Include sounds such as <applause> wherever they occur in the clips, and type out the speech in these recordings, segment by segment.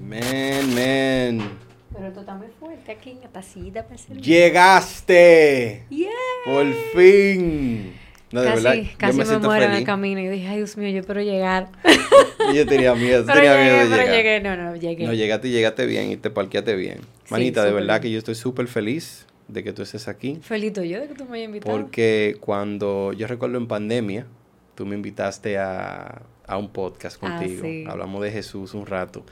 Man, man. Pero tú también fuerte aquí en la para hacer- ¡Llegaste! Yeah. ¡Por fin! No, de casi verdad, yo me, muero en el camino. Y dije, ay, Dios mío, yo espero llegar. <laughs> Yo tenía miedo, pero tenía llegué, miedo de pero llegar. llegué. No, no, llegué. No, llegaste y llegaste bien y te parqueaste bien. Sí, Manita, de verdad que yo estoy súper feliz de que tú estés aquí. Felito yo de que tú me hayas invitado. Porque cuando yo recuerdo en pandemia, tú me invitaste a, a un podcast Ah, contigo. sí. Hablamos de Jesús un rato.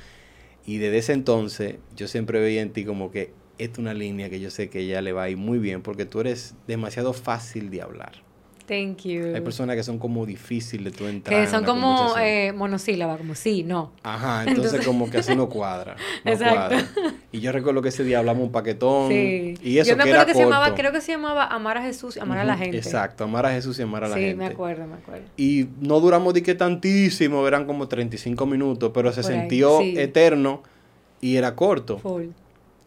Y desde ese entonces yo siempre veía en ti como que esta es una línea que yo sé que ella le va a ir muy bien porque tú eres demasiado fácil de hablar. Thank you. Hay personas que son como difíciles de tú entrar. que son como eh, monosílabas, como sí, no. Ajá, <laughs> entonces, Entonces- como que así no cuadra. No <laughs> Exacto. cuadra. Y yo recuerdo que ese día hablamos un paquetón. Sí. Y eso Yo me que acuerdo era que se llamaba, creo que se llamaba Amar a Jesús y Amar a la gente. Exacto, amar a Jesús y amar a la sí, gente. me acuerdo, me acuerdo. Y no duramos de que tantísimo, eran como 35 minutos, pero se Por ahí, sintió sí. eterno y era corto. Full.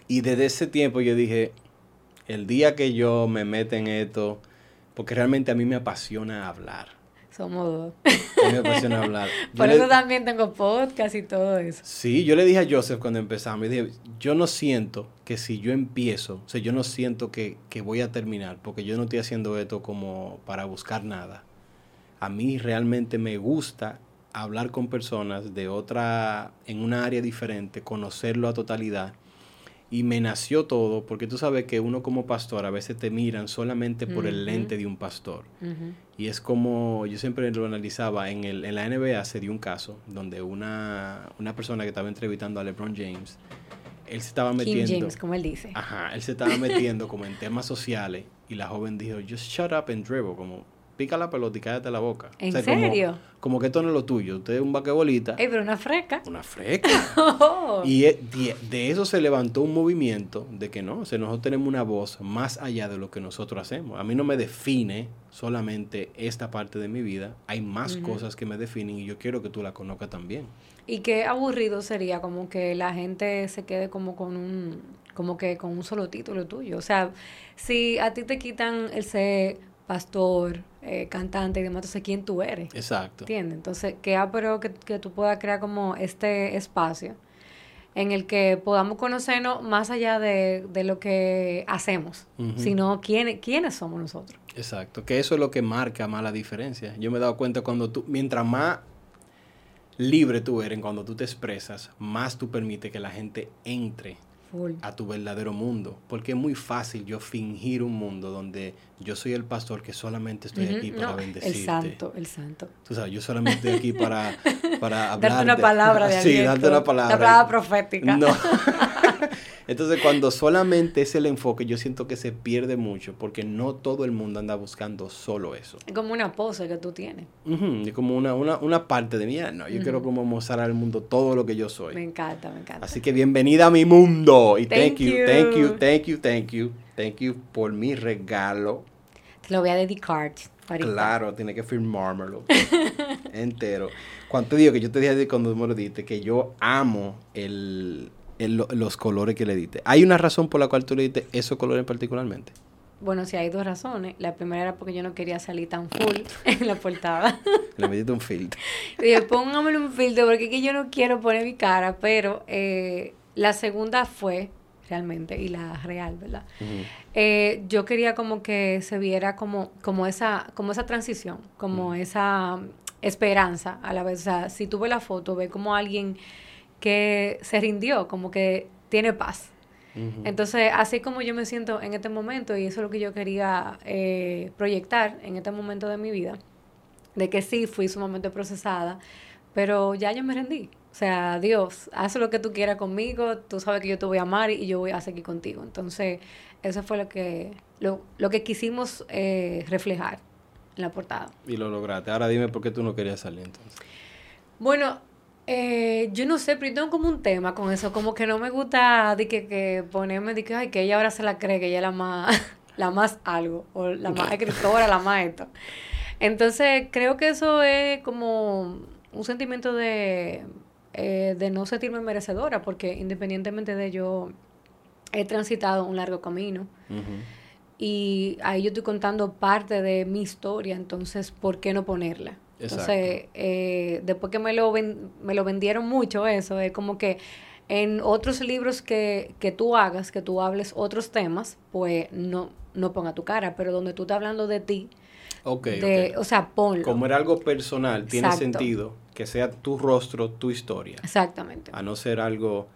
Y desde ese tiempo yo dije, el día que yo me meta en esto, porque realmente a mí me apasiona hablar. Somos dos. A mí me apasiona hablar. <laughs> Yo Por le- eso también tengo podcast y todo eso. Sí, yo le dije a Joseph cuando empezamos, yo dije, yo no siento que si yo empiezo, o sea, yo no siento que, que voy a terminar, porque yo no estoy haciendo esto como para buscar nada. A mí realmente me gusta hablar con personas de otra, en una área diferente, conocerlo a totalidad. Y me nació todo, porque tú sabes que uno como pastor a veces te miran solamente por el lente de un pastor. Y es como, yo siempre lo analizaba, en, el, en la NBA se dio un caso donde una, una persona que estaba entrevistando a LeBron James, él se estaba King metiendo... James, como él dice. Ajá, él se estaba metiendo como en temas sociales y la joven dijo, just shut up and dribble, como pica la pelota y cállate la boca. ¿En serio? Como, que esto no es lo tuyo, usted es un vaquebolita, Ey, pero una freca. una freca. <laughs> Oh. Y de, de eso se levantó un movimiento de que no, o sea, nosotros tenemos una voz más allá de lo que nosotros hacemos. A mí no me define solamente esta parte de mi vida, hay más cosas que me definen y yo quiero que tú la conozcas también. Y qué aburrido sería como que la gente se quede como con un como que con un solo título tuyo. O sea, si a ti te quitan el ser pastor, eh, cantante y demás, entonces quién tú eres. Exacto. ¿Entiendes? Entonces, qué pero que, que tú puedas crear como este espacio en el que podamos conocernos más allá de, de lo que hacemos, sino quiénes, quiénes somos nosotros. Exacto, que eso es lo que marca más la diferencia. Yo me he dado cuenta cuando tú, mientras más libre tú eres, cuando tú te expresas, más tú permites que la gente entre Full. a tu verdadero mundo. Porque es muy fácil yo fingir un mundo donde yo soy el pastor que solamente estoy aquí Ujú, para no, bendecirte. el santo, el santo. Tú sabes, yo solamente estoy aquí para, para hablar. <laughs> Darte una palabra de Sí, aliento, darte una palabra. La palabra profética. No. <laughs> <laughs> Entonces, cuando solamente es el enfoque, yo siento que se pierde mucho, porque no todo el mundo anda buscando solo eso. Es como una pose que tú tienes. Es como una, una, una parte de mí. ah, No, yo quiero como mostrar al mundo todo lo que yo soy. Me encanta, me encanta. Así que bienvenida a mi mundo. Y thank, Thank you, you. thank you, thank you, thank you, thank you por mi regalo. Te lo voy a dedicar. ahorita. Claro, tiene que firmármelo <laughs> entero. Cuando te digo que yo te dije cuando me lo diste que yo amo el, el- los colores que le diste. ¿Hay una razón por la cual tú le diste esos colores particularmente? Bueno, sí, hay dos razones. La primera era porque yo no quería salir tan full <laughs> en la portada. Le metiste un filtro. <laughs> Dije, póngamelo un filtro porque es que yo no quiero poner mi cara. Pero eh, la segunda fue, realmente, y la real, ¿verdad? Eh, yo quería como que se viera como, como, esa, como esa transición, como esa mm, esperanza a la vez. O sea, si tú ves la foto, ve como alguien que se rindió, como que tiene paz. Entonces, así como yo me siento en este momento, y eso es lo que yo quería eh, proyectar en este momento de mi vida, de que sí fui sumamente procesada, pero ya yo me rendí. O sea, Dios, haz lo que tú quieras conmigo, tú sabes que yo te voy a amar y yo voy a seguir contigo. Entonces, eso fue lo que, lo, lo que quisimos eh, reflejar en la portada. Y lo lograste. Ahora dime por qué tú no querías salir entonces. Bueno, eh, yo no sé, pero yo tengo como un tema con eso, como que no me gusta de que, que ponerme de que, ay, que ella ahora se la cree, que ella es la más, <laughs> la más algo, o la más escritora, la más esto. Entonces, creo que eso es como un sentimiento de, eh, de no sentirme merecedora, porque independientemente de yo he transitado un largo camino. Y ahí yo estoy contando parte de mi historia, entonces, ¿por qué no ponerla? Entonces, eh, después que me lo, me lo vendieron mucho eso, es como que en otros libros que, que tú hagas, que tú hables otros temas, pues no, no ponga tu cara, pero donde tú estás hablando de ti, okay, o sea, ponlo. Como era algo personal, tiene sentido que sea tu rostro, tu historia. Exactamente. A no ser algo...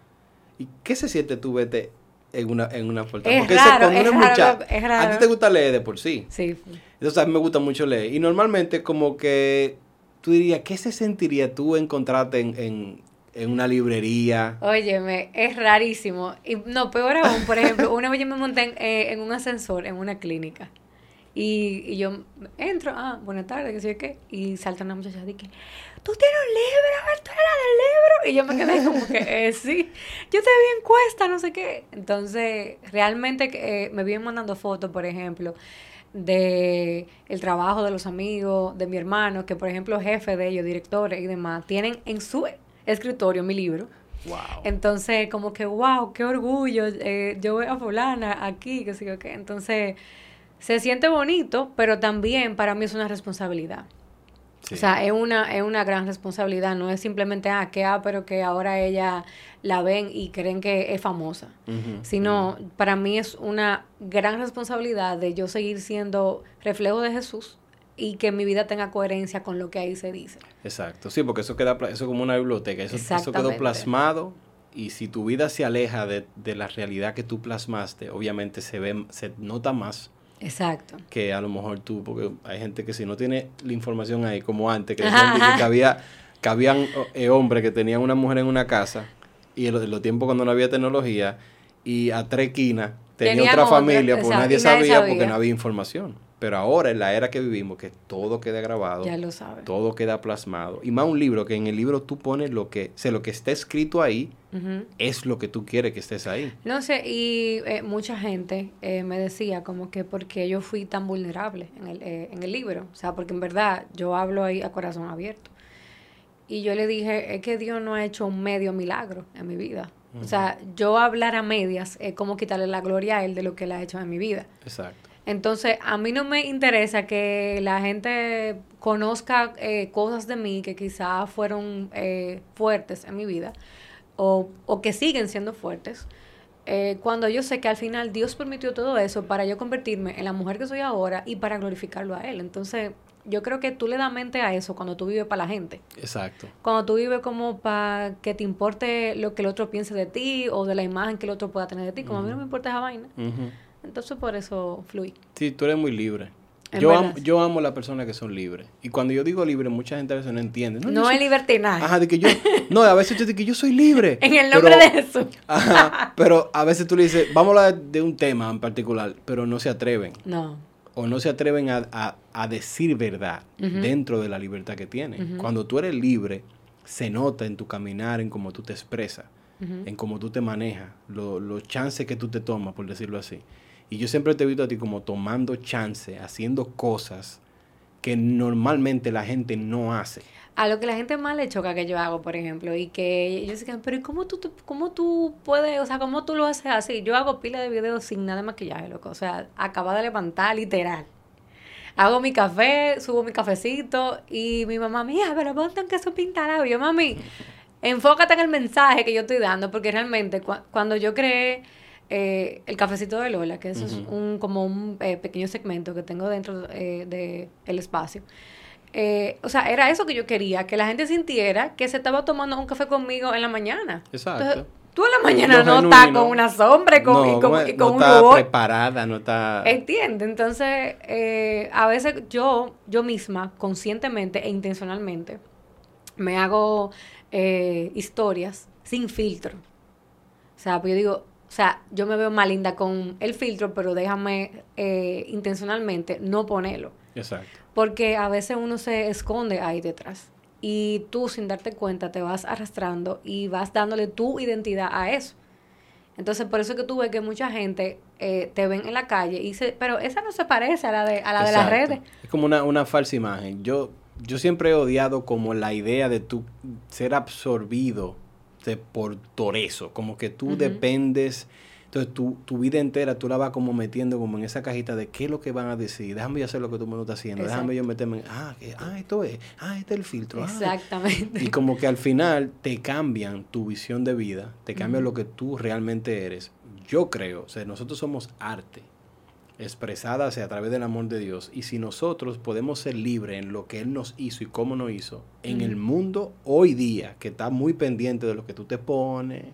¿Y qué se siente tú vete en una, en una portada. Porque raro, es, A ti te gusta leer de por sí. Sí. Entonces a mí me gusta mucho leer. Y normalmente como que tú dirías, ¿qué se sentiría tú encontrarte en, en, una librería? Óyeme, es rarísimo. Y no, peor aún, por ejemplo, una vez yo me monté en, eh, en un ascensor en una clínica. Y, y, yo entro, ah, buenas tardes, qué sé yo qué, y salta una muchacha y que, tú tienes un libro, tú eres del libro. Y yo me quedé como que, eh, sí, yo te vi encuesta, no sé qué. Entonces, realmente eh, me vienen mandando fotos, por ejemplo, de el trabajo de los amigos, de mi hermano, que por ejemplo, jefe de ellos, directores y demás, tienen en su escritorio mi libro. Wow. Entonces, como que, wow, qué orgullo, eh, yo voy a fulana aquí, que sé yo qué. Entonces, se siente bonito, pero también para mí es una responsabilidad. O sea, es una, es una gran responsabilidad, no es simplemente, ah, que ah, pero que ahora ella la ven y creen que es famosa, sino para mí es una gran responsabilidad de yo seguir siendo reflejo de Jesús y que mi vida tenga coherencia con lo que ahí se dice. Exacto, sí, porque eso queda, eso como una biblioteca, eso, eso quedó plasmado y si tu vida se aleja de, de, la realidad que tú plasmaste, obviamente se ve, se nota más Exacto. Que a lo mejor tú, porque hay gente que si no tiene la información ahí, como antes, que, que había, que habían eh, hombres que tenían una mujer en una casa y en los, tiempos cuando no había tecnología y a tres esquinas tenía otra familia, pues nadie, sabía, porque no había información. Pero ahora, en la era que vivimos, que todo queda grabado, ya lo sabe. todo queda plasmado. Y más un libro, que en el libro tú pones lo que, sé, lo que está escrito ahí, es lo que tú quieres que estés ahí. No sé, y eh, mucha gente eh, me decía como que porque yo fui tan vulnerable en el, eh, en el libro. O sea, porque en verdad yo hablo ahí a corazón abierto. Y yo le dije, es que Dios no ha hecho un medio milagro en mi vida. O sea, yo hablar a medias es como quitarle la gloria a Él de lo que Él ha hecho en mi vida. Exacto. Entonces, a mí no me interesa que la gente conozca cosas de mí que quizás fueron fuertes en mi vida o, o que siguen siendo fuertes, eh, cuando yo sé que al final Dios permitió todo eso para yo convertirme en la mujer que soy ahora y para glorificarlo a Él. Entonces, yo creo que tú le das mente a eso cuando tú vives para la gente. Exacto. Cuando tú vives como para que te importe lo que el otro piense de ti o de la imagen que el otro pueda tener de ti. Como a mí no me importa esa vaina. Entonces, por eso fluí. Sí, tú eres muy libre. Yo amo, yo amo las personas que son libres. Y cuando yo digo libre, mucha gente a veces no entiende. No, no es libertinaje. Ajá, de que yo. No, a veces yo digo que yo soy libre. <laughs> en el nombre de Jesús. <laughs> Ajá, pero a veces tú le dices, vamos a hablar de un tema en particular, pero no se atreven. No. O no se atreven a, a, decir verdad dentro de la libertad que tienen. Cuando tú eres libre, se nota en tu caminar, en cómo tú te expresas, en cómo tú te manejas, los chances que tú te tomas, por decirlo así. Y yo siempre te he visto a ti como tomando chance, haciendo cosas que normalmente la gente no hace. A lo que la gente más le choca que yo hago, por ejemplo, y que ellos dicen, pero ¿y cómo tú, cómo tú puedes, o sea, cómo tú lo haces así? Yo hago pila de videos sin nada de maquillaje, loco. O sea, acaba de levantar, literal. Hago mi café, subo mi cafecito y mi mamá, mía, pero ponte un queso pintado. Yo, mami, enfócate en el mensaje que yo estoy dando, porque realmente cuando yo creé eh, el cafecito de Lola, que eso es un, como un eh, pequeño segmento que tengo dentro eh, del el espacio. o sea, era eso que yo quería, que la gente sintiera que se estaba tomando un café conmigo en la mañana. Exacto. tú en la mañana no, estás con una sombra con, no, y con, no está preparada, no está... Entiende, entonces a veces yo, yo misma, conscientemente e intencionalmente, me hago historias sin filtro. O sea, pues yo digo, o sea, yo me veo más linda con el filtro, pero déjame eh, intencionalmente no ponerlo. Exacto. Porque a veces uno se esconde ahí detrás. Y tú, sin darte cuenta, te vas arrastrando y vas dándole tu identidad a eso. Entonces, por eso que tú ves que mucha gente eh, te ven en la calle y dice, pero esa no se parece a la de, a la de las redes. Es como una, una falsa imagen. Yo, yo siempre he odiado como la idea de tú ser absorbido por por eso, como que tú dependes Entonces tu, tu vida entera tú la vas como metiendo como en esa cajita de qué es lo que van a decir. Déjame yo hacer lo que tú me lo estás haciendo. Déjame yo meterme en, ah, que, ah, esto es, ah, este es el filtro. Ah, Exactamente. y como que al final te cambian tu visión de vida, te cambian lo que tú realmente eres. Yo creo, o sea, nosotros somos arte expresada a través del amor de Dios. Y si nosotros podemos ser libres en lo que Él nos hizo y cómo nos hizo, en el mundo hoy día, que está muy pendiente de lo que tú te pones,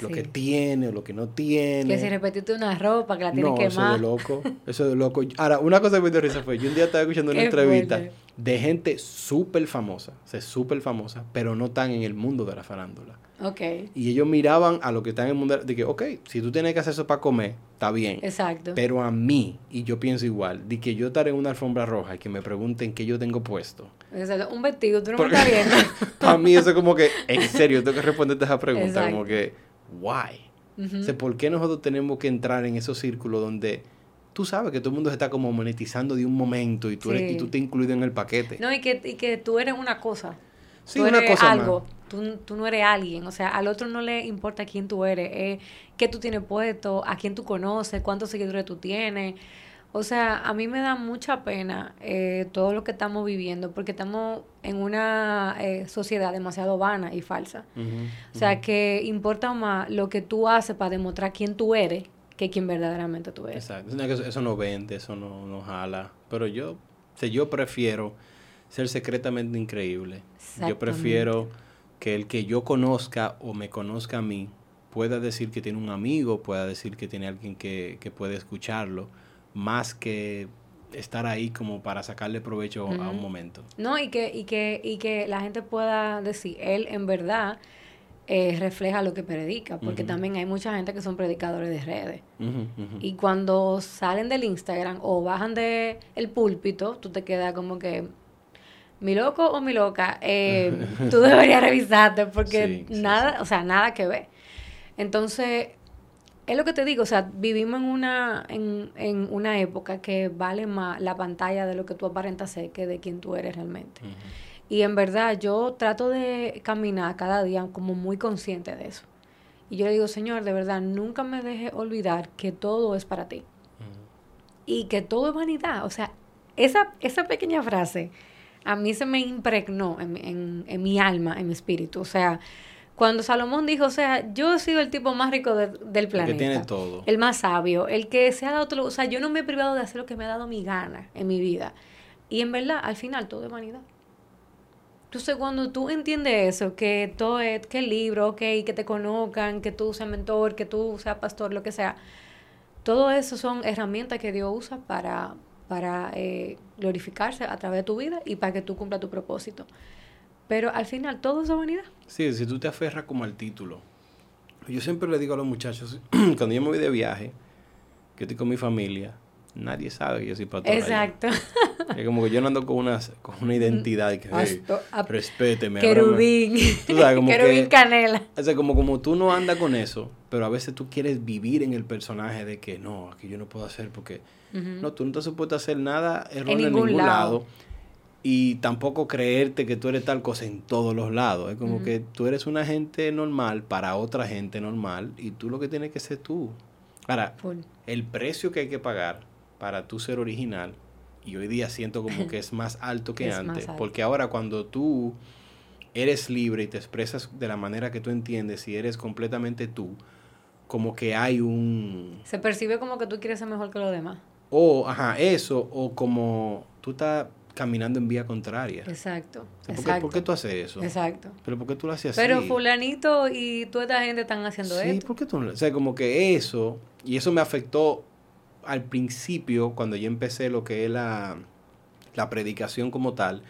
lo que tiene o lo que no tiene. Que si repetiste una ropa que la tienes no, Eso es de loco. Eso es de loco. Ahora, una cosa que me dio risa fue: yo un día estaba escuchando una entrevista de gente súper famosa, o sea, súper famosa, pero no tan en el mundo de la farándula. Ok. Y ellos miraban a lo que está en el mundo de que, ok, si tú tienes que hacer eso para comer, está bien. Exacto. Pero a mí, y yo pienso igual, de que yo estaré en una alfombra roja y que me pregunten qué yo tengo puesto. Exacto. Un vestido, tú no me estás viendo. <laughs> para mí eso es como que, en serio, tengo que responderte esa pregunta, como que, why? o sea, ¿por qué nosotros tenemos que entrar en esos círculos donde tú sabes que todo el mundo se está como monetizando de un momento y tú, eres, y tú te incluido en el paquete? No, y que, y que tú eres una cosa. Sí, tú eres una cosa algo. Tú, tú, no eres alguien, o sea, al otro no le importa quién tú eres, eh, qué tú tienes puesto, a quién tú conoces, cuántos seguidores tú tienes. O sea, a mí me da mucha pena eh, todo lo que estamos viviendo porque estamos en una eh, sociedad demasiado vana y falsa. o sea, que importa más lo que tú haces para demostrar quién tú eres que quién verdaderamente tú eres. Exacto. Eso no vende, eso no, no jala. Pero yo, o yo prefiero ser secretamente increíble. Yo prefiero que el que yo conozca o me conozca a mí pueda decir que tiene un amigo, pueda decir que tiene alguien que, que puede escucharlo, más que estar ahí como para sacarle provecho a un momento. No, y que, y que, y que la gente pueda decir, él en verdad eh, refleja lo que predica, porque también hay mucha gente que son predicadores de redes. Y cuando salen del Instagram o bajan del el púlpito, tú te quedas como que, mi loco o mi loca, eh, <laughs> tú deberías revisarte porque nada, o sea, nada que ver. Entonces, es lo que te digo, o sea, vivimos en una, en, en una época que vale más la pantalla de lo que tú aparentas ser que de quién tú eres realmente. Y en verdad yo trato de caminar cada día como muy consciente de eso. Y yo le digo, Señor, de verdad, nunca me deje olvidar que todo es para ti. Y que todo es vanidad. O sea, esa, esa pequeña frase a mí se me impregnó en, en, mi alma, en mi espíritu. O sea, cuando Salomón dijo, o sea, yo he sido el tipo más rico del planeta. El que tiene todo. El más sabio, el que se ha dado todo. O sea, yo no me he privado de hacer lo que me ha dado mi gana en mi vida. Y en verdad, al final, todo es vanidad. Entonces, cuando tú entiendes eso, que todo es, que el libro, ok, que te conozcan, que tú seas mentor, que tú seas pastor, lo que sea, todo eso son herramientas que Dios usa para, para eh, glorificarse a través de tu vida y para que tú cumpla tu propósito. Pero al final todo es vanidad. Sí, si tú te aferras como al título. Yo siempre le digo a los muchachos, <clears throat> cuando yo me voy de viaje, que estoy con mi familia, nadie sabe que yo soy pastor. Exacto. Es como que yo no ando con una, con una identidad que, hey, respéteme. Querubín. <laughs> Querubín canela. O sea, como, como tú no andas con eso, pero a veces tú quieres vivir en el personaje de que no, aquí yo no puedo hacer porque... No, tú no te supuesto hacer nada erróneo en ningún, lado. Y tampoco creerte que tú eres tal cosa en todos los lados. Es como que tú eres una gente normal para otra gente normal y tú lo que tienes que ser tú. Ahora, el precio que hay que pagar para tú ser original y hoy día siento como que es más alto que <laughs> antes, porque ahora cuando tú eres libre y te expresas de la manera que tú entiendes y eres completamente tú, como que hay un... Se percibe como que tú quieres ser mejor que los demás. O, ajá, eso, o como tú estás caminando en vía contraria. Exacto. ¿por, Qué, tú haces eso? Exacto. Pero ¿por qué tú lo haces así? Pero fulanito y toda esta gente están haciendo sí, esto. ¿por qué tú no? O sea, como que eso, y eso me afectó al principio, cuando yo empecé lo que es la, predicación como tal,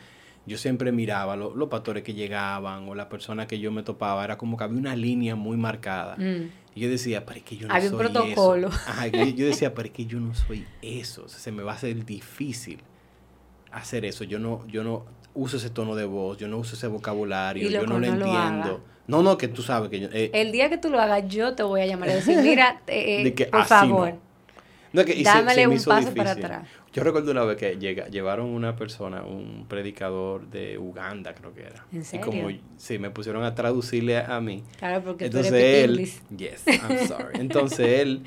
yo siempre miraba los pastores que llegaban o la persona que yo me topaba, era como que había una línea muy marcada. Mm. Y yo decía, pero es que yo no soy un protocolo. <laughs> Eso. yo, decía, pero es que yo no soy eso. se me va a hacer difícil hacer eso. Yo no, yo no uso ese tono de voz, yo no uso ese vocabulario, yo no lo entiendo. no, no, que tú sabes que yo... Eh, el día que tú lo hagas, yo te voy a llamar y decir, mira, eh, por favor. No, que, y se- Dámele se me un hizo paso para difícil. atrás. Yo recuerdo una vez que llega, llevaron una persona, un predicador de Uganda, creo que era. ¿En Y como, serio? sí, me pusieron a traducirle a, mí. Claro, porque Entonces tú eres él, yes, I'm sorry. Entonces él,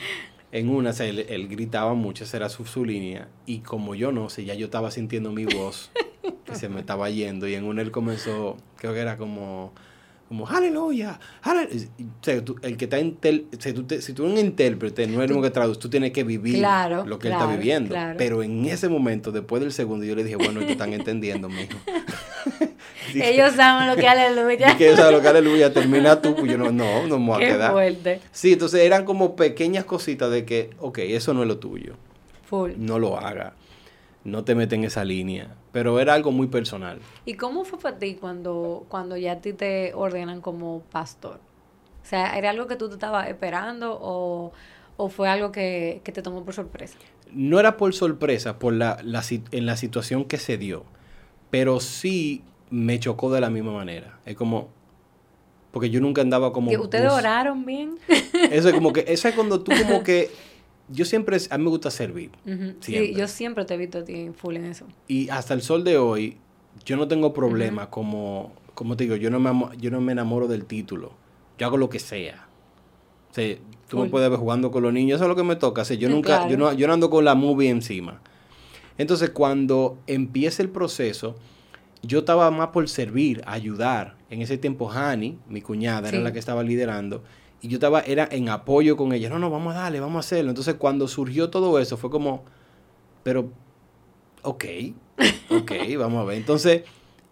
en una, o sea, él, él gritaba mucho, esa era su, su línea. Y como yo no sé, ya yo estaba sintiendo mi voz, que se me estaba yendo. Y en una él comenzó, creo que era como, como, aleluya, aleluya. O sea, tú- el que está intel, o sea, tú te- si tú eres un intérprete, no es lo que traduces, tú tienes que vivir Claro, lo que él está viviendo. claro. Pero en ese momento, después del segundo, yo le dije, bueno, te están entendiendo, mijo. <laughs> Dije- <laughs> Ellos saben lo que aleluya. dije, que sabes lo que aleluya, termina tú, pues yo no, no, no me voy a Qué quedar. fuerte. Sí, entonces eran como pequeñas cositas de que, ok, eso no es lo tuyo, Full. no lo haga, no te metes en esa línea, pero era algo muy personal. ¿Y cómo fue para ti cuando, cuando ya a ti te ordenan como pastor? O sea, ¿era algo que tú te estabas esperando o, o fue algo que, que te tomó por sorpresa? No era por sorpresa, por la, la en la situación que se dio, pero sí me chocó de la misma manera. Es como, porque yo nunca andaba como... ¿Que ¿Ustedes oraron bien? Eso es como que, eso es cuando tú como que, <laughs> yo siempre, a mí me gusta servir. Sí, yo siempre te he visto a ti full en eso. Y hasta el sol de hoy, yo no tengo problema como, como te digo, yo no, me amo- yo no me enamoro del título. Yo hago lo que sea. O sea, tú me puedes ver jugando con los niños, eso es lo que me toca. O sea, yo Sí, nunca, claro. yo, no, yo no ando con la movie encima. Entonces, cuando empieza el proceso, yo estaba más por servir, ayudar. En ese tiempo, Hani, mi cuñada, era la que estaba liderando. Y yo estaba, era en apoyo con ella. No, no, vamos a darle, vamos a hacerlo. Entonces, cuando surgió todo eso, fue como, pero, ok, ok, <laughs> vamos a ver. Entonces,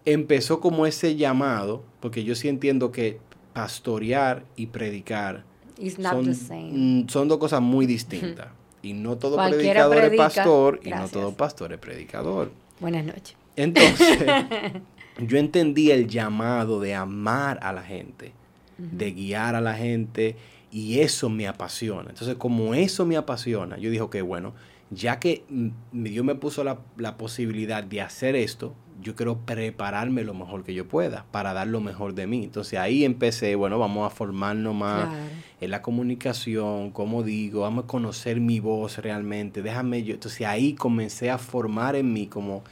empezó como ese llamado, porque yo sí entiendo que pastorear y predicar It's not son, the same. mm, son dos cosas muy distintas. Y no todo Cualquiera predicador predica. es pastor y no todo pastor es predicador. Buenas noches. Entonces, <laughs> yo entendí el llamado de amar a la gente, de guiar a la gente, y eso me apasiona. Entonces, como eso me apasiona, yo dije, ok, bueno, ya que Dios me puso la, la posibilidad de hacer esto, yo quiero prepararme lo mejor que yo pueda para dar lo mejor de mí. Entonces ahí empecé, bueno, vamos a formarnos más Claro. en la comunicación, como digo, vamos a conocer mi voz realmente, déjame yo. Entonces ahí comencé a formar en mí como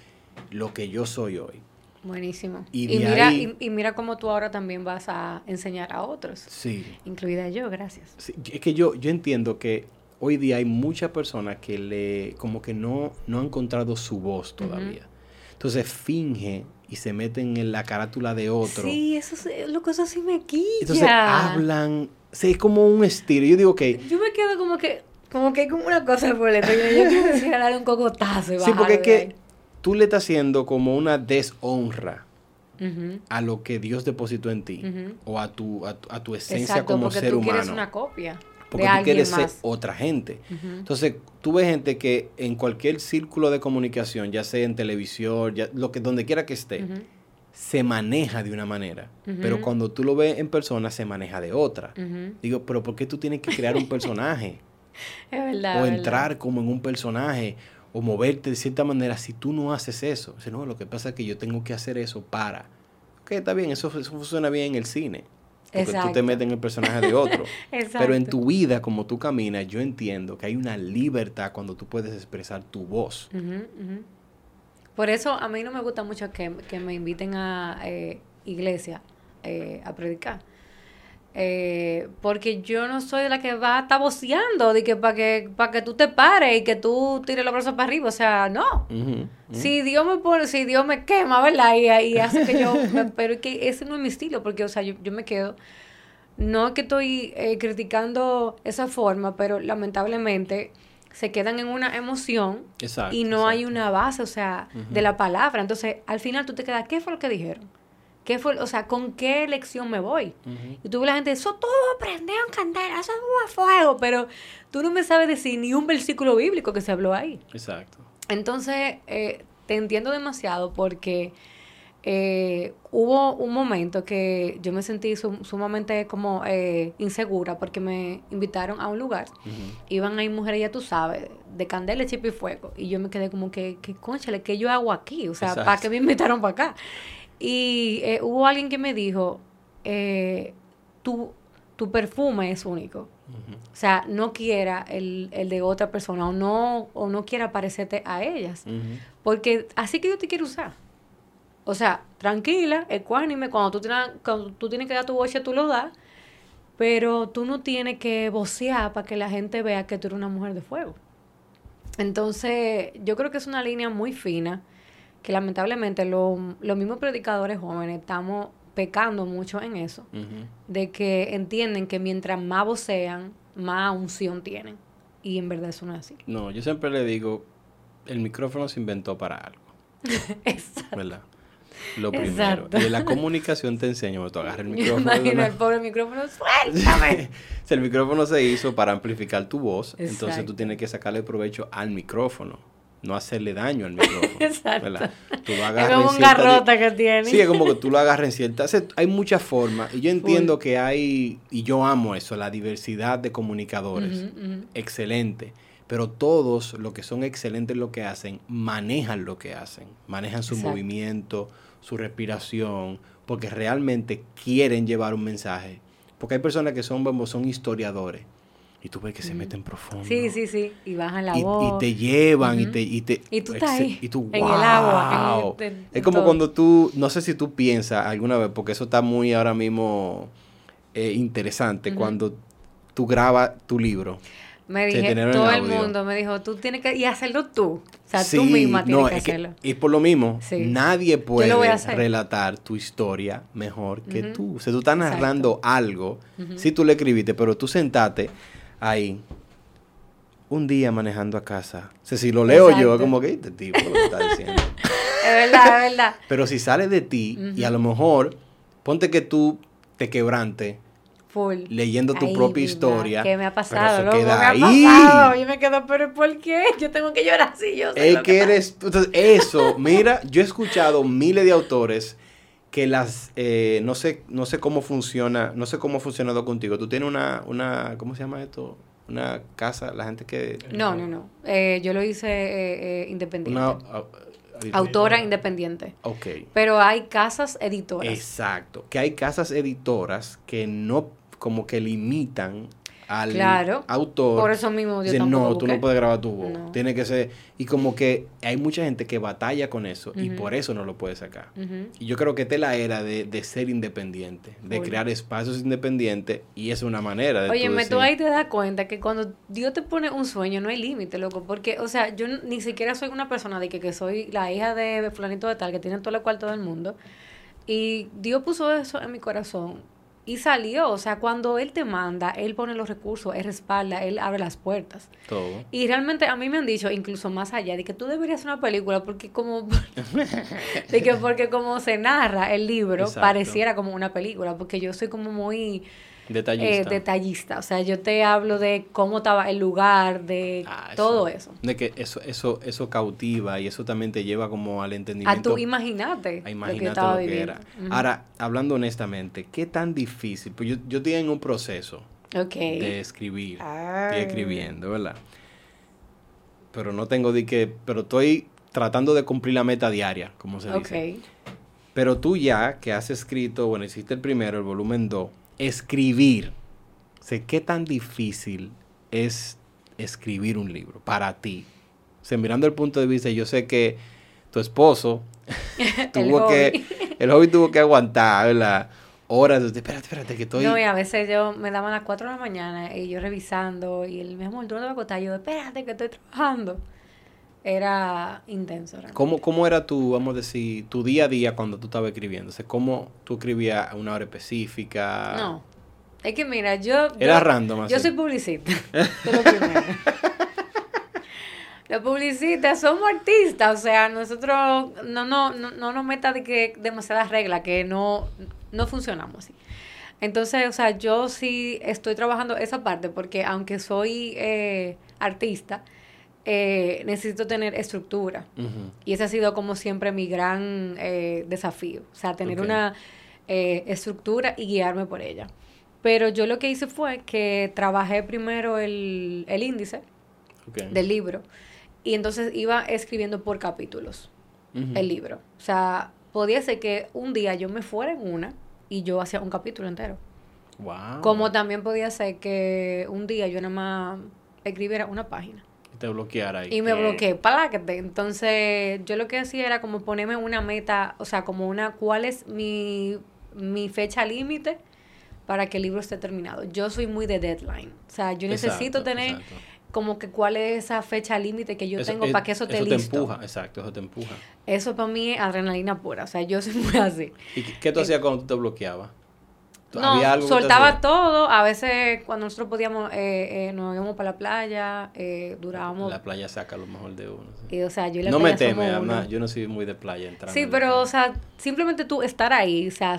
lo que yo soy hoy. Buenísimo. Y Y, mira, ahí- y, y mira cómo tú ahora también vas a enseñar a otros, Sí. incluida yo, gracias. Sí, es que yo, yo entiendo que hoy día hay muchas personas que le como que no, no han encontrado su voz todavía. Entonces finge y se meten en la carátula de otro. Sí, eso sí, loco, eso sí me quilla. Entonces hablan, sí, es como un estilo. Yo digo que Yo me quedo como que, como que hay como una cosa por dentro. Yo, yo quiero decir, <laughs> un cocotazo y sí, porque es que tú le estás haciendo como una deshonra a lo que Dios depositó en ti o a tu, a, a tu esencia Exacto, como porque ser tú humano. quieres una copia porque de tú quieres más. ser otra gente. Entonces, tú ves gente que en cualquier círculo de comunicación, ya sea en televisión, ya, lo que donde quiera que esté, se maneja de una manera, pero cuando tú lo ves en persona se maneja de otra. Digo, pero ¿por qué tú tienes que crear un <laughs> personaje Es verdad. o verdad. entrar como en un personaje o moverte de cierta manera si tú no haces eso? Dice, no, lo que pasa es que yo tengo que hacer eso para. Ok, está bien, eso, eso funciona bien en el cine. Porque tú te metes en el personaje de otro. <laughs> Pero en tu vida, como tú caminas, yo entiendo que hay una libertad cuando tú puedes expresar tu voz. Por eso a mí no me gusta mucho que, que me inviten a eh, iglesia eh, a predicar. Eh, porque yo no soy la que va a estar voceando de que para que, para que tú te pares y que tú tires los brazos para arriba. O sea, no. Si Dios me pone, si Dios me quema, ¿verdad? Y, y hace que yo, <laughs> me- pero es que ese no es mi estilo, porque, o sea, yo, yo me quedo, no es que estoy eh, criticando esa forma, pero lamentablemente se quedan en una emoción Exacto. y no hay una base, o sea, de la palabra. Entonces, al final tú te quedas, ¿qué fue lo que dijeron? ¿Qué fue, o sea, con qué lección me voy? Y tú ves la gente, eso todo prendió en candela, eso es a fuego, pero tú no me sabes decir ni un versículo bíblico que se habló ahí. Exacto. Entonces, eh, te entiendo demasiado porque eh, hubo un momento que yo me sentí sum- sumamente como eh, insegura porque me invitaron a un lugar. Ujú. Iban ahí mujeres, ya tú sabes, de candela, chip y fuego. Y yo me quedé como que, que conchale, ¿qué yo hago aquí? O sea, ¿para qué me invitaron para acá? Y eh, hubo alguien que me dijo, eh, tu, tu perfume es único. O sea, no quiera el, el, de otra persona o no, o no quiera parecerte a ellas. Porque así que yo te quiero usar. O sea, tranquila, ecuánime, cuando tú tienes, cuando tú tienes que dar tu boche, tú lo das, pero tú no tienes que vocear para que la gente vea que tú eres una mujer de fuego. Entonces, yo creo que es una línea muy fina, que lamentablemente los mismos predicadores jóvenes estamos pecando mucho en eso, de que entienden que mientras más vocean, más unción tienen. Y en verdad eso no es así. No, yo siempre le digo, el micrófono se inventó para algo. <laughs> Exacto. ¿Verdad? Lo primero. Y la comunicación te enseña, tú agarras el <laughs> micrófono. Imagina el pobre micrófono, suéltame. <laughs> el micrófono se hizo para amplificar tu voz, entonces tú tienes que sacarle provecho al micrófono, no hacerle daño al micrófono. <laughs> Exacto. Tú lo agarras es como un garrota que tiene. Sí, es como que tú lo agarras en cierta... hay muchas formas, y yo entiendo que hay, y yo amo eso, la diversidad de comunicadores. Excelente pero todos los que son excelentes en lo que hacen, manejan lo que hacen, manejan su movimiento, su respiración, porque realmente quieren llevar un mensaje. Porque hay personas que son, son historiadores. Y tú ves que se meten profundo. Sí, sí, sí. Y bajan la voz. Y te llevan y te... Y, te, y tú estás ahí. Y tú, en el agua. es como cuando tú... No sé si tú piensas alguna vez, porque eso está muy ahora mismo eh, interesante, cuando tú grabas tu libro. Me dije, todo el mundo me dijo, tú tienes que, y hacerlo tú. O sea, tú misma tienes que hacerlo. y por lo mismo, nadie puede relatar tu historia mejor que tú. O sea, tú estás narrando algo, si tú le escribiste, pero tú sentate ahí, un día manejando a casa. O sea, si lo leo yo, es como que este tipo lo está diciendo. <laughs> es verdad, es verdad. Pero si sale de ti, y a lo mejor, ponte que tú te quebrantes Leyendo tu propia historia. ¿Qué me ha pasado? Loco, me ha pasado. Y me quedo, pero ¿por qué? Yo tengo que llorar así. Yo es que, eres. Entonces, eso, mira, yo he escuchado miles de autores que las eh, no sé no sé cómo funciona no sé cómo ha funcionado contigo tú tienes una una cómo se llama esto una casa la gente que no no no eh, yo lo hice eh, independiente una, autora independiente. Ok. Pero hay casas editoras. Exacto. Que hay casas editoras que no como que limitan al autor. Por eso mismo yo no, tú no puedes grabar tu voz. Tiene que ser. Y como que hay mucha gente que batalla con eso y por eso no lo puede sacar. Y yo creo que esta es la era de, ser independiente, de crear espacios independientes y es una manera de. Oye, me tú ahí te das cuenta que cuando Dios te pone un sueño no hay límite, loco. Porque, o sea, yo ni siquiera soy una persona de que, que soy la hija de Fulanito de Tal, que tiene todo el cuarto del mundo. Y Dios puso eso en mi corazón y salió, o sea, cuando él te manda, él pone los recursos, él respalda, él abre las puertas. Todo. Y realmente a mí me han dicho, incluso más allá, de que tú deberías hacer una película porque como, <laughs> de que porque como se narra el libro, pareciera como una película, porque yo soy como muy Detallista. Eh, detallista. O sea, yo te hablo de cómo estaba el lugar, de ah, todo eso. De que eso, eso, eso cautiva y eso también te lleva como al entendimiento. A tú imagínate. A imaginarte lo que, era. Ahora, hablando honestamente, ¿qué tan difícil? Pues yo, yo estoy en un proceso de escribir. Estoy escribiendo, ¿verdad? Pero no tengo de que. Pero estoy tratando de cumplir la meta diaria, como se dice. Pero tú ya que has escrito, bueno, hiciste el primero, el volumen 2 escribir. Sé qué tan difícil es escribir un libro para ti. O sea, mirando el punto de vista, yo sé que tu esposo <laughs> tuvo que, <laughs> el hobby tuvo que aguantar, ¿verdad? Horas, espérate, espérate, que estoy... No, y a veces yo me daban las 4 de la mañana y yo revisando y él me amor, tú no te vas a acostar, yo, espérate, que estoy trabajando. Era intenso. ¿Cómo, ¿Cómo era tu, vamos a decir, tu día a día cuando tú estabas escribiendo? O sea, ¿cómo tú escribías a una hora específica? No. Es que mira, yo... Era random Yo soy publicista. <laughs> lo primero. Los publicistas somos artistas, o sea, nosotros no, no, no, no nos meta de que demasiadas reglas, que no, no funcionamos así. Entonces, o sea, yo sí estoy trabajando esa parte, porque aunque soy eh, artista, eh, necesito tener estructura. Y ese ha sido como siempre mi gran eh, desafío. O sea, tener una eh, estructura y guiarme por ella. Pero yo lo que hice fue que trabajé primero el, índice del libro. Y entonces iba escribiendo por capítulos el libro. O sea, podía ser que un día yo me fuera en una y yo hacía un capítulo entero. Wow. Como también podía ser que un día yo nada más escribiera una página. Y te bloqueara ahí. Y me bloqueé, paláquete. Entonces, yo lo que hacía era como ponerme una meta, o sea, como una, ¿cuál es mi, mi fecha límite para que el libro esté terminado? Yo soy muy de deadline. O sea, yo necesito Exacto, tener exacto. como que cuál es esa fecha límite que yo Eso- tengo eh, para que eso esté Eso listo. te empuja, exacto, eso te empuja. Eso para mí es adrenalina pura. O sea, yo soy muy así. ¿Y qué, qué tú hacías cuando tú te bloqueabas? ¿Tú- No, ¿Había algo que tú soltaba todo. A veces cuando nosotros podíamos, eh, eh, nos íbamos para la playa, eh, durábamos... La playa saca lo mejor de uno. sí. y, o sea, yo y la No me playa teme, además, yo no soy muy de playa entrando. Sí, pero, playa. o sea, simplemente tú estar ahí, o sea,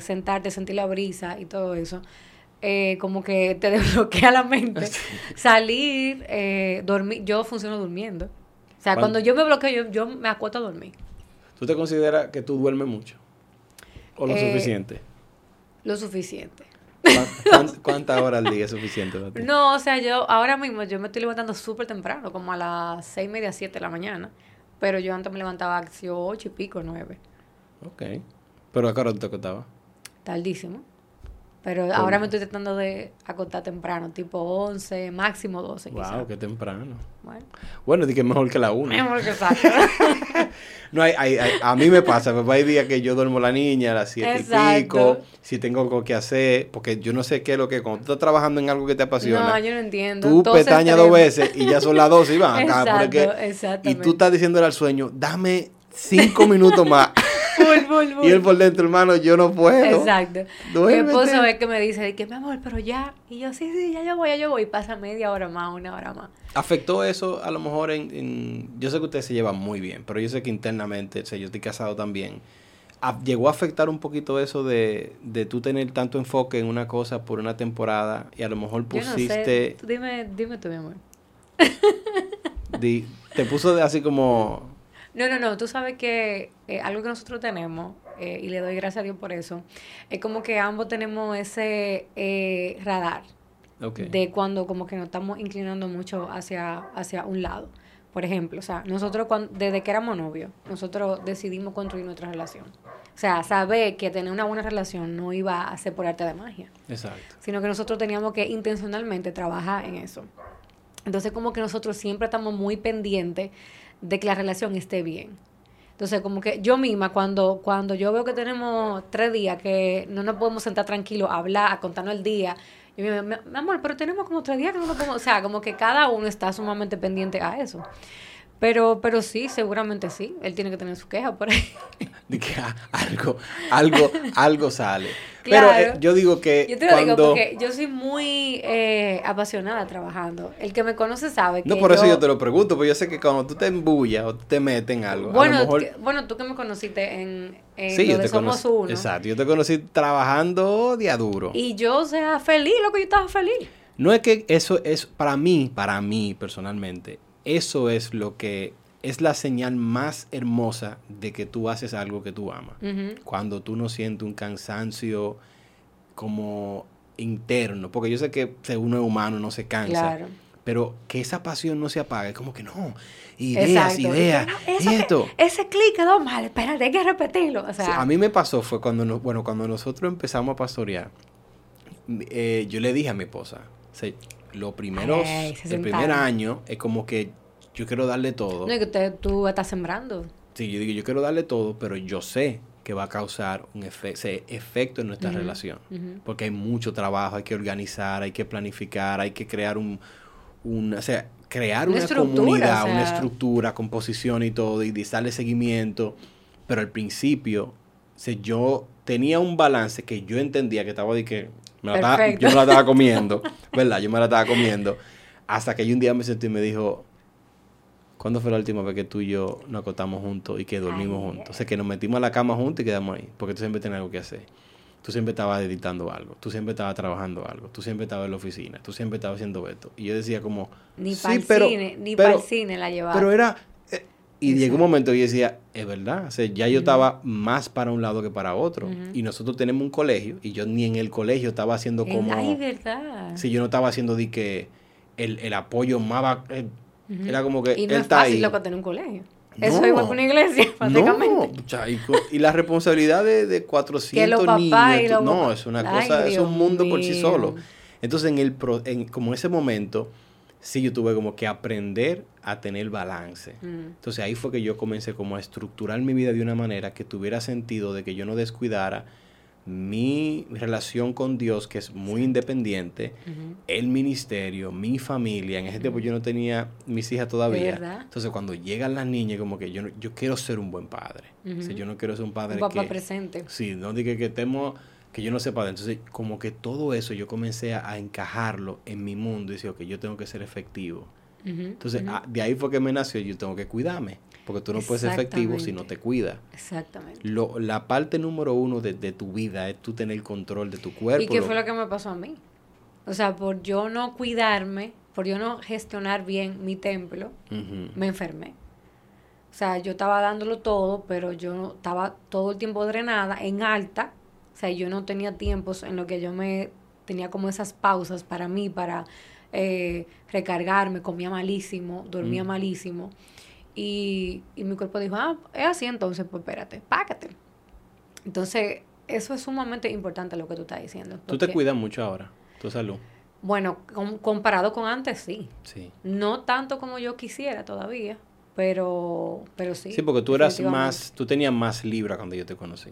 sentarte, sentir la brisa y todo eso, como que te <laughs> desbloquea la mente. <laughs> Salir, dormir, yo funciono durmiendo. O sea, ¿Cuán- cuando yo me bloqueo, yo, yo me acuesto a dormir. ¿Tú te consideras que tú duermes mucho? ¿O lo suficiente? Lo suficiente. ¿Cuán- cuán- ¿Cuántas horas al día es suficiente para ti? No, o sea, yo ahora mismo yo me estoy levantando súper temprano, como a las seis y media, siete de la mañana. Pero yo antes me levantaba a las ocho y pico, nueve. Ok. ¿Pero a qué hora tú te acostabas? Tardísimo. Pero ahora me estoy tratando de acostar temprano, tipo 11, máximo 12 quizás. Wow, qué temprano. Bueno, Bueno, di que mejor que la una. mejor que <laughs> exacto. No, hay, hay- hay- a mí me pasa, pues hay días que yo duermo la niña a las siete y Exacto. pico, si tengo algo que hacer, porque yo no sé qué es lo que, cuando tú estás trabajando en algo que te apasiona, no, yo no entiendo. tú pestañas dos veces y ya son las dos y van acá. <laughs> Exacto, porque- y tú estás diciéndole al sueño, dame cinco minutos más. Full, full, full. y él por dentro, hermano, yo no puedo. Exacto. Mi esposo es que me dice, de que mi amor, pero ya. Y yo, sí, sí, ya yo voy, ya yo voy. Y pasa media hora más, una hora más. ¿Afectó eso a lo mejor en, en- Yo sé que ustedes se llevan muy bien, pero yo sé que internamente, o sea, yo estoy casado también. ¿A- ¿Llegó a afectar un poquito eso de, de tú tener tanto enfoque en una cosa por una temporada y a lo mejor Yo no sé. pusiste... Tú Dime, dime tú, mi amor. di- te puso de así como... No, no, no. Tú sabes que eh, algo que nosotros tenemos, eh, y le doy gracias a Dios por eso, es como que ambos tenemos ese eh, radar de cuando como que nos estamos inclinando mucho hacia, hacia un lado. Por ejemplo, o sea, nosotros cuando, desde que éramos novios, nosotros decidimos construir nuestra relación. O sea, saber que tener una buena relación no iba a ser por arte de magia, Exacto. sino que nosotros teníamos que intencionalmente trabajar en eso. Entonces, como que nosotros siempre estamos muy pendientes de que la relación esté bien. Entonces, como que yo misma, cuando, cuando yo veo que tenemos tres días que no nos podemos sentar tranquilos a hablar, contarnos el día, yo me mi amor, pero tenemos como tres días que no nos podemos... O sea, como que cada uno está sumamente pendiente a eso. Pero, pero sí, seguramente sí. Él tiene que tener su queja por ahí. <laughs> De que ah, algo, algo, algo sale. Claro. Pero eh, yo digo que Yo te lo digo cuando... porque yo soy muy eh, apasionada trabajando. El que me conoce sabe que No, por eso yo te lo pregunto, porque yo sé que cuando tú te embullas o te metes en algo, a Bueno, lo mejor... que- bueno, tú que me conociste en, en Sí, lo yo de te Somos conocí. Uno. Exacto, yo te conocí trabajando día duro. Y yo, o sea, feliz, lo que yo estaba feliz. No es que eso es, para mí, para mí personalmente, eso es lo que es la señal más hermosa de que tú haces algo que tú amas. Cuando tú no sientes un cansancio como interno, porque yo sé que uno es humano no se cansa, Claro. pero que esa pasión no se apague, como que no, ideas, Exacto. ideas, No, que- esto. ese clic quedó mal, espérate, hay que repetirlo. O sea, Sí, a mí me pasó fue cuando, nos- bueno, cuando nosotros empezamos a pastorear, eh, yo le dije a mi esposa, o sea, los primeros, Ay, el primer año es como que yo quiero darle todo. no es que tú estás sembrando. Sí, yo digo, yo quiero darle todo, pero yo sé que va a causar un efe- ese efecto en nuestra relación. Porque hay mucho trabajo, hay que organizar, hay que planificar, hay que crear un, un o sea, crear Una comunidad, o una estructura, composición y todo, y darle seguimiento. Pero al principio, o sea, yo tenía un balance que yo entendía que estaba de que me la estaba- Perfecto. yo me la estaba <laughs> comiendo, ¿verdad? Yo me la estaba comiendo. Hasta que un día me sentí y me dijo, ¿cuándo fue la última vez que tú y yo nos acostamos juntos y que dormimos Ay, juntos? O sea, que nos metimos a la cama juntos y quedamos ahí, porque tú siempre tenías algo que hacer. Tú siempre estabas editando algo, tú siempre estabas trabajando algo, tú siempre estabas en la oficina, tú siempre estabas haciendo esto. Y yo decía como, Ni sí, para el pero- cine, ni pero- para el cine la llevaba. pero era... y llegó un momento y yo decía, es verdad, o sea, ya yo estaba más para un lado que para otro. Ujú. Y nosotros tenemos un colegio y yo ni en el colegio estaba haciendo El- como... Ay, verdad. Si yo no estaba haciendo de que el, el apoyo más... va- eh, Ujú. Era como que y no él es fácil ahí. que tener un colegio. Eso es igual que una iglesia, <laughs> básicamente. No, y, la responsabilidad de, de 400 papás niños, y los no, es una Ay, cosa, es Dios un mundo por sí mío. solo. Entonces, en el pro- en, como ese momento, sí yo tuve como que aprender a tener balance. Mm. Entonces ahí fue que yo comencé como a estructurar mi vida de una manera que tuviera sentido de que yo no descuidara mi relación con Dios, que es muy independiente, el ministerio, mi familia. En ese tiempo yo no tenía mis hijas todavía. verdad? Entonces cuando llegan las niñas, como que yo, no- yo quiero ser un buen padre. O sea, Ujú. yo no quiero ser un padre Un papá que... presente. Sí, no diga que estemos, que yo no sepa. de- Entonces, como que todo eso yo comencé a, a encajarlo en mi mundo y decía, ok, yo tengo que ser efectivo. Entonces, ah, de ahí fue que me nació, yo tengo que cuidarme, porque tú no puedes ser efectivo si no te cuidas. Exactamente. Lo, la parte número uno de, de tu vida es tú tener el control de tu cuerpo. ¿Y qué lo- fue lo que me pasó a mí? O sea, por yo no cuidarme, por yo no gestionar bien mi templo, me enfermé. O sea, yo estaba dándolo todo, pero yo estaba todo el tiempo drenada, en alta. O sea, yo no tenía tiempos en los que yo me tenía como esas pausas para mí, para eh, recargarme, comía malísimo, dormía Mm. malísimo. Y, y mi cuerpo dijo, ah, es así entonces, pues espérate, págate. Entonces, eso es sumamente importante lo que tú estás diciendo. Tú te cuidas mucho ahora, tu salud. Bueno, com- comparado con antes, sí. Sí. No tanto como yo quisiera todavía, pero, pero sí. Sí, porque tú eras más, tú tenías más libra cuando yo te conocí.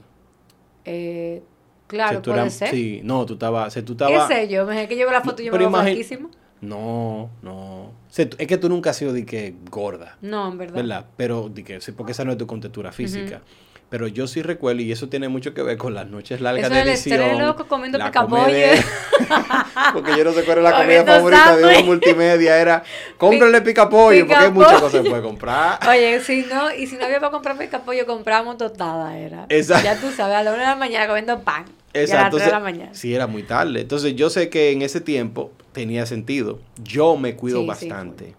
Eh, claro, tú puede ser. Sí, no, tú estabas, tú ¿Qué sé yo? Me que yo la foto y yo me. No, no. Es que tú nunca has sido de que gorda. No, en verdad. ¿verdad? Pero, di que, sí, porque esa no es tu contextura física. Pero yo sí recuerdo, y eso tiene mucho que ver con las noches largas Eso de edición. loco comiendo la picapollo. comedia- <laughs> porque yo no sé cuál es la comida favorita de un multimedia. Era, <laughs> cómprale picapollo, porque hay muchas Picapollo. cosas que puede comprar. <laughs> Oye, si no, y si no había para comprar pollo, compramos tostada, era. Exacto. Ya tú sabes, a la una de la mañana comiendo pan. Y a las Exacto. tres de la entonces, mañana. Sí, era muy tarde. Entonces, yo sé que en ese tiempo tenía sentido. Yo me cuido Sí, sí, bastante.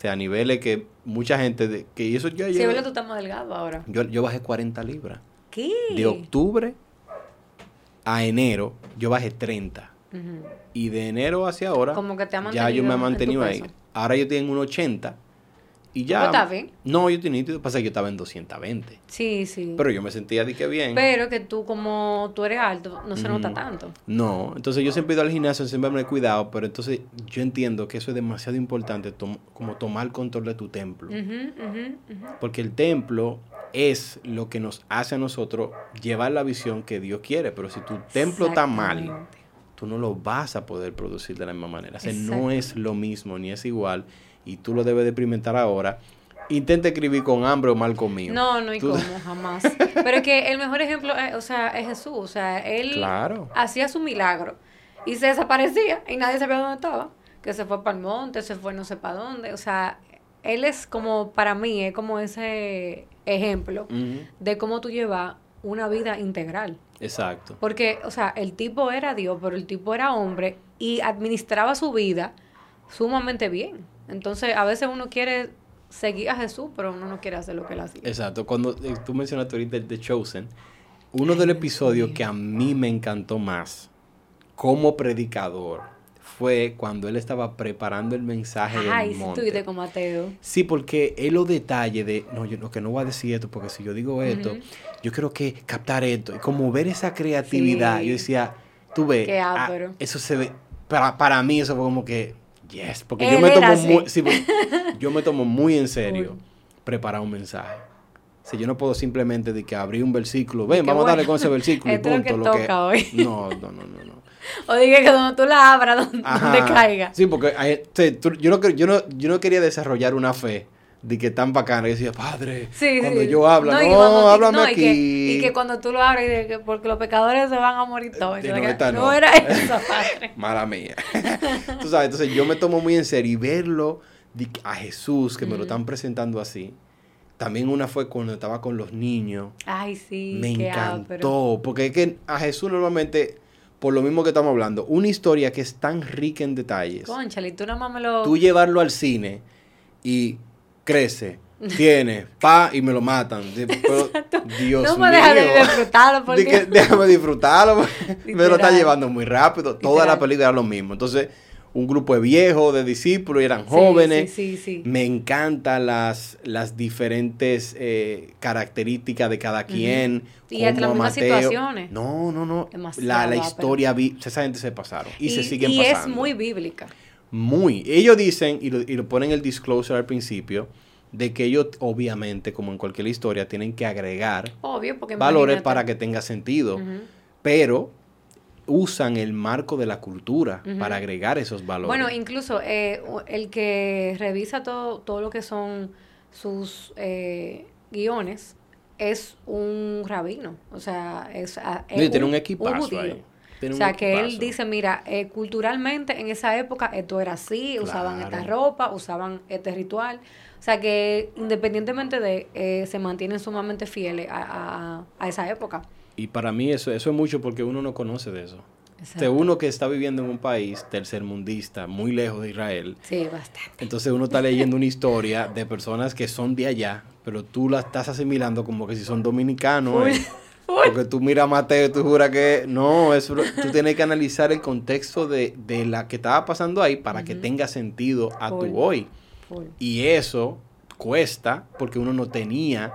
O sea, a niveles que mucha gente, de, que eso yo Sí, que tú estás más delgado ahora. yo, yo bajé 40 libras. ¿Qué? De octubre a enero, yo bajé 30. Ujú. Y de enero hacia ahora, Como que te ha ya yo me he mantenido mantenido ahí. Ahora yo tengo un 80. Y ya. Bien. No, yo tenía. Pasa que yo estaba en 220. Sí, sí. Pero yo me sentía de que bien. Pero que tú, como tú eres alto, no se nota Ujú. tanto. No, entonces yo siempre he ido al gimnasio, siempre me he cuidado, pero entonces yo entiendo que eso es demasiado importante, tom- como tomar control de tu templo. Porque el templo es lo que nos hace a nosotros llevar la visión que Dios quiere, pero si tu templo está mal, tú no lo vas a poder producir de la misma manera. O sea, no es lo mismo, ni es igual, y tú lo debes de experimentar ahora. Intenta escribir con hambre o mal comido. No, no Tú- como, <laughs> jamás. Pero es que el mejor ejemplo, es, o sea, es Jesús. O sea, él Claro. hacía su milagro y se desaparecía y nadie sabía dónde estaba. Que se fue para el monte, se fue no sé para dónde. O sea, él es como, para mí, es como ese ejemplo de cómo tú llevas una vida integral. Exacto. Porque, o sea, el tipo era Dios, pero el tipo era hombre y administraba su vida sumamente bien. Entonces, a veces uno quiere seguir a Jesús, pero uno no quiere hacer lo que él hacía. Exacto. Cuando eh, tú mencionaste ahorita The Chosen, uno de los episodios que a mí me encantó más como predicador fue cuando él estaba preparando el mensaje Ay, del monte. estuviste con Mateo. Sí, porque él los detalles de, no, yo no, que no voy a decir esto, porque si yo digo esto, yo creo que captar esto, y como ver esa creatividad, Sí. yo decía, tú ves, ah, eso se ve, para, para mí eso fue como que, yes, porque Él yo me tomo así. muy, sí, porque yo me tomo muy en serio preparar un mensaje. Si yo no puedo simplemente de que abrir un versículo, ven, vamos a darle con ese versículo y <laughs> lo que punto. toca hoy. <laughs> No, no, no, no, no. O dije que donde tú la abras, <laughs> donde, caiga. Sí, porque hay- tú- yo, no, yo, no, yo no quería desarrollar una fe de que tan bacana. Yo decía, padre, Sí, cuando sí. yo hablo, no, y cuando- háblame no, y aquí. que, y que cuando tú lo abres, y porque los pecadores se van a morir todos. Eh, no, que, era eso, padre. <laughs> Mala mía. <laughs> Tú sabes, entonces yo me tomo muy en serio y verlo de a Jesús, que me lo están presentando así. También una fue cuando estaba con los niños. Ay, sí. me encantó. ápero. Porque es que a Jesús normalmente, por lo mismo que estamos hablando, una historia que es tan rica en detalles. Conchale, y tú nada más me lo. tú llevarlo al cine y crece, tiene, pa, y me lo matan. <laughs> Pero, Dios no mío. me dejas de disfrutarlo <laughs> Di porque. que déjame disfrutarlo. porque <laughs> me lo está llevando muy rápido. Toda la película era lo mismo. Entonces, un grupo de viejos, de discípulos, y eran jóvenes. Me encantan las, las diferentes eh, características de cada quien. Y hasta las mismas situaciones. No, no, no. La, la, historia, esa gente se pasaron y, se siguen pasando. Y es muy bíblica. Muy. Ellos dicen, y lo, y lo ponen el disclosure al principio, de que ellos obviamente, como en cualquier historia, tienen que agregar valores para que tenga sentido. Pero usan el marco de la cultura para agregar esos valores. Bueno, incluso eh, el que revisa todo, todo lo que son sus eh, guiones es un rabino, o sea, es, ah, tiene un, equipazo ahí. O sea, que él dice, mira, eh, culturalmente en esa época esto era así, usaban esta ropa, usaban este ritual. O sea, que independientemente de, se mantienen sumamente fieles a, a esa época. Y para mí eso, eso es mucho porque uno no conoce de eso. De uno que está viviendo en un país tercermundista, muy lejos de Israel. Sí, bastante. Entonces uno está leyendo una historia de personas que son de allá, pero tú la estás asimilando como que si son dominicanos. Eh. Porque tú miras a Mateo y tú juras que no, eso, tú tienes que analizar el contexto de, de la que estaba pasando ahí para que tenga sentido a tu hoy. Y eso cuesta porque uno no tenía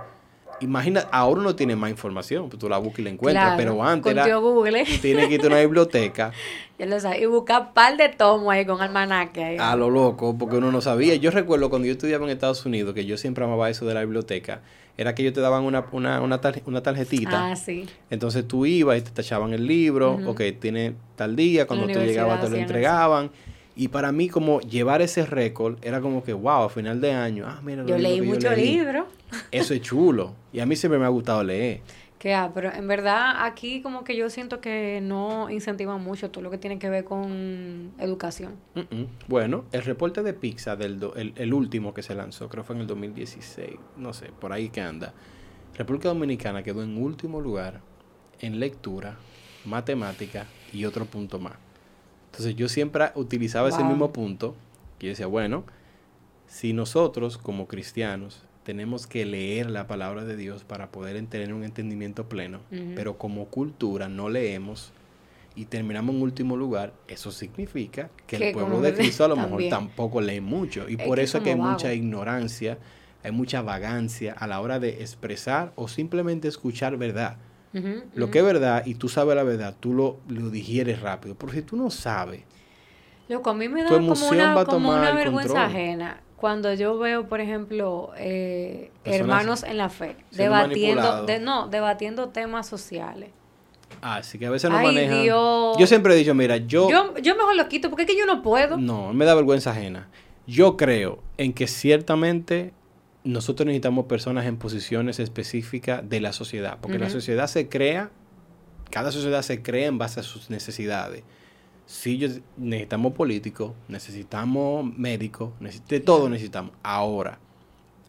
imagina, ahora uno tiene más información, pues tú la buscas y la encuentras, pero antes era, Google. tiene que ir a una biblioteca. <laughs> ya lo sabes, y buscar un par de tomos ahí con almanaque. Ahí. A lo loco, porque uno no sabía. Yo recuerdo cuando yo estudiaba en Estados Unidos, que yo siempre amaba eso de la biblioteca, era que ellos te daban una, una, una, tarjetita. Ah, sí. Entonces tú ibas y te tachaban el libro, ok, tiene tal día, cuando tú llegabas te lo entregaban. Y para mí, como llevar ese récord, era como que, wow, a final de año, ah, mira, yo leí muchos libros. Eso es chulo. Y a mí siempre me ha gustado leer. Que ah, pero en verdad aquí como que yo siento que no incentivan mucho todo lo que tiene que ver con educación. Bueno, el reporte de Pizza, del el, último que se lanzó, creo fue en el 2016, no sé, por ahí que anda. República Dominicana quedó en último lugar en lectura, matemática y otro punto más. Entonces yo siempre utilizaba ese mismo punto y decía, bueno, si nosotros como cristianos tenemos que leer la palabra de Dios para poder tener un entendimiento pleno, pero como cultura no leemos y terminamos en último lugar, eso significa que el pueblo de Cristo a lo <laughs> mejor tampoco lee mucho. Y por eso es que hay mucha ignorancia, hay mucha vagancia a la hora de expresar o simplemente escuchar verdad. Lo que es verdad y tú sabes la verdad, tú lo, lo digieres rápido. Porque si tú no sabes, Loco, a mí me da como una, como una vergüenza ajena cuando yo veo, por ejemplo, eh, hermanos en la fe debatiendo, de, no, debatiendo temas sociales. Ah, sí que a veces no manejan. Yo siempre he dicho, mira, yo, yo. Yo mejor lo quito porque es que yo no puedo. No, me da vergüenza ajena. Yo creo en que ciertamente nosotros necesitamos personas en posiciones específicas de la sociedad, porque la sociedad se crea, cada sociedad se crea en base a sus necesidades. Si necesitamos políticos, necesitamos médicos, de todo necesitamos. Ahora,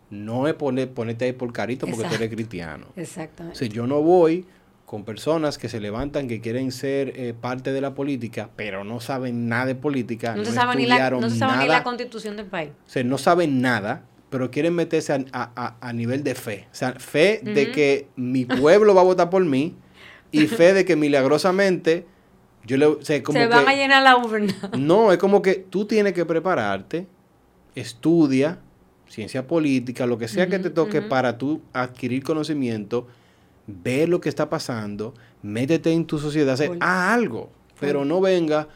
no es poner, ponerte ahí por carito porque tú eres cristiano. Exactamente. Si yo no voy con personas que se levantan, que quieren ser eh, parte de la política, pero no saben nada de política, no, saben, ni la, no saben ni la constitución del país. O sea, no saben nada pero quieren meterse a, nivel de fe. O sea, fe de que mi pueblo va a votar por mí y <laughs> fe de que milagrosamente yo le... O como Se van a llenar la urna. No, es como que tú tienes que prepararte, estudia ciencia política, lo que sea que te toque para tú adquirir conocimiento, ver lo que está pasando, métete en tu sociedad, hacer algo, pero no venga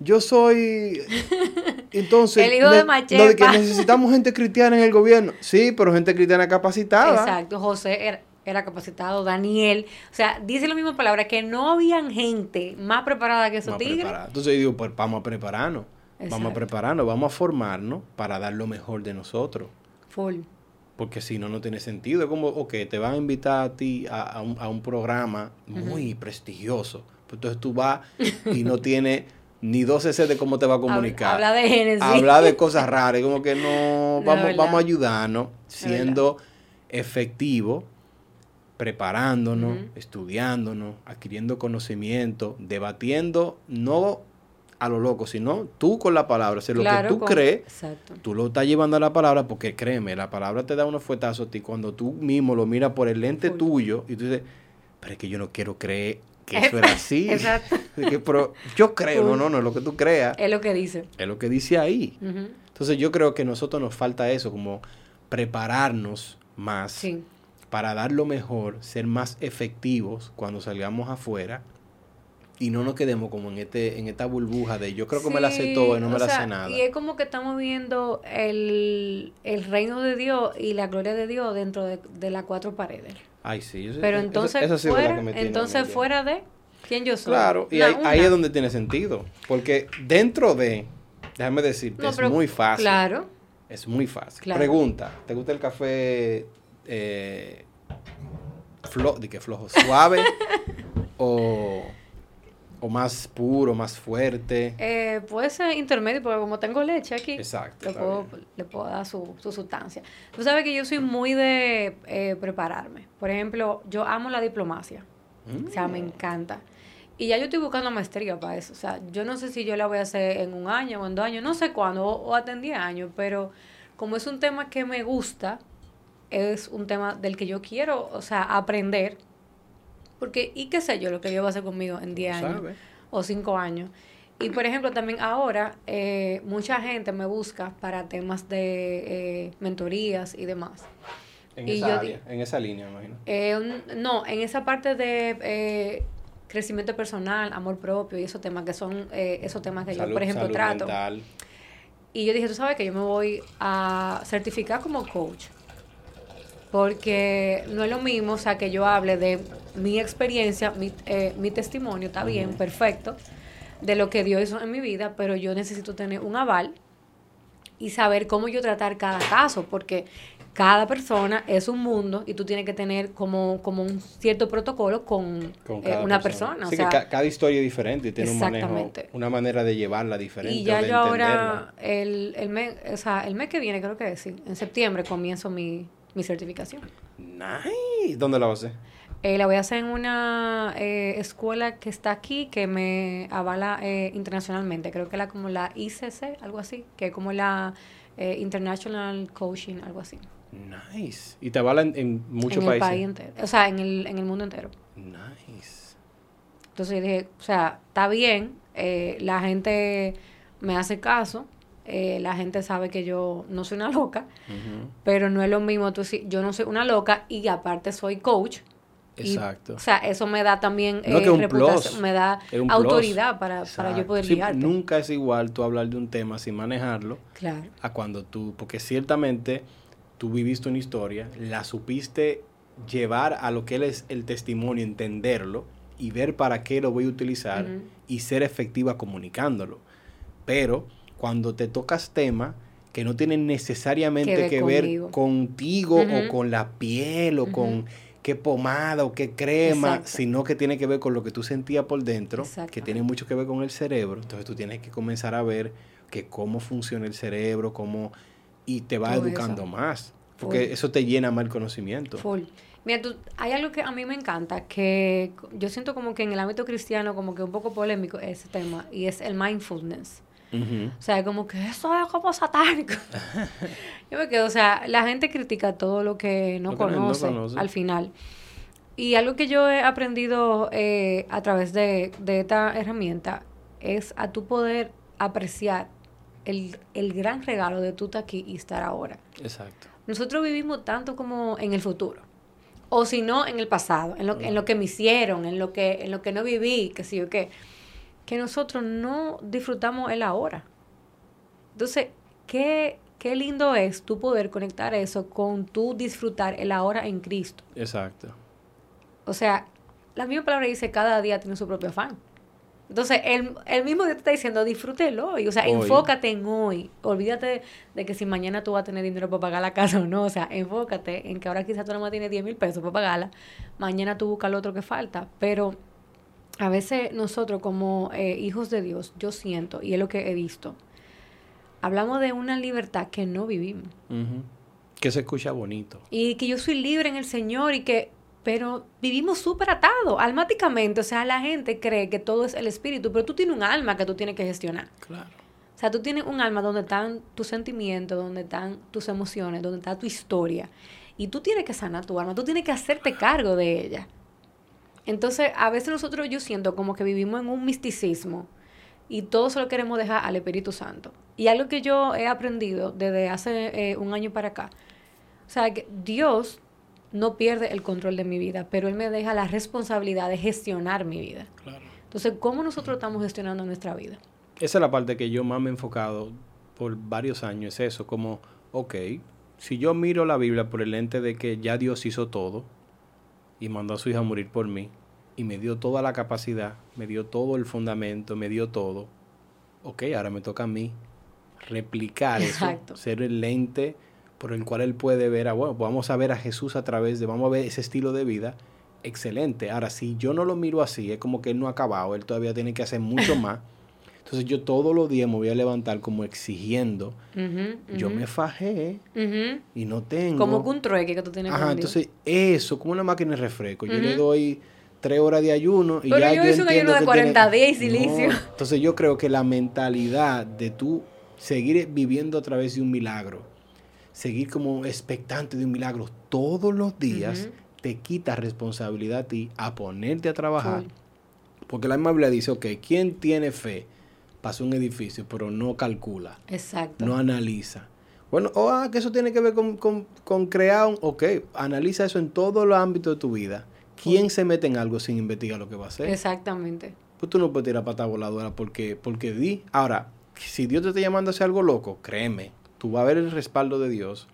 yo soy. <laughs> Entonces. El hijo de Machepa. Lo de que necesitamos gente cristiana en el gobierno. Sí, pero gente cristiana capacitada. Exacto. José era, capacitado, Daniel. O sea, dice la misma palabra, que no habían gente más preparada que esos tigres. Entonces yo digo, pues vamos a prepararnos. Vamos a prepararnos, vamos a formarnos para dar lo mejor de nosotros. Full. Porque si no, no tiene sentido. Es como, ok, te van a invitar a ti a, un, a un, programa muy prestigioso. Pues entonces tú vas y no tienes ni dos cc de cómo te va a comunicar. Habla de Génesis. Habla de cosas raras, como que no, <laughs> vamos, vamos a ayudarnos, siendo efectivo, preparándonos, estudiándonos, adquiriendo conocimiento, debatiendo, no a lo loco, sino tú con la palabra. O lo que tú crees, tú lo estás llevando a la palabra, porque créeme, la palabra te da unos fuetazos a ti cuando tú mismo lo miras por el lente tuyo y tú dices, pero es que yo no quiero creer que eso era <laughs> así. Exacto. <laughs> pero yo creo, no, no, no es lo que tú creas. Es lo que dice. Es lo que dice ahí. Entonces yo creo que a nosotros nos falta eso, como prepararnos más para dar lo mejor, ser más efectivos cuando salgamos afuera y no nos quedemos como en este en esta burbuja de yo creo que me la sé todo y no me la sé nada. Y es como que estamos viendo el, reino de Dios y la gloria de Dios dentro de, las cuatro paredes. Ay, sí. Pero entonces, fuera, entonces fuera de quién yo soy. Claro, y ahí, es donde tiene sentido. Porque dentro de, déjame decirte, es muy fácil. Claro. Es muy fácil. Pregunta, ¿te gusta el café eh, de que flojo, suave <laughs> o o más puro, más fuerte? Eh, puede ser intermedio, porque como tengo leche aquí, Exacto, le, puedo, dar su, sustancia. Tú sabes que yo soy muy de eh, prepararme. Por ejemplo, yo amo la diplomacia. O sea, me mm. encanta. Y ya yo estoy buscando maestría para eso. O sea, yo no sé si yo la voy a hacer en un año o en dos años, no sé cuándo, o, o diez años, pero como es un tema que me gusta, es un tema del que yo quiero, o sea, aprender porque, ¿y qué sé yo lo que Dios va a hacer conmigo en 10 años o 5 años? Y por ejemplo, también ahora eh, mucha gente me busca para temas de eh, mentorías y demás. En, esa, área, en esa línea, imagino. Eh, no, en esa parte de crecimiento personal, amor propio y esos temas que son esos temas que yo, por ejemplo, trato. Y yo dije, tú sabes que yo me voy a certificar como coach. Porque no es lo mismo, o sea, que yo hable de mi experiencia, mi, eh, mi testimonio, está bien, perfecto, de lo que Dios hizo en mi vida, pero yo necesito tener un aval y saber cómo yo tratar cada caso, porque cada persona es un mundo y tú tienes que tener como, como un cierto protocolo con, eh, una persona. que cada historia es diferente y tiene un manejo, una manera de llevarla diferente. Y ya yo ahora, el, el, mes, o sea, el mes que viene, creo que sí, en septiembre comienzo mi, mi certificación. Nice. ¿Dónde la vas a hacer? Eh, la voy a hacer en una eh, escuela que está aquí, que me avala eh, internacionalmente. Creo que la como la ICC, algo así, que es como la International Coaching, algo así. Nice. ¿Y te avala en, muchos países? En el país entero. O sea, en el, en el mundo entero. Nice. Entonces dije, o sea, está bien, la gente me hace caso, eh, la gente sabe que yo no soy una loca, pero no es lo mismo tú yo no soy una loca y aparte soy coach. Exacto. o sea, eso me da también eh, reputación, me da autoridad para, para, yo poder guiarte. Nunca es igual tú hablar de un tema sin manejarlo claro. a cuando tú, porque ciertamente tú viviste una historia, la supiste llevar a lo que es el testimonio, entenderlo y ver para qué lo voy a utilizar y ser efectiva comunicándolo. Pero cuando te tocas temas que no tienen necesariamente que ver, contigo o con la piel o con qué pomada o qué crema, sino que tiene que ver con lo que tú sentías por dentro, que tiene mucho que ver con el cerebro. Entonces tú tienes que comenzar a ver que cómo funciona el cerebro, cómo y te va educando más, porque eso te llena más el conocimiento. Full. Mira, tú, hay algo que a mí me encanta, que yo siento como que en el ámbito cristiano como que un poco polémico ese tema, y es el mindfulness. O sea, como que eso es como satánico. <laughs> Yo me quedo, o sea, la gente critica todo lo que no, conoce, al final. Y algo que yo he aprendido eh, a través de, esta herramienta es a tu poder apreciar el, gran regalo de tú estar aquí y estar ahora. Exacto. Nosotros vivimos tanto como en el futuro. O si no, en el pasado, en lo, en lo que me hicieron, en lo que, en lo que no viví, que sí o qué que nosotros no disfrutamos el ahora. Entonces, qué, qué lindo es tú poder conectar eso con tú disfrutar el ahora en Cristo. Exacto. O sea, la misma palabra dice, cada día tiene su propio afán. Entonces, el, mismo día te está diciendo, disfrútelo hoy. O sea, enfócate en hoy. Olvídate de que si mañana tú vas a tener dinero para pagar la casa o no. O sea, enfócate en que ahora quizás tú nada más tienes 10 mil pesos para pagarla. Mañana tú buscas lo otro que falta. Pero a veces nosotros como eh, hijos de Dios, yo siento, y es lo que he visto, hablamos de una libertad que no vivimos. Que se escucha bonito. Y que yo soy libre en el Señor y que, pero vivimos súper atados, almáticamente. O sea, la gente cree que todo es el espíritu, pero tú tienes un alma que tú tienes que gestionar. Claro. O sea, tú tienes un alma donde están tus sentimientos, donde están tus emociones, donde está tu historia. Y tú tienes que sanar tu alma, tú tienes que hacerte cargo de ella. Entonces, a veces nosotros yo siento como que vivimos en un misticismo y todo se lo queremos dejar al Espíritu Santo. Y algo que yo he aprendido desde hace eh, un año para acá, o sea, que Dios no pierde el control de mi vida, pero Él me deja la responsabilidad de gestionar mi vida. Claro. Entonces, ¿cómo nosotros estamos gestionando nuestra vida? Esa es la parte que yo más me he enfocado por varios años, es eso, como, ok, si yo miro la Biblia por el ente de que ya Dios hizo todo y mandó a su hija a morir por mí, y me dio toda la capacidad, me dio todo el fundamento, me dio todo, ok, ahora me toca a mí replicar eso, ser el lente por el cual él puede ver a, bueno, vamos a ver a Jesús a través de, vamos a ver ese estilo de vida, excelente. Ahora, si yo no lo miro así, es como que él no ha acabado, él todavía tiene que hacer mucho <laughs> más. Entonces yo todos los días me voy a levantar como exigiendo, yo me fajé y no tengo. Como un trueque que tú tienes Ajá, entonces eso, como una máquina de refresco, yo le doy tres horas de ayuno y ya yo, yo hice un ayuno de 40 días y silicio. entonces yo creo que la mentalidad de tú seguir viviendo a través de un milagro, seguir como expectante de un milagro todos los días, te quita responsabilidad a ti a ponerte a trabajar. Porque la Biblia dice, ok, ¿quién tiene fe? Pasa un edificio, pero no calcula. Exacto. No analiza. Bueno, o ah, que eso tiene que ver con, con, crear un... Ok, analiza eso en todos los ámbitos de tu vida. ¿Quién se mete en algo sin investigar lo que va a hacer? Exactamente. Pues tú no puedes tirar pata voladora porque, porque di. Ahora, si Dios te está llamando a hacer algo loco, créeme, tú vas a ver el respaldo de Dios,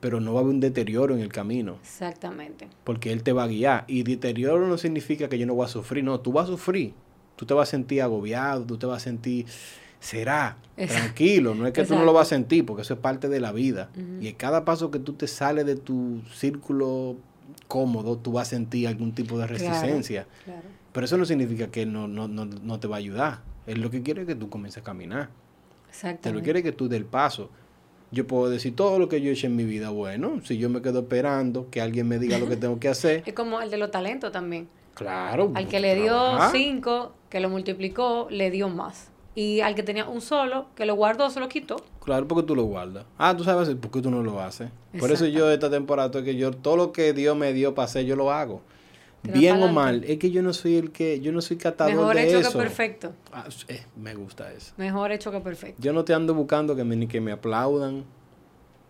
pero no va a haber un deterioro en el camino. Exactamente. Porque Él te va a guiar. Y deterioro no significa que yo no voy a sufrir, no, tú vas a sufrir. Tú te vas a sentir agobiado, tú te vas a sentir, será, <laughs> tranquilo, no es que tú no lo vas a sentir, porque eso es parte de la vida. Y en cada paso que tú te sales de tu círculo cómodo, tú vas a sentir algún tipo de resistencia. Pero eso no significa que no, no, no, no te va a ayudar. Él lo que quiere es que tú comiences a caminar. Te lo quiere que tú des el paso. Yo puedo decir todo lo que yo he hecho en mi vida. Bueno, si yo me quedo esperando que alguien me diga lo que <laughs> tengo que hacer. Es como el de los talentos también. Claro. Al que le dio cinco, que lo multiplicó, le dio más. Y al que tenía un solo, que lo guardó, se lo quitó. Claro, porque tú lo guardas. Ah, tú sabes por qué tú no lo haces. Por eso yo esta temporada, que yo todo lo que Dios me dio para hacer, yo lo hago bien o mal, es que yo no soy el que, yo no soy catador Mejor hecho que perfecto. Ah, eh, me gusta eso. Mejor hecho que perfecto. Yo no te ando buscando que me, ni que me aplaudan,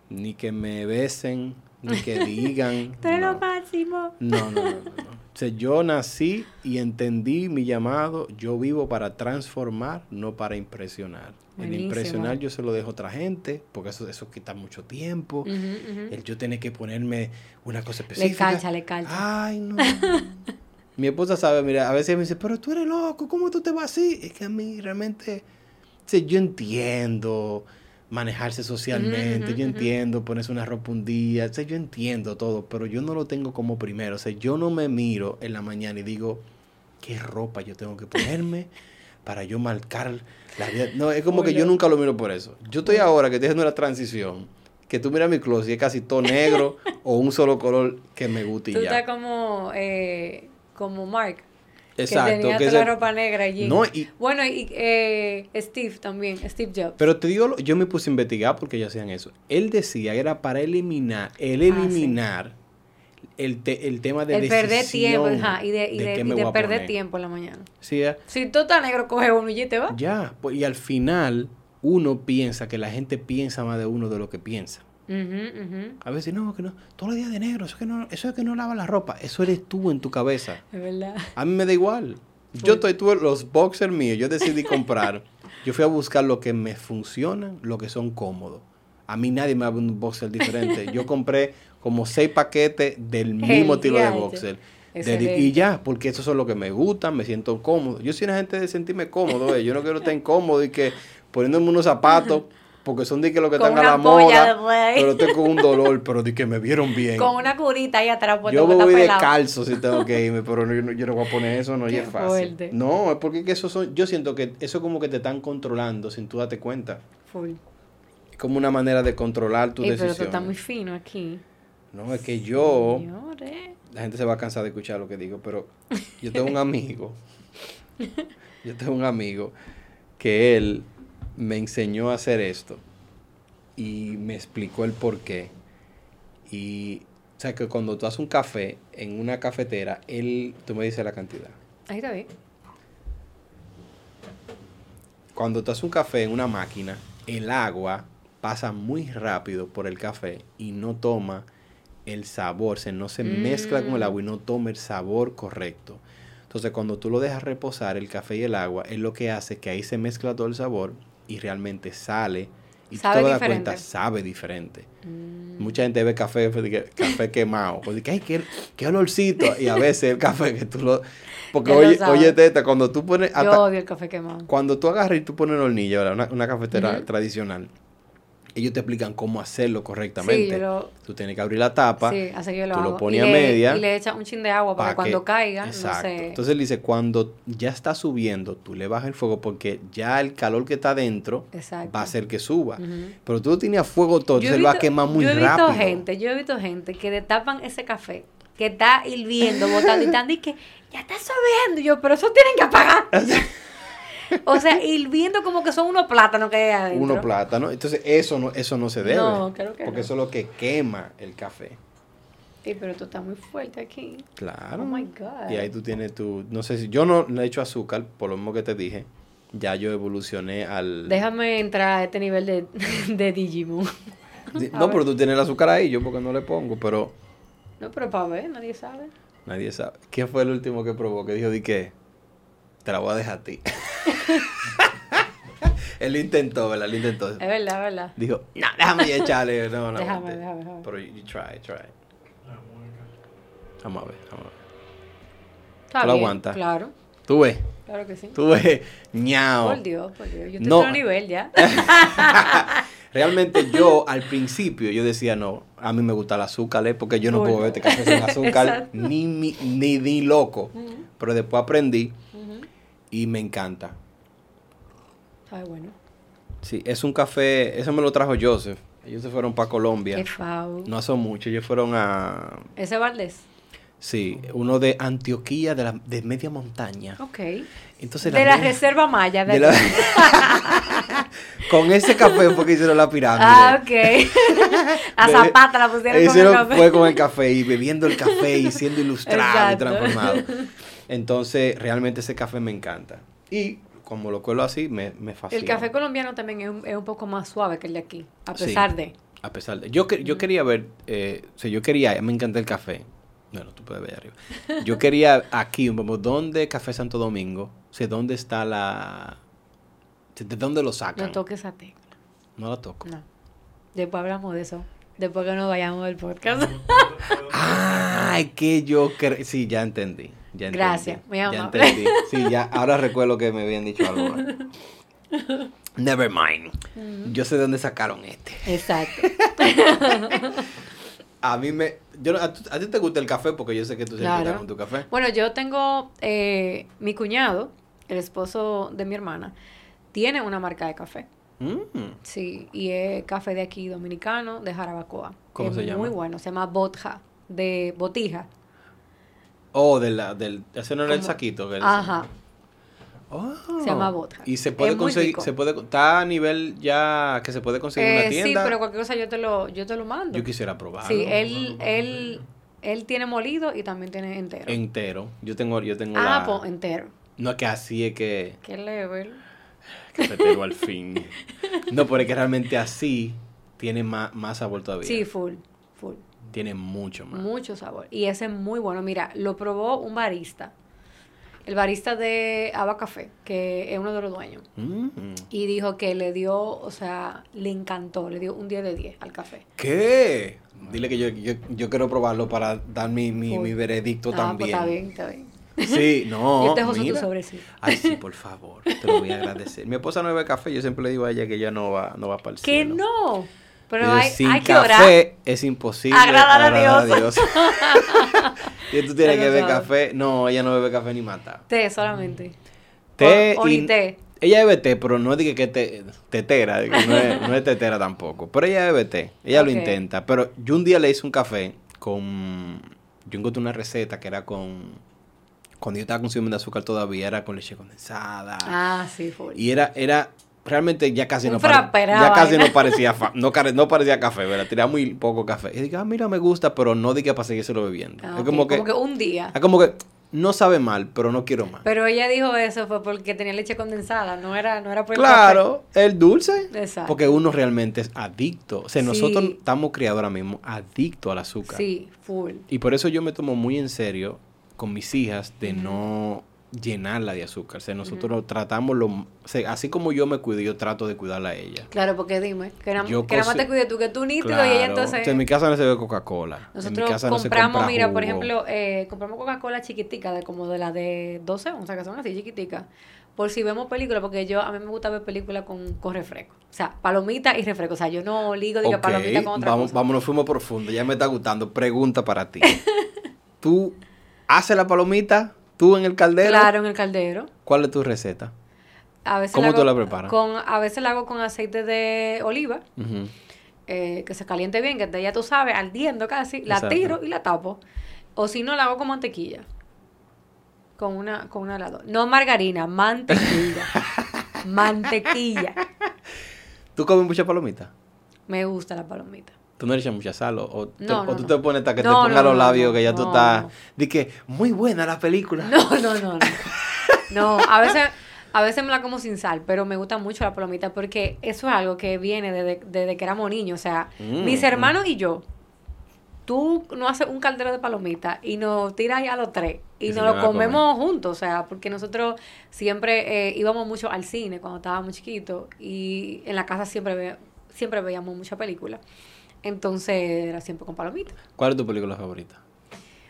ni que me besen, ni que <laughs> digan. Tú lo máximo. No, no, no, no. O sea, yo nací y entendí mi llamado. Yo vivo para transformar, no para impresionar. El impresionar yo se lo dejo a otra gente, porque eso, eso quita mucho tiempo. El yo tener que ponerme una cosa específica. Le calcha, le calcha. Ay, no. <laughs> Mi esposa sabe, mira, a veces me dice, pero tú eres loco, ¿cómo tú te vas así? Es que a mí realmente, sí, yo entiendo manejarse socialmente, yo entiendo ponerse una ropa un día, yo entiendo todo, pero yo no lo tengo como primero. O sea, yo no me miro en la mañana y digo, ¿qué ropa yo tengo que ponerme? para yo marcar la vida. No, es como que yo nunca lo miro por eso. Yo estoy ahora que estoy haciendo una transición, que tú miras mi closet y es casi todo negro <laughs> o un solo color que me gusta y tú estás como, eh, como Mark. Exacto. Que tenía toda la ropa negra allí. No, y, bueno, y eh, Steve también, Steve Jobs. Pero te digo, yo me puse a investigar porque ellos hacían eso. Él decía, era para eliminar, el ah, eliminar el, el tema de el perder tiempo y de, y de, perder tiempo en la mañana. Sí, ¿eh? Si tú estás negro, coge uno y te va. Ya, pues, y al final uno piensa que la gente piensa más de uno de lo que piensa. A veces no, que no, todos los días de negro, eso es que no, eso es que no lava la ropa, eso eres tú en tu cabeza. Es verdad. A mí me da igual. Yo estoy, tuve los boxers míos, yo decidí comprar. yo fui a buscar lo que me funcionan, lo que son cómodos. A mí nadie me abre un boxer diferente. Yo compré como seis paquetes del <laughs> mismo estilo de boxer. y ya, porque eso es lo que me gusta, me siento cómodo. Yo soy una gente de sentirme cómodo, eh. yo no quiero estar incómodo y que poniéndome unos zapatos, porque son de que lo que están a la moda, pero tengo un dolor, pero de que me vieron bien. Con una curita ahí atrás. Yo me voy descalzo si tengo que irme, pero yo, no voy a poner eso, no <laughs> es fácil. No, es porque eso son, yo siento que eso como que te están controlando sin tú darte cuenta. Full. Es como una manera de controlar tu decisión. Pero tú estás muy fino aquí. No, es que yo... La gente se va a cansar de escuchar lo que digo, pero yo tengo un amigo. <laughs> yo tengo un amigo que él me enseñó a hacer esto y me explicó el por qué. Y O sea, que cuando tú haces un café en una cafetera, él, tú me dices la cantidad. Ahí está bien. Cuando tú haces un café en una máquina, el agua pasa muy rápido por el café y no toma el sabor, se no se mezcla con el agua y no toma el sabor correcto. Entonces, cuando tú lo dejas reposar, el café y el agua, es lo que hace que ahí se mezcla todo el sabor y realmente sale. Y Sabe te das diferente. cuenta, sabe diferente. Mm. Mucha gente ve café, pues, café quemado. Pues, que, ay, qué, qué olorcito. Y a veces el café que tú lo... Porque Ya oye, oye, teta, cuando tú pones... Yo hasta- odio el café quemado. cuando tú agarras y tú pones en hornilla, ¿verdad? una, una cafetera tradicional, ellos te explican cómo hacerlo correctamente. Sí, lo- Tú tienes que abrir la tapa. Sí, así que yo lo tú lo pones y a le, media Y le echas un chin de agua para que cuando caiga, Exacto. no se... Entonces él dice, cuando ya está subiendo, tú le bajas el fuego porque ya el calor que está dentro Exacto. va a hacer que suba. Pero tú lo tienes a fuego todo, entonces él va a quemar muy yo he rápido. Visto gente, yo he visto gente que destapan ese café, que está hirviendo, botando y están y que ya está subiendo. Y yo, pero eso tienen que apagar. <laughs> o sea, hirviendo como que son unos plátanos que hay adentro. Uno plátano. Entonces eso no, eso no se debe. No, claro que Porque no. eso es lo que quema el café. Sí, pero tú estás muy fuerte aquí. Claro. Oh my God. Y ahí tú tienes tu, no sé si, yo no le he hecho azúcar, por lo mismo que te dije, ya yo evolucioné al... Déjame entrar a este nivel de, <laughs> de Digimon. <laughs> No, pero tú tienes el azúcar ahí, yo porque no le pongo, pero No, pero para ver, nadie sabe. nadie sabe. ¿Quién fue el último que probó? Que dijo, di qué, te la voy a dejar a ti. <laughs> Él lo intentó, ¿verdad? Él lo intentó. Es verdad, es verdad. Dijo, no, déjame ya echarle. No, no, Déjame, vente". déjame, déjame. Pero you try, try. Vamos a ver, vamos a ver. Está ¿Tú lo aguantas? Claro, Tú ves, claro que sí. tú ves, ñao. Por Dios, por Dios. Yo estoy No. a otro nivel ya. <laughs> Realmente yo al principio yo decía no, a mí me gusta el azúcar, ¿eh? porque yo no puedo no. beber este café sin azúcar, <laughs> ni, ni, ni loco. Pero después aprendí. Y me encanta. Está bueno. Sí, es un café, eso me lo trajo Joseph. Ellos se fueron para Colombia. Qué fao. No hace mucho, ellos fueron a... Ese Valdés. Sí, uno de Antioquía, de, la, de media montaña. Ok. Entonces, de la media- Reserva Maya. De de la- <laughs> Con ese café fue que hicieron la pirámide. Ah, ok. <laughs> a Zapata la pusieron con el café. Fue con el café y bebiendo el café y siendo ilustrado Exacto. y transformado. <laughs> Entonces, realmente ese café me encanta. Y como lo cuelo así, me, me fascina. El café colombiano también es un, es un poco más suave que el de aquí, a Sí. pesar de. A pesar de... Yo, yo quería ver... Eh, o sea, yo quería... Me encanta el café. Bueno, tú puedes ver arriba. Yo quería aquí, como, ¿dónde Café Santo Domingo? O sea, ¿dónde está la... ¿De dónde lo sacan? No toques a tecla. No la toco. No. Después hablamos de eso. Después que nos vayamos del podcast. <laughs> Ay, que yo cre- Sí, ya entendí. Ya entendí. Gracias, muy Ya amable. entendí. <laughs> Sí, ya, ahora recuerdo que me habían dicho algo. Never mind. Yo sé de dónde sacaron este. Exacto. <laughs> A mí me... Yo, a, ti te gusta el café porque yo sé que tú siempre Claro. con tu café. Bueno, yo tengo eh, mi cuñado, el esposo de mi hermana, tiene una marca de café. Mm. Sí, y es café de aquí dominicano, de Jarabacoa. ¿Cómo es se llama? Muy bueno, se llama Botja, de botija. Oh, de la, del... Ese no era el saquito. Que Ajá. Oh. Se llama vodka. Y se puede Es conseguir... Se puede, está a nivel ya que se puede conseguir en Eh, una sí, tienda. pero cualquier cosa yo te lo, yo te lo mando. Yo quisiera probarlo. Sí, él, él, él tiene molido y también tiene entero. Entero. Yo tengo, yo tengo ah, la... pues entero. No es que así es que... Qué level. Cafetero al fin. No, pero es que realmente así tiene más, más sabor todavía. Sí, full. Tiene mucho más. Mucho sabor. Y ese es muy bueno. Mira, lo probó un barista. El barista de Ava Café, que es uno de los dueños. Mm. Y dijo que le dio, o sea, le encantó, le dio un 10 de 10 al café. ¿Qué? Dile que yo, yo, yo quiero probarlo para dar mi, mi, mi veredicto Ah, pues también. está bien, está bien. Sí, no. Yo te dejo mira. sobrecito. Ay, sí, por favor. Te lo voy a agradecer. Mi esposa no bebe café. Yo siempre le digo a ella que ella no va, no va para el Que cielo. no. Pero hay, sin hay que café orar. es imposible Agradar a Dios. <laughs> <laughs> y tú tienes que beber café. No, ella no bebe café ni mata. Té solamente. Té o, o y- ni té. Ella bebe té, pero no es de que, te, tetera, no, es, no es tetera tampoco. Pero ella bebe té, ella lo intenta. Pero yo un día le hice un café con... Yo encontré una receta que era con... Cuando yo estaba consumiendo azúcar todavía, era con leche condensada. Ah, sí, full. Y era, era realmente ya casi no pare- ya casi no parecía fa- no, no parecía café, ¿verdad? Tiraba muy poco café. Y digo, ah, mira, me gusta, pero no diga para seguírselo bebiendo. Ah, es como que, un día. es como que no sabe mal, pero no quiero más. Pero ella dijo eso fue porque tenía leche condensada, no era, no era por el Claro, el dulce. Exacto. Porque uno realmente es adicto. O sea, Sí. nosotros estamos criados ahora mismo adictos al azúcar. Sí, full. Y por eso yo me tomo muy en serio con mis hijas de no llenarla de azúcar. O sea, nosotros tratamos lo... O sea, así como yo me cuido, yo trato de cuidarla a ella. Claro, porque dime, que, nada más te cuide tú, que tú nítido y Claro. ella entonces... O sea, en mi casa no se ve Coca-Cola. en mi Nosotros casa no se compramos, mira, por ejemplo, eh, compramos Coca-Cola chiquitica, de como de la de 12 onzas, que son así chiquiticas. Por si vemos películas, porque yo, a mí me gusta ver películas con, con refresco. O sea, palomita y refresco. O sea, yo no ligo, diga Ok, palomita con otra vamos, cosa. vámonos, fuimos profundo. Ya me está gustando. Pregunta para ti. <laughs> ¿Tú haces la palomita? ¿Tú en el caldero? Claro, en el caldero. ¿Cuál es tu receta? A veces ¿Cómo la tú la preparas? Con, a veces la hago con aceite de oliva, eh, que se caliente bien, que esté, ya tú sabes, ardiendo casi. La Exacto. tiro y la tapo. O si no, la hago con mantequilla. Con una, con una helado. No margarina, mantequilla. <laughs> mantequilla. ¿Tú comes mucha palomita? Me gusta la palomita. ¿Tú no le echas mucha sal? ¿O, o te- No, o no, tú no. te pones hasta que te ponga los labios que ya tú estás... Di que, muy buena la película. No, no, no, no. <laughs> No, a veces, a veces me la como sin sal, pero me gusta mucho la palomita porque eso es algo que viene desde, desde que éramos niños. O sea, Mm, mis hermanos y yo, tú no haces un caldero de palomita y nos tiras ya los tres y nos lo comemos juntos. O sea, porque nosotros siempre eh, íbamos mucho al cine cuando estábamos chiquitos y en la casa siempre, ve- siempre veíamos mucha película. Entonces era siempre con palomita. ¿Cuál es tu película favorita?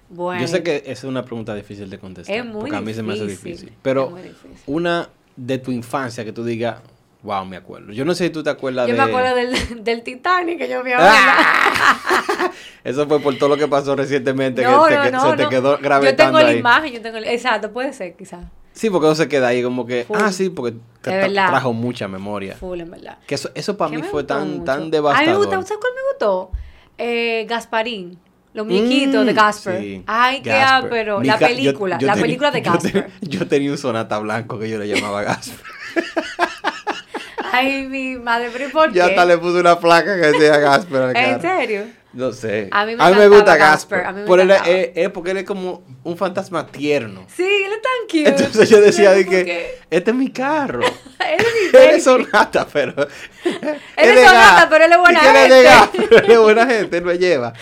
Bueno, Yo sé que esa es una pregunta difícil de contestar. Es muy porque a mí se me hace difícil, Pero difícil. una de tu infancia que tú digas, wow, me acuerdo. Yo no sé si tú te acuerdas yo de... me acuerdo del, <laughs> del Titanic que yo vi a ¡Ah! <laughs> Eso fue por todo lo que pasó recientemente No, que, te- no, que no, se te quedó Yo gravitando tengo la ahí. imagen, yo tengo la- Exacto, puede ser, quizás. Sí, porque eso se queda ahí como que, Full. ah, sí, porque te De tra- verdad. trajo mucha memoria. Full, en verdad. Que eso, eso para mí fue tan, mucho. tan A mí devastador. me gustó, ¿sabes cuál me gustó? Eh, Gasparín. Los muñequitos de Mm, Gasper. sí, Ay, qué pero La yo- película, yo la película de yo Gasper. Yo tenía un sonata blanco que yo le llamaba Gasper. <laughs> Ay, mi madre, pero ¿y por qué? hasta le puse una placa que decía Gasper ¿En serio? No sé. A mí me gusta Gasper. Gasper, a mí me Por él es, es porque él es como un fantasma tierno. Sí, él es tan cute. Entonces yo decía de ¿Por que qué? este es mi carro. <laughs> Él es mi <laughs> Él baby. es sonata, pero. <laughs> Él es sonata, pero él es buena y que él es de gente. él es buena gente, él me lleva.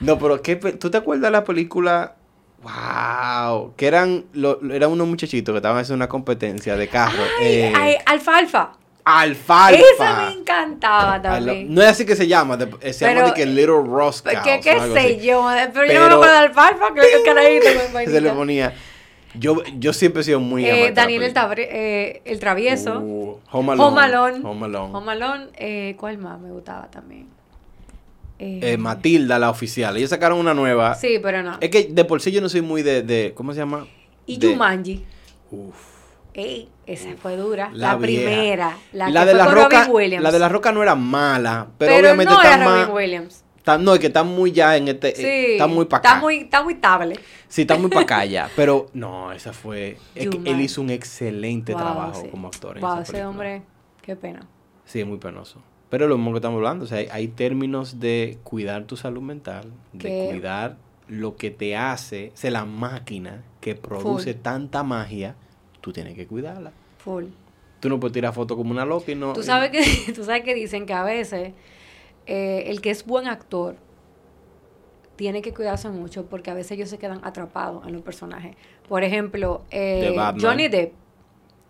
No, pero ¿qué, ¿tú te acuerdas de la película? ¡Wow! Que eran, lo, lo- eran unos muchachitos que estaban haciendo una competencia de carro. Ay, eh, ay, alfalfa. Alfalfa. Esa me encantaba también. No es así que se llama, se llama de que Little Ross ¿Qué, qué sé yo? Pero, yo no me acuerdo de alfalfa, creo que con <laughs> Se le ponía. Yo, yo siempre he sido muy Eh, Daniel el. Tabre- eh, el Travieso. Uh, Home Alone. Home Alone. Home Alone. Home Alone, eh, ¿cuál más me gustaba también? Eh, Eh, Matilda, la oficial. Ellos sacaron una nueva. Sí, pero no. Es que de por sí yo no soy muy de. de ¿Cómo se llama? Y De- Jumanji. Uf. Ey, esa fue dura. La primera. La, La, que de fue la con roca. Williams. La de la roca no era mala. Pero, pero obviamente no está era más. Robin Williams. está- no, es que está muy ya en este. Sí. eh, está muy para acá. Está muy, está muy table. Sí, está muy para acá <laughs> ya. Pero no, esa fue. Es que él hizo un excelente Wow, trabajo sí. como actor. En Wow, esa ese película. hombre, qué pena. Sí, es muy penoso. Pero lo mismo que estamos hablando, o sea, hay, hay términos de cuidar tu salud mental, de cuidar lo que te hace, o sea, la máquina que produce Full. tanta magia, tú tienes que cuidarla. Full. Tú no puedes tirar fotos como una loca y no... Tú sabes que, <laughs> tú sabes que dicen que a veces eh, el que es buen actor tiene que cuidarse mucho porque a veces ellos se quedan atrapados en los personajes. Por ejemplo, eh. Johnny Depp.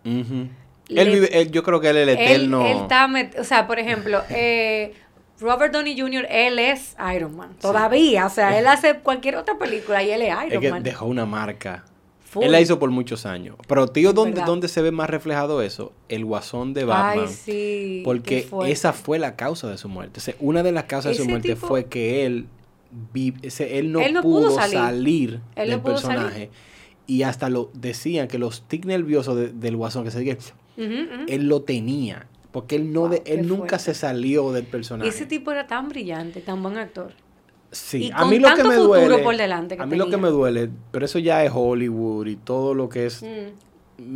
Le- Él vive, él- yo creo que él es el eterno... él está, met- o sea, por ejemplo, <laughs> eh, Robert Downey Jr., él es Iron Man. Todavía, o sea, él hace cualquier otra película y él es es Iron que Man. dejó una marca. Full. Él la hizo por muchos años. Pero tío, ¿dónde. ¿dónde se ve más reflejado eso? El guasón de Batman. Ay, sí. Porque esa fue la causa de su muerte. O sea, una de las causas de su muerte tipo- fue que él, vi- él, no, Él no pudo, salir, salir. Él del no pudo salir. personaje. Y hasta lo decían que los tics nerviosos de- del guasón, que se diga, él lo tenía. Porque él no Wow, de- él nunca fuerte. se salió del personaje. Ese tipo era tan brillante, tan buen actor. Sí, y a mí lo que me duele. por delante que a mí lo que me duele, pero eso ya es Hollywood y todo lo que es Mm.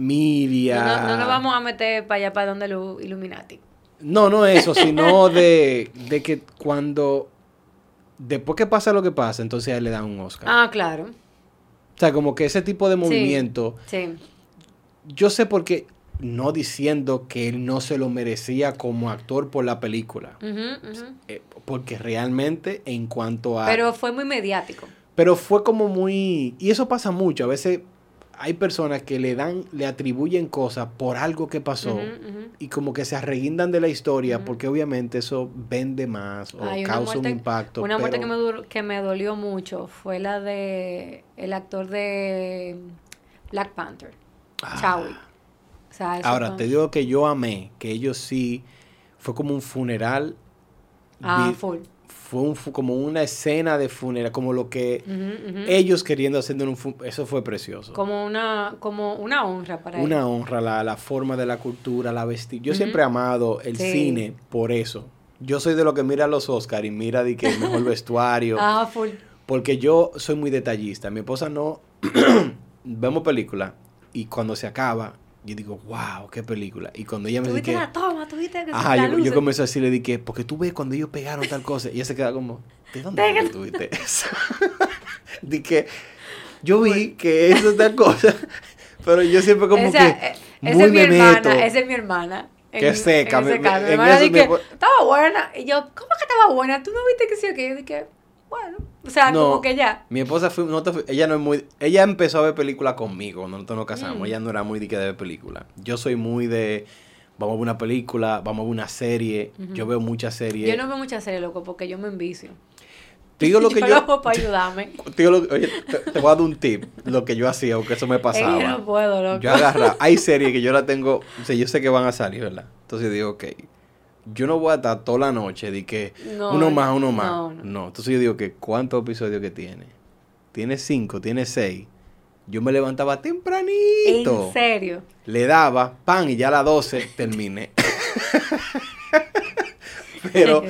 Miria. No, no nos vamos a meter para allá, para donde los Illuminati. No, no eso, <laughs> sino de, de que cuando. Después que pasa lo que pasa, entonces a él le dan un Oscar. Ah, claro. O sea, como que ese tipo de movimiento. Sí. Yo sé por qué. No diciendo que él no se lo merecía como actor por la película. Eh, porque realmente, en cuanto a. Pero fue muy mediático. Pero fue como muy... Y eso pasa mucho. A veces hay personas que le dan, le atribuyen cosas por algo que pasó. Y como que se arreguindan de la historia porque obviamente eso vende más o Ay, causa muerte- un impacto. Una muerte que me, que me dolió mucho fue la de el actor de Black Panther, Ah. Chadwick. O sea, eso Ahora, fue- te digo que yo amé, que ellos sí... Fue como un funeral. Ah, vi- full. Fue un como una escena de funeral, como lo que ellos queriendo hacer en un Eso fue precioso. Como una, como una honra para él. Una honra, la, la forma de la cultura, la vestir. Yo siempre he amado el Sí. cine por eso. Yo soy de lo que mira los Oscars y mira de que el mejor <laughs> vestuario. Ah, full. Porque yo soy muy detallista. Mi esposa no. <clears throat> Vemos película y cuando se acaba, yo digo, wow, qué película. Y cuando ella me dice que. la toma, tuviste que Ajá, yo, yo comienzo a decirle de que, porque tú ves cuando ellos pegaron tal cosa, y ella se queda como, ¿de dónde ¿De fue qué que tuviste eso? <laughs> que yo vi que eso es tal cosa, pero yo siempre como Esa, que eh, esa muy es mi hermana, esa es mi hermana. Qué seca, En ese me- caso. Mi en hermana eso di me que, po- estaba buena. Y yo, ¿cómo que estaba buena? ¿Tú no viste que sí o qué? Yo dije, bueno. O sea, No, como que ya. Mi esposa fue, ella no es muy, ella empezó a ver películas conmigo, nosotros nos casamos, Mm. ella no era muy de que de ver películas. Yo soy muy de, vamos a ver una película, vamos a ver una serie, yo veo muchas series. Yo no veo muchas series, loco, porque yo me envicio. Te digo lo <laughs> que yo yo, lo hago para ayudarme. <laughs> te digo lo- oye, te, te voy a dar un tip, lo que yo hacía, porque eso me pasaba. Ey, no puedo, loco. Yo agarra, hay series que yo la tengo, o sea, yo sé que van a salir, ¿verdad? Entonces digo, ok, yo no voy a estar toda la noche de que No, uno más, uno más. no, No, no. entonces yo digo que ¿cuántos episodios que tiene? Tiene cinco, tiene seis. Yo me levantaba tempranito. En serio. Le daba pan y ya a las 12 terminé. <laughs> Pero.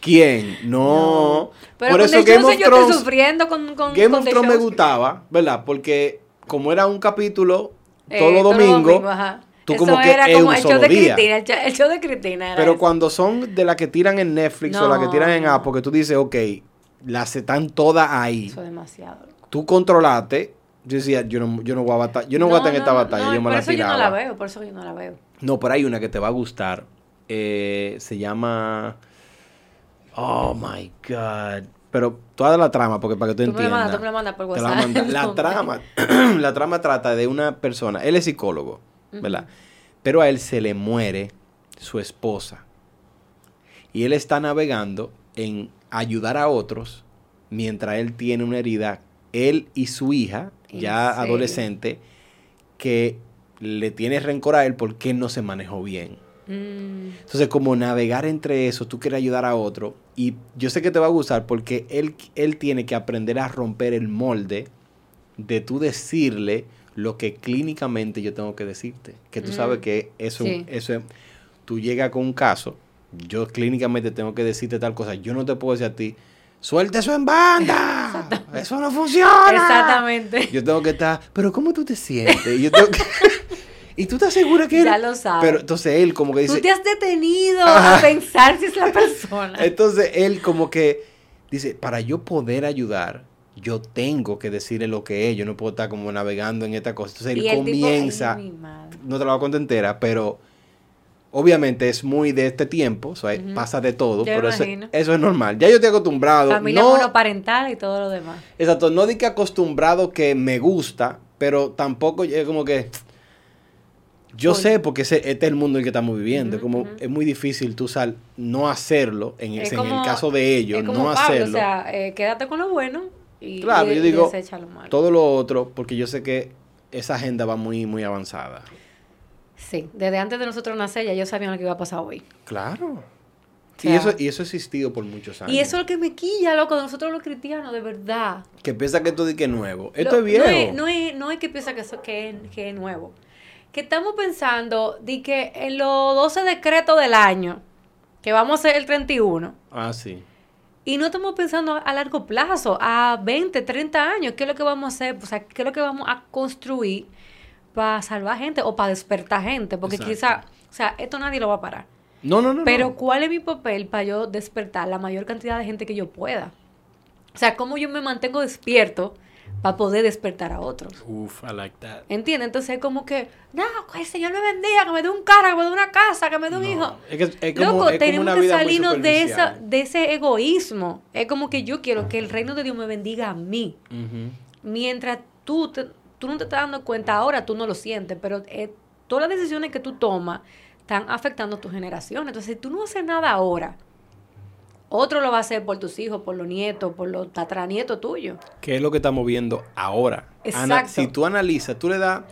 ¿quién? No. Pero Por eso Game of yo Thrones. estoy sufriendo con, con Game con of Thrones me gustaba, ¿verdad? Porque como era un capítulo Eh, todos los domingos, ajá. Tú Eso como que era como el show de día. Cristina, el, cha- el show de Cristina era Pero eso. cuando son de las que tiran en Netflix o las que No, tiran en no. Apple, que tú dices, ok, las están todas ahí. Eso es demasiado. Tú controlaste. Yo decía, yo no, yo no voy a batallar. Yo no, voy a estar en esta batalla, no, yo me por la eso tiraba. yo no la veo, por eso yo no la veo. No, pero hay una que te va a gustar. Eh, se llama. Oh my God. Pero toda la trama, porque para que tú, Tú me la entiendas. mandas, tú me la mandas por te la WhatsApp. manda- la <laughs> No, trama, <clears throat> la trama trata de una persona. Él es psicólogo, ¿verdad? Pero a él se le muere su esposa. Y él está navegando en ayudar a otros mientras él tiene una herida. Él y su hija, ¿En ya serio? adolescente, que le tiene rencor a él porque no se manejó bien. Mm, Entonces, como navegar entre eso, tú quieres ayudar a otro. Y yo sé que te va a gustar porque él, él tiene que aprender a romper el molde de tú decirle lo que clínicamente yo tengo que decirte. Que tú Mm. sabes que eso, Sí. eso es- tú llegas con un caso, yo clínicamente tengo que decirte tal cosa. Yo no te puedo decir a ti, suelte eso en banda. eso no funciona. Exactamente. Yo tengo que estar, pero ¿cómo tú te sientes? Y, yo tengo que- <laughs> y tú estás segura que... Ya él- lo sabes. Pero entonces él como que dice... Tú te has detenido a pensar si es la persona. Entonces él como que dice, para yo poder ayudar, yo tengo que decirle lo que es, yo no puedo estar como navegando en esta cosa. Entonces él Y tipo, comienza, ay, no te la voy a contar entera, pero obviamente es muy de este tiempo, o sea, Ujú. pasa de todo, Yo pero eso, es normal. Ya yo estoy acostumbrado. Familia no, monoparental y todo lo demás. exacto, no di que acostumbrado que me gusta, pero tampoco es como que... Yo sé porque ese- este es el mundo en el que estamos viviendo. Como es muy difícil tú sal, no hacerlo, en, Es ese- en como- el caso de ellos, es como no Pablo, hacerlo. O sea, eh, quédate con lo bueno y, Claro, y- yo y digo, desecha lo malo. todo lo otro, porque yo sé que esa agenda va muy, muy avanzada. Sí, desde antes de nosotros nacer ya ellos sabían lo que iba a pasar hoy. Claro. O y, eso, y eso ha existido por muchos años. Y eso es lo que me quilla, loco, de nosotros los cristianos, de verdad. Que piensa que esto di que es nuevo. Esto Lo- es viejo. No es, no es, no es que piensa que, eso, que, es, que es nuevo. Que estamos pensando de que en los 12 decretos del año, que vamos a hacer el 31, Ah, sí. Y no estamos pensando a largo plazo, a 20, 30 años, qué es lo que vamos a hacer, o sea, qué es lo que vamos a construir para salvar gente o para despertar gente, porque Exacto. quizá, o sea, esto nadie lo va a parar. No, no, no. Pero no. ¿cuál es mi papel para yo despertar la mayor cantidad de gente que yo pueda? O sea, ¿cómo yo me mantengo despierto para poder despertar a otros? Uf, I like that. ¿Entiendes? Entonces es como que, no, que el Señor me bendiga, que me dé un carro, que me dé una casa, que me dé un No, hijo. Es que es como, Loco, es como tenemos una que salirnos de, esa, de ese egoísmo. Es como que yo quiero que el reino de Dios me bendiga a mí. Mientras tú, te- tú no te estás dando cuenta ahora, tú no lo sientes, pero eh, todas las decisiones que tú tomas están afectando a tu generación. Entonces, si tú no haces nada ahora, otro lo va a hacer por tus hijos, por los nietos, por los tataranietos tuyos. ¿Qué es lo que estamos viendo ahora? Exacto. si tú analizas, tú le das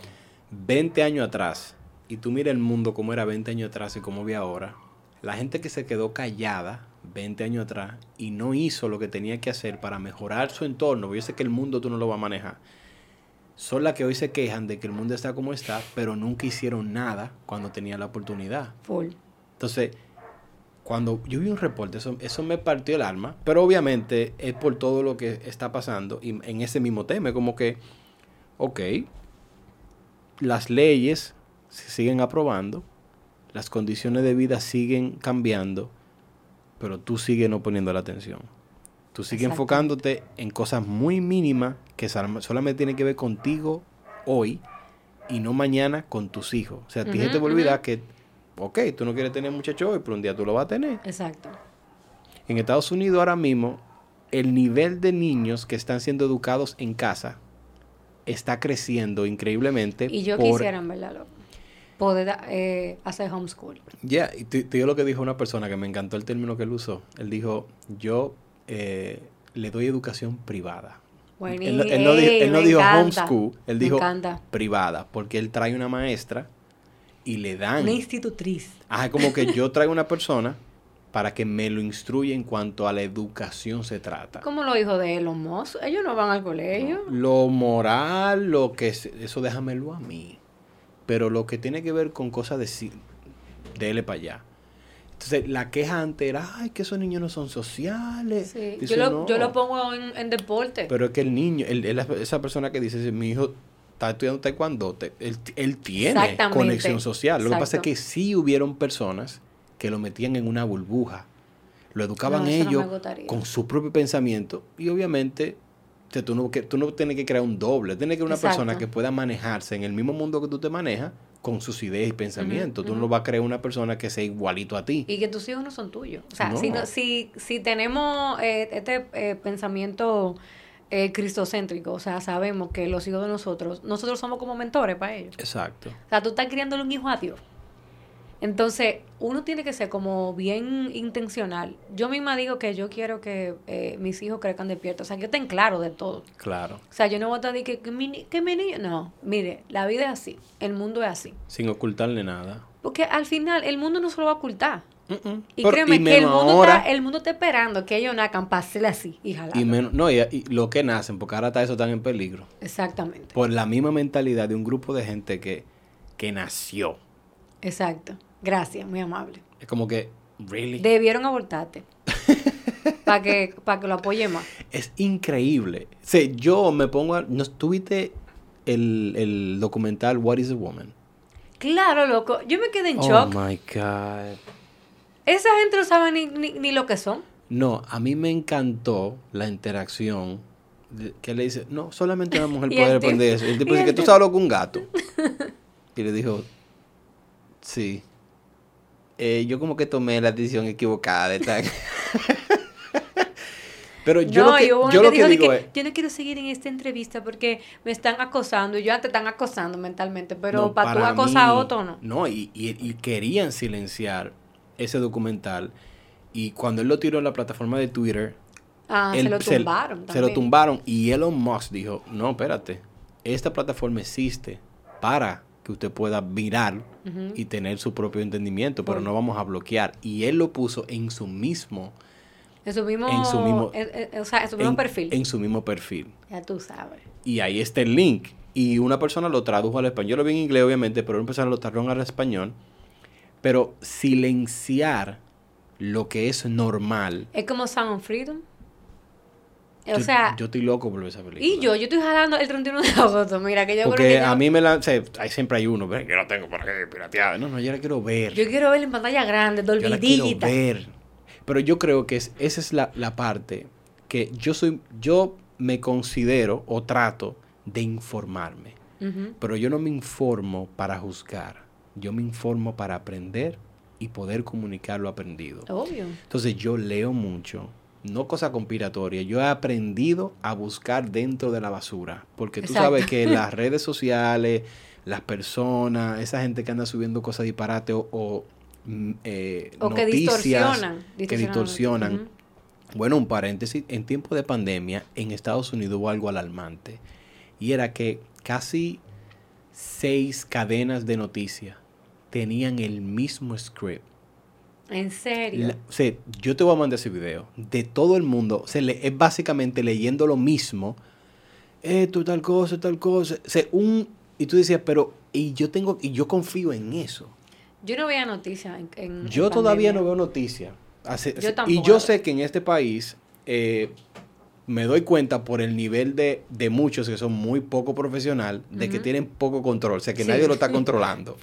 20 años atrás y tú miras el mundo como era 20 años atrás y como ve ahora, la gente que se quedó callada 20 años atrás y no hizo lo que tenía que hacer para mejorar su entorno, porque yo sé que el mundo tú no lo vas a manejar, son las que hoy se quejan de que el mundo está como está, pero nunca hicieron nada cuando tenían la oportunidad. Full. Entonces, cuando yo vi un reporte, eso, eso me partió el alma, pero obviamente es por todo lo que está pasando y en ese mismo tema, es como que, ok, las leyes se siguen aprobando, las condiciones de vida siguen cambiando, pero tú sigues no poniendo la atención. Tú sigues enfocándote en cosas muy mínimas que sol- solamente tienen que ver contigo hoy y no mañana con tus hijos. O sea, a ti se te va a Ujú, olvidar que, ok, tú no quieres tener muchacho hoy, pero un día tú lo vas a tener. Exacto. En Estados Unidos ahora mismo, el nivel de niños que están siendo educados en casa está creciendo increíblemente. Y yo por- quisiera, en verdad, poder eh, hacer homeschool. Ya, y te, digo lo que dijo una persona que me encantó el término que él usó. Él dijo, yo eh, le doy educación privada. Bueno, Él, no- él no, dijo, él no dijo homeschool, él dijo privada, porque él trae una maestra y le dan... Una institutriz. Ajá, como que yo traigo una persona para que me lo instruya en cuanto a la educación se trata. Como los hijos de Elon Musk, ellos no van al colegio. Lo moral, lo que... Eso déjamelo a mí. Pero lo que tiene que ver con cosas de... si- Dele para allá. Entonces, la queja antes era, ay, que esos niños no son sociales. Sí. Dice, Yo, lo, "No". yo lo pongo en, en deporte. Pero es que el niño, el- el- esa persona que dice, mi hijo está estudiando taekwondo, te- él, él tiene conexión social. Lo que pasa es que sí hubieron personas que lo metían en una burbuja. Lo educaban No, eso no ellos con su propio pensamiento y obviamente tú, no, que, tú no tienes que crear un doble, tienes que una Exacto. persona que pueda manejarse en el mismo mundo que tú te manejas con sus ideas y pensamientos. Tú no vas a crear una persona que sea igualito a ti. Y que tus hijos no son tuyos. O sea, No. si, no- si, si tenemos eh, este eh, pensamiento eh, cristocéntrico, o sea, sabemos que los hijos de nosotros, nosotros somos como mentores para ellos. Exacto. O sea, tú estás criándole un hijo a Dios. Entonces, uno tiene que ser como bien intencional. Yo misma digo que yo quiero que eh, mis hijos crezcan despiertos. O sea, que estén claros de todo. Claro. O sea, yo no voy a estar de que, que mi, que mi niño... No, mire, la vida es así. El mundo es así. Sin ocultarle nada. Porque al final, el mundo no se lo va a ocultar. Mm-mm. Y Pero- créeme y que el mundo, ahora- está, el mundo está esperando que ellos nazcan para hacerle así y jalar. Y menos, no, y, y lo que nacen, porque ahora está eso tan en peligro. Exactamente. Por la misma mentalidad de un grupo de gente que, que nació. Exacto. Gracias, muy amable. Es como que, really? Debieron abortarte. <laughs> para que, para que lo apoye más. Es increíble. O sea, yo me pongo a... ¿No tuviste el, el documental What is a Woman? Claro, loco. Yo me quedé en Oh shock. my God. Esa gente no sabe ni, ni, ni lo que son. No, a mí me encantó la interacción que le dice, no, solamente una mujer <laughs> puede responder eso. Y el tipo y dice el que tú sabes lo que un gato. <laughs> Y le dijo, sí. Eh, yo como que tomé la decisión equivocada de tal. <laughs> Pero yo no, lo que, yo que lo que digo que es... yo no quiero seguir en esta entrevista porque me están acosando y yo te están acosando mentalmente, pero no, para tú para acosar a otro no. No, y, y- y querían silenciar ese documental. Y cuando él lo tiró en la plataforma de Twitter, Ah, él- se lo tumbaron se también. lo tumbaron. Y Elon Musk dijo, no, espérate, esta plataforma existe para que usted pueda virar y tener su propio entendimiento, pero no vamos a bloquear. Y él lo puso en su mismo, En su mismo, en su mismo- o sea, en su mismo en, perfil. en su mismo perfil. Ya tú sabes. Y ahí está el link. Y una persona lo tradujo al español. Yo lo vi en inglés, obviamente, pero una persona lo tradujo al español. Pero silenciar lo que es normal. Es como Sound of Freedom. O Yo- sea, yo estoy loco por ver esa película. y yo, yo estoy jalando el 31 de agosto, mira, que yo creo que a yo, mí me la... o sea, ahí siempre hay uno, "Ven, yo la tengo por aquí pirateada. No, no, yo la quiero ver. yo quiero verla en pantalla grande, Dolby Yo la quiero ver. Pero yo creo que es- esa es la, la parte que yo soy, yo me considero o trato de informarme. Pero yo no me informo para juzgar. Yo me informo para aprender y poder comunicar lo aprendido. Obvio. Entonces yo leo mucho, no cosa conspiratoria. Yo he aprendido a buscar dentro de la basura. Porque tú Exacto. sabes que las redes sociales, las personas, esa gente que anda subiendo cosas disparate o, o, mm, eh, O que noticias distorsionan. que distorsionan. Bueno, un paréntesis, en tiempo de pandemia en Estados Unidos hubo algo alarmante. Y era que casi seis cadenas de noticias tenían el mismo script. En serio. La- o sea, yo te voy a mandar ese video. De todo el mundo. Se le, es básicamente leyendo lo mismo. Esto, tal cosa, tal cosa. O sea, un, y tú decías, pero, y yo tengo, y yo confío en eso. Yo no veía noticias en, en- Yo en todavía no veo noticias. Y yo sé que en este país eh, me doy cuenta por el nivel de, de muchos que son muy poco profesional, de que tienen poco control, o sea, que Sí. nadie lo está <laughs> controlando.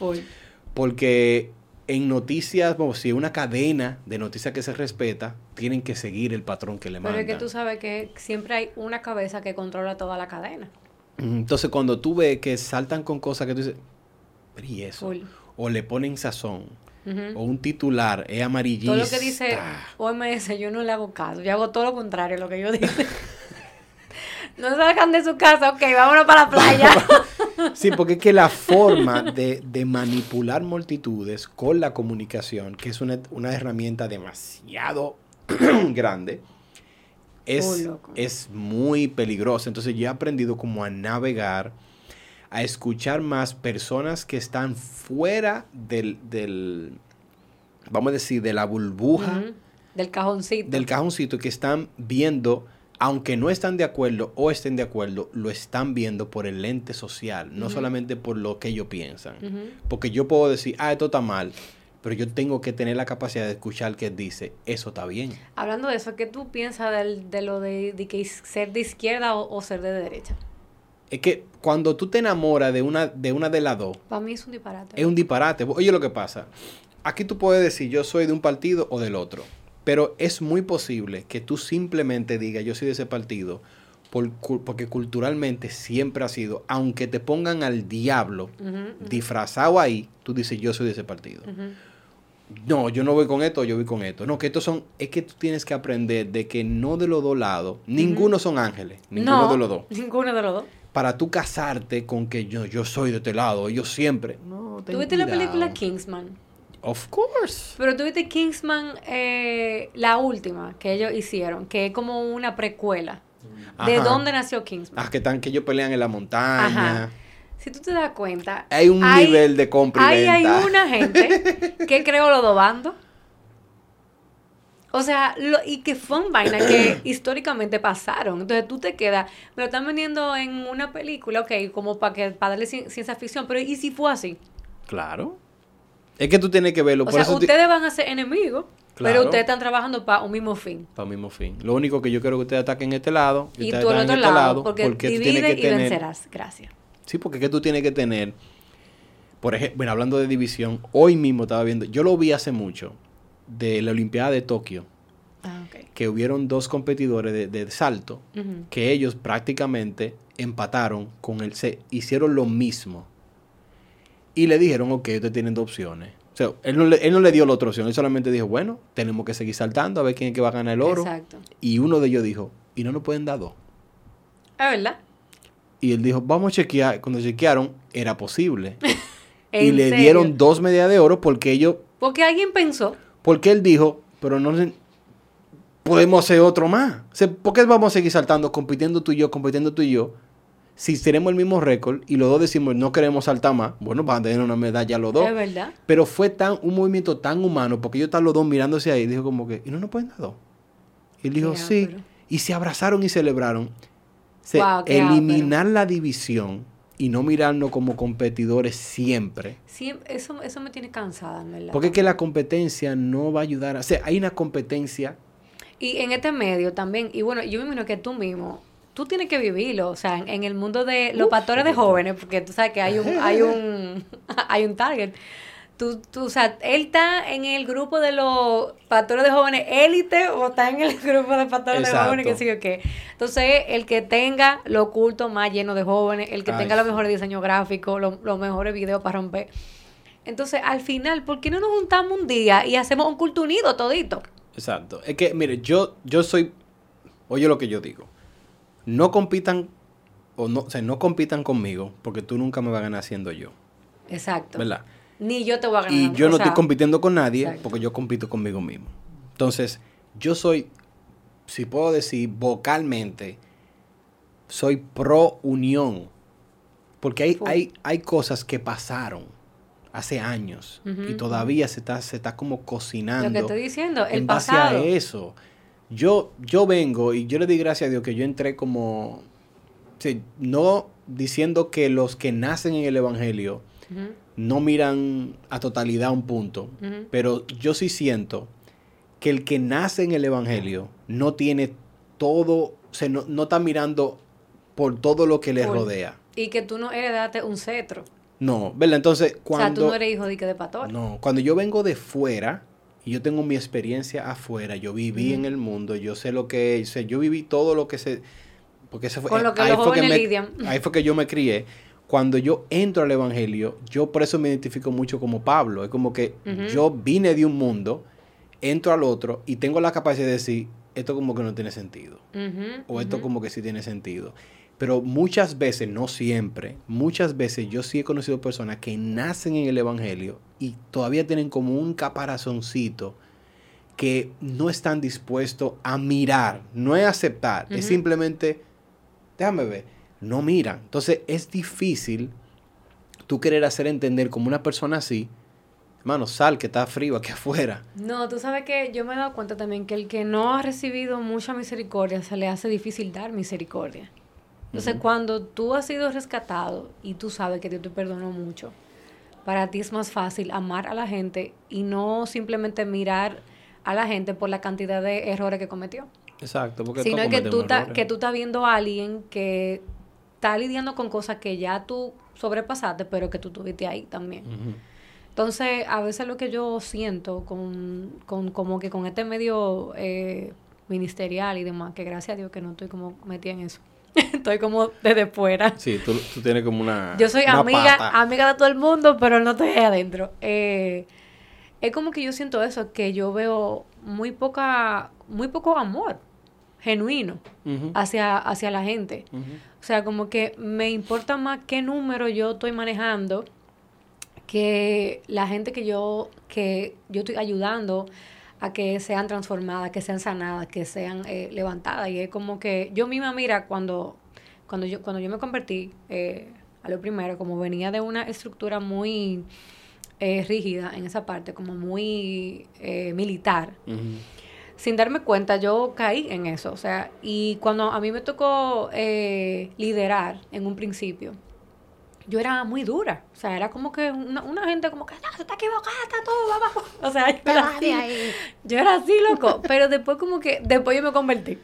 Porque en noticias, bueno, si una cadena de noticias que se respeta, tienen que seguir el patrón que le Pero mandan. es que tú sabes que siempre hay una cabeza que controla toda la cadena. Entonces, cuando tú ves que saltan con cosas que tú dices, "Pero ¿y eso? O le ponen sazón, o un titular es amarillista. Todo lo que dice OMS, yo no le hago caso. Yo hago todo lo contrario a lo que yo digo. <laughs> no salgan de su casa, ok, vámonos para la playa. <laughs> Sí, porque es que la forma de, de manipular multitudes con la comunicación, que es una, una herramienta demasiado <clears throat> grande, Oh, es, loco. es muy peligrosa. Entonces yo he aprendido como a navegar, a escuchar más personas que están fuera del, del vamos a decir, de la burbuja. Del cajoncito. del cajoncito que están viendo, aunque no están de acuerdo o estén de acuerdo, lo están viendo por el lente social, no solamente por lo que ellos piensan. Porque yo puedo decir, ah, esto está mal, pero yo tengo que tener la capacidad de escuchar que dice, eso está bien. Hablando de eso, ¿qué tú piensas del- de, lo de, de que ser de izquierda o, o ser de derecha? Es que cuando tú te enamoras de una de, una de las dos, Para mí es un disparate. es un disparate. Oye lo que pasa. Aquí tú puedes decir, yo soy de un partido o del otro. Pero es muy posible que tú simplemente digas, yo soy de ese partido, por porque culturalmente siempre ha sido, aunque te pongan al diablo disfrazado ahí, tú dices, yo soy de ese partido. No, yo no voy con esto, yo voy con esto. No, que estos son, es que tú tienes que aprender de que no de los dos lados, ninguno son ángeles, ninguno No, de los dos. Ninguno de los dos. Para tú casarte con que yo, yo soy de este lado, yo siempre. No, ¿Tuviste la película Kingsman? Of course. Pero tuviste Kingsman, eh, la última que ellos hicieron, que es como una precuela. ¿De dónde nació Kingsman? Ah, que están que ellos pelean en la montaña. Ajá. Si tú te das cuenta, Hay un nivel de compra hay venta. una gente <laughs> que creó los dos bandos. O sea, lo, y que fue vaina que <coughs> históricamente pasaron. Entonces tú te quedas, me lo están vendiendo en una película, ok, como para que para darle ci- ciencia ficción, pero ¿y si fue así? Claro. Es que tú tienes que verlo. O por sea, eso ustedes van a ser enemigos, Claro. pero ustedes están trabajando para un mismo fin. Para el mismo fin. Lo único que yo quiero que ustedes ataquen este lado. Y ustedes tú al otro este lado, porque, tú tienes divide que y tener- vencerás. Gracias. Sí, porque es que tú tienes que tener. Por ejemplo, bueno, hablando de división, hoy mismo estaba viendo. Yo lo vi hace mucho. De la Olimpiada de Tokio. Ah. Que hubieron dos competidores de, de salto. Que ellos prácticamente empataron con el se hicieron lo mismo y le dijeron ok ustedes tienen dos opciones o sea él no, le, él no le dio la otra opción él solamente dijo bueno tenemos que seguir saltando a ver quién es que va a ganar el oro Exacto. y uno de ellos dijo y no nos pueden dar dos Es verdad. y él dijo vamos a chequear cuando chequearon era posible <laughs> y ¿En le serio? dieron dos medallas de oro porque ellos Porque alguien pensó, porque él dijo pero no podemos hacer otro más. O sea, ¿Por qué vamos a seguir saltando, compitiendo tú y yo, compitiendo tú y yo? Si tenemos el mismo récord y los dos decimos no queremos saltar más, bueno, van a tener una medalla los dos. es verdad. Pero fue tan un movimiento tan humano, porque ellos están los dos mirándose ahí, dijo como que, ¿y no nos pueden dar dos? Y él dijo, Qué sí. ápero. Y se abrazaron y celebraron. Se- eliminar la división y no mirarnos como competidores siempre. Sí, eso, eso me tiene cansada, en verdad. Porque es que la competencia no va a ayudar. a- O sea, hay una competencia Y en este medio también, y bueno, yo me imagino que tú mismo, tú tienes que vivirlo, o sea, en, el mundo de los pastores de jóvenes, porque tú sabes que hay un, hay un, <laughs> hay un target. Tú, tú, o sea, él está en el grupo de los pastores de jóvenes élite o está en el <laughs> grupo de pastores de jóvenes que sí o qué. Entonces, el que tenga lo oculto más lleno de jóvenes, el que tenga los mejores diseños gráficos, los mejores videos para romper. Entonces, al final, ¿por qué no nos juntamos un día y hacemos un culto unido todito? Exacto. Es que, mire, yo, yo soy, oye lo que yo digo, no compitan, o no, o sea, no compitan conmigo, porque tú nunca me vas a ganar siendo yo. Exacto. ¿Verdad? Ni yo te voy a ganar. Y yo no estoy compitiendo con nadie, porque yo compito conmigo mismo. Entonces, yo soy, si puedo decir vocalmente, soy pro unión. Porque hay, hay, hay cosas que pasaron hace años y todavía se está, se está como cocinando. Lo que estoy diciendo, el en base a eso. Yo, yo vengo y yo le di gracias a Dios que yo entré como, no diciendo que los que nacen en el Evangelio no miran a totalidad un punto, pero yo sí siento que el que nace en el Evangelio no tiene todo, o no, no está mirando por todo lo que le rodea. Y que tú no heredaste un cetro. No, ¿verdad? Entonces, cuando... O sea, tú no eres hijo de, de pastor. No, cuando yo vengo de fuera y yo tengo mi experiencia afuera, yo viví en el mundo, yo sé lo que... O yo viví todo lo que se... Porque se fue... Con lo que los jóvenes lidian. Ahí fue que yo me crié. Cuando yo entro al Evangelio, yo por eso me identifico mucho como Pablo. Es como que yo vine de un mundo, entro al otro y tengo la capacidad de decir, esto como que no tiene sentido. o esto como que sí tiene sentido. Pero muchas veces, no siempre, muchas veces yo sí he conocido personas que nacen en el Evangelio y todavía tienen como un caparazoncito que no están dispuestos a mirar, no es aceptar, es simplemente, déjame ver, no miran. Entonces es difícil tú querer hacer entender como una persona así, hermano, sal que está frío aquí <laughs> afuera. No, tú sabes que yo me he dado cuenta también que el que no ha recibido mucha misericordia se le hace difícil dar misericordia. Entonces, cuando tú has sido rescatado y tú sabes que Dios te perdonó mucho, para ti es más fácil amar a la gente y no simplemente mirar a la gente por la cantidad de errores que cometió. Exacto, porque sino que tú, que tú estás viendo a alguien que está lidiando con cosas que ya tú sobrepasaste, pero que tú tuviste ahí también. Entonces, a veces lo que yo siento con, con como que con este medio eh, ministerial y demás, que gracias a Dios que no estoy como metida en eso. <laughs> Estoy como desde fuera. Sí, tú, tienes como una. Yo soy amiga, amiga de todo el mundo, pero no estoy adentro. Eh, es como que yo siento eso, que yo veo muy poca, muy poco amor genuino hacia, hacia la gente. O sea, como que me importa más qué número yo estoy manejando que la gente que yo, que yo estoy ayudando a que sean transformadas, que sean sanadas, que sean eh, levantadas. Y es como que yo misma, mira, cuando, cuando, yo, cuando yo me convertí eh, a lo primero, como venía de una estructura muy eh, rígida en esa parte, como muy militar, sin darme cuenta yo caí en eso. O sea, y cuando a mí me tocó liderar en un principio, yo era muy dura. O sea, era como que una, gente como que, no, se está equivocada, está todo abajo. <laughs> O sea, yo era, así, yo era así, loco. Pero después como que, después yo me convertí.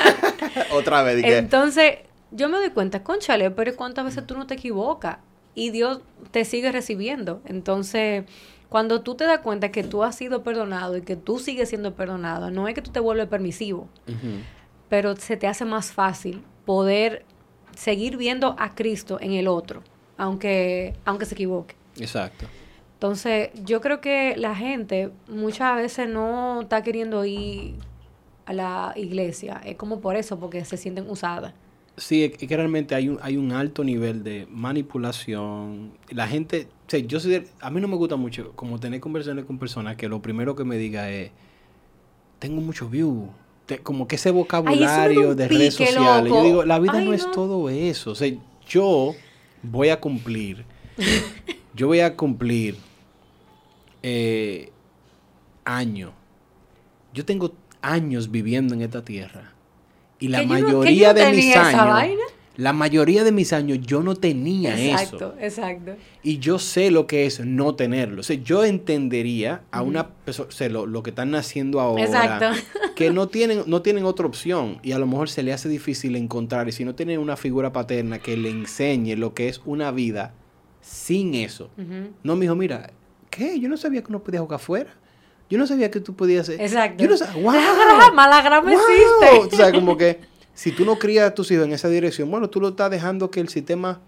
<laughs> Otra vez. Entonces, yo me doy cuenta, conchale, pero ¿cuántas veces tú no te equivocas? Y Dios te sigue recibiendo. Entonces, cuando tú te das cuenta que tú has sido perdonado y que tú sigues siendo perdonado, no es que tú te vuelves permisivo, pero se te hace más fácil poder seguir viendo a Cristo en el otro, aunque, aunque se equivoque. Exacto. Entonces, yo creo que la gente muchas veces no está queriendo ir a la iglesia. Es como por eso, porque se sienten usadas. Sí, es que realmente hay un, hay un alto nivel de manipulación. La gente, o yo soy, a mí no me gusta mucho como tener conversaciones con personas que lo primero que me diga es, tengo muchos views, como que ese vocabulario de redes sociales. Yo digo, la vida no, es todo eso. O sea, yo voy a cumplir. <laughs> yo voy a cumplir eh, años. Yo tengo años viviendo en esta tierra. Y la mayoría de mis años. La mayoría de mis años yo no tenía Exacto, eso. exacto. Y yo sé lo que es no tenerlo. O sea, yo entendería a una persona, o sea, lo, lo que están naciendo ahora, Exacto. <laughs> que no tienen, no tienen otra opción y a lo mejor se le hace difícil encontrar. Y si no tienen una figura paterna que le enseñe lo que es una vida sin eso. No, mijo, mira, ¿qué? Yo no sabía que uno podía jugar afuera. Yo no sabía que tú podías. Exacto. Yo no sabía. ¡Wow! Malagrama ¡Wow! existe. O sea, como que si tú no crías a tus hijos en esa dirección, bueno, tú lo estás dejando que el sistema.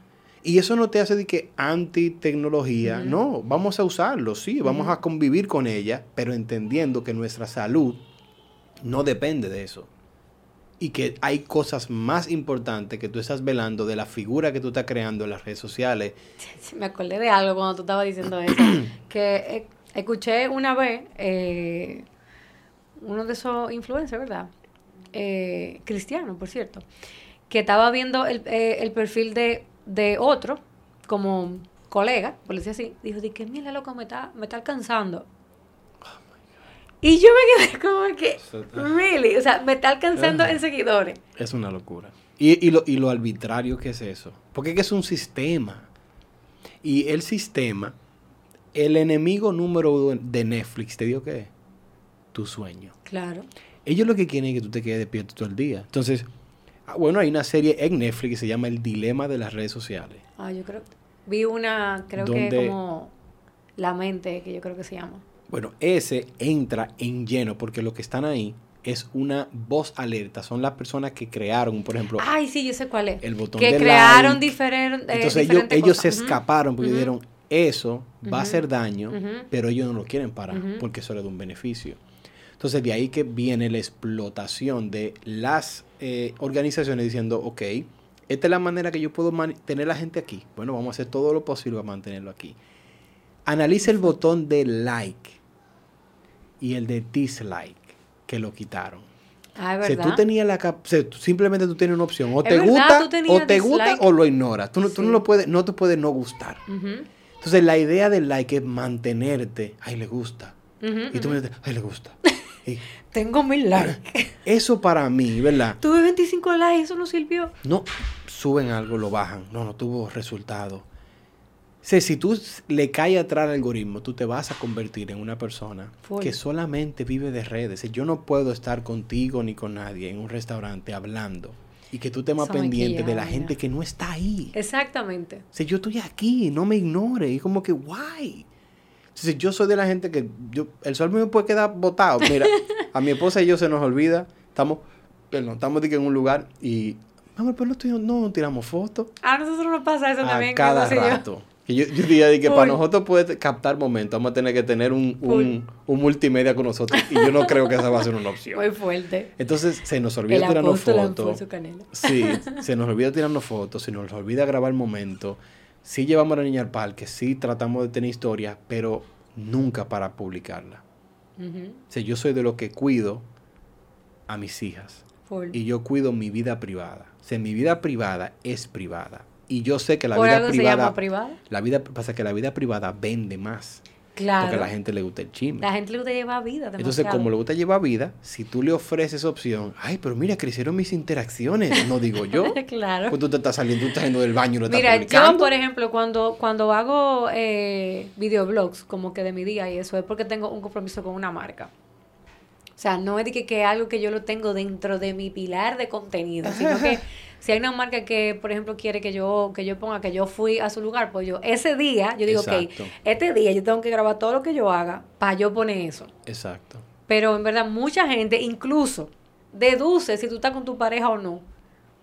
Y eso no te hace de que anti-tecnología. No, vamos a usarlo, sí, vamos a convivir con ella, pero entendiendo que nuestra salud no depende de eso. Y que hay cosas más importantes que tú estás velando de la figura que tú estás creando en las redes sociales. Sí, Me acordé de algo cuando tú estabas diciendo eso. <coughs> que eh, escuché una vez eh, uno de esos influencers, ¿verdad? Eh, cristiano, por cierto. Que estaba viendo el, eh, el perfil de, de otro, como colega, por decir así. Dijo, de que mira, loco, me está, me está alcanzando. Y yo me quedé como que, really, o sea, me está alcanzando en seguidores. Es una locura. Y, y lo, y lo arbitrario que es eso. Porque es que es un sistema. Y el sistema, el enemigo número uno de Netflix, ¿te digo qué es? Tu sueño. Claro. Ellos lo que quieren es que tú te quedes despierto todo el día. Entonces, ah, bueno, hay una serie en Netflix que se llama El Dilema de las Redes Sociales. Ah, yo creo. Vi una, creo que como La Mente, que yo creo que se llama. Bueno, ese entra en lleno porque lo que están ahí es una voz alerta. Son las personas que crearon, por ejemplo, Ay, sí, yo sé cuál es. el botón que de crearon like. diferen- eh, Entonces ellos, diferentes ellos se escaparon porque Ujú. dijeron, eso va a hacer daño, pero ellos no lo quieren parar porque eso le da un beneficio. Entonces de ahí que viene la explotación de las eh, organizaciones diciendo, ok, esta es la manera que yo puedo mantener a la gente aquí. Bueno, vamos a hacer todo lo posible para mantenerlo aquí. Analiza el botón de like y el de dislike que lo quitaron. Ah, verdad. tú tenías la cap- tú- simplemente tú tienes una opción. O te verdad, gusta, o te gusta o lo ignoras. Tú no, tú no Sí. lo puedes, no te puede no gustar. Entonces la idea del like es mantenerte. Ay, le gusta. Y tú ujú. me dices, ay, le gusta. <laughs> Tengo mil likes. eso para mí, ¿verdad? <laughs> Tuve 25 likes, eso no sirvió. No suben algo, lo bajan. No, no tuvo resultado. O sea, si tú le caes atrás al algoritmo, tú te vas a convertir en una persona que solamente vive de redes. O sea, yo no puedo estar contigo ni con nadie en un restaurante hablando y que tú estés más pendiente de la gente que no está ahí. Exactamente. O sea, yo estoy aquí, no me ignore. Y como que, guay. Entonces, yo soy de la gente que yo, el sol me puede quedar botado. Mira, <laughs> a mi esposa y yo se nos olvida. Estamos, perdón, estamos de que en un lugar y, amor, pero no, estoy, no tiramos fotos. A nosotros nos pasa eso A también. cada rato. Y yo, yo diría de que para nosotros poder captar momentos, vamos a tener que tener un, un, un multimedia con nosotros. Y yo no creo que esa va a ser una opción. Muy fuerte. Entonces, se nos El olvida tirarnos fotos. Sí, <laughs> se nos olvida tirarnos fotos, se nos olvida grabar momentos. Sí llevamos a la niña al parque, sí tratamos de tener historias, pero nunca para publicarla. Ujú, O sea, yo soy de los que cuido a mis hijas full. y yo cuido mi vida privada. O sea, mi vida privada es privada. Y yo sé que la Por vida algo se privada, llama privada. la vida pasa que la vida privada vende más, Claro. porque a la gente le gusta el chisme. La gente le gusta llevar vida. Entonces, demasiado. como le gusta llevar vida, si tú le ofreces opción, ay, pero mira, crecieron mis interacciones, no digo yo. <laughs> claro. Pues tú te estás saliendo, tú estás yendo del baño estás Mira, publicando. yo, por ejemplo, cuando, cuando hago eh, videoblogs, como que de mi día y eso, es porque tengo un compromiso con una marca. O sea, no es de que, que algo que yo lo tengo dentro de mi pilar de contenido, sino que <laughs> si hay una marca que, por ejemplo, quiere que yo, que yo ponga que yo fui a su lugar, pues yo, ese día, yo digo, Exacto. ok, este día yo tengo que grabar todo lo que yo haga para yo poner eso. Exacto. Pero en verdad, mucha gente incluso deduce si tú estás con tu pareja o no,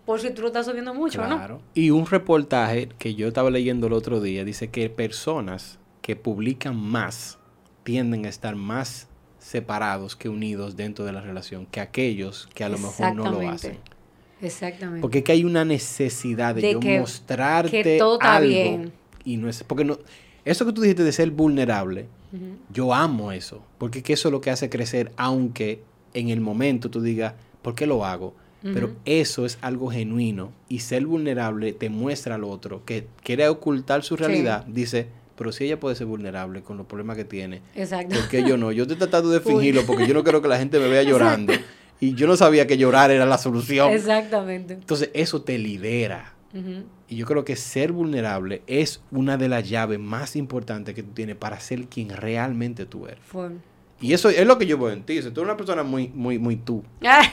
por si tú lo estás subiendo mucho o no. Claro. Y un reportaje que yo estaba leyendo el otro día dice que personas que publican más tienden a estar más separados que unidos dentro de la relación que aquellos que a lo mejor no lo hacen. Exactamente. Porque es que hay una necesidad de, De yo que- mostrarte que todo está algo bien. y no es porque no eso que tú dijiste de ser vulnerable, yo amo eso, porque es que eso es lo que hace crecer aunque en el momento tú digas, ¿por qué lo hago? Pero eso es algo genuino y ser vulnerable te muestra al otro que quiere ocultar su Sí. realidad, dice, pero si ella puede ser vulnerable con los problemas que tiene, Exacto. ¿por qué yo no? Yo estoy tratando de <laughs> Uy. fingirlo porque yo no quiero que la gente me vea llorando y yo no sabía que llorar era la solución. Exactamente. Entonces eso te libera. Ujú. Y yo creo que ser vulnerable es una de las llaves más importantes que tú tienes para ser quien realmente tú eres. Y eso es lo que yo veo en ti. O sea, tú eres una persona muy, muy, muy tú. Ah,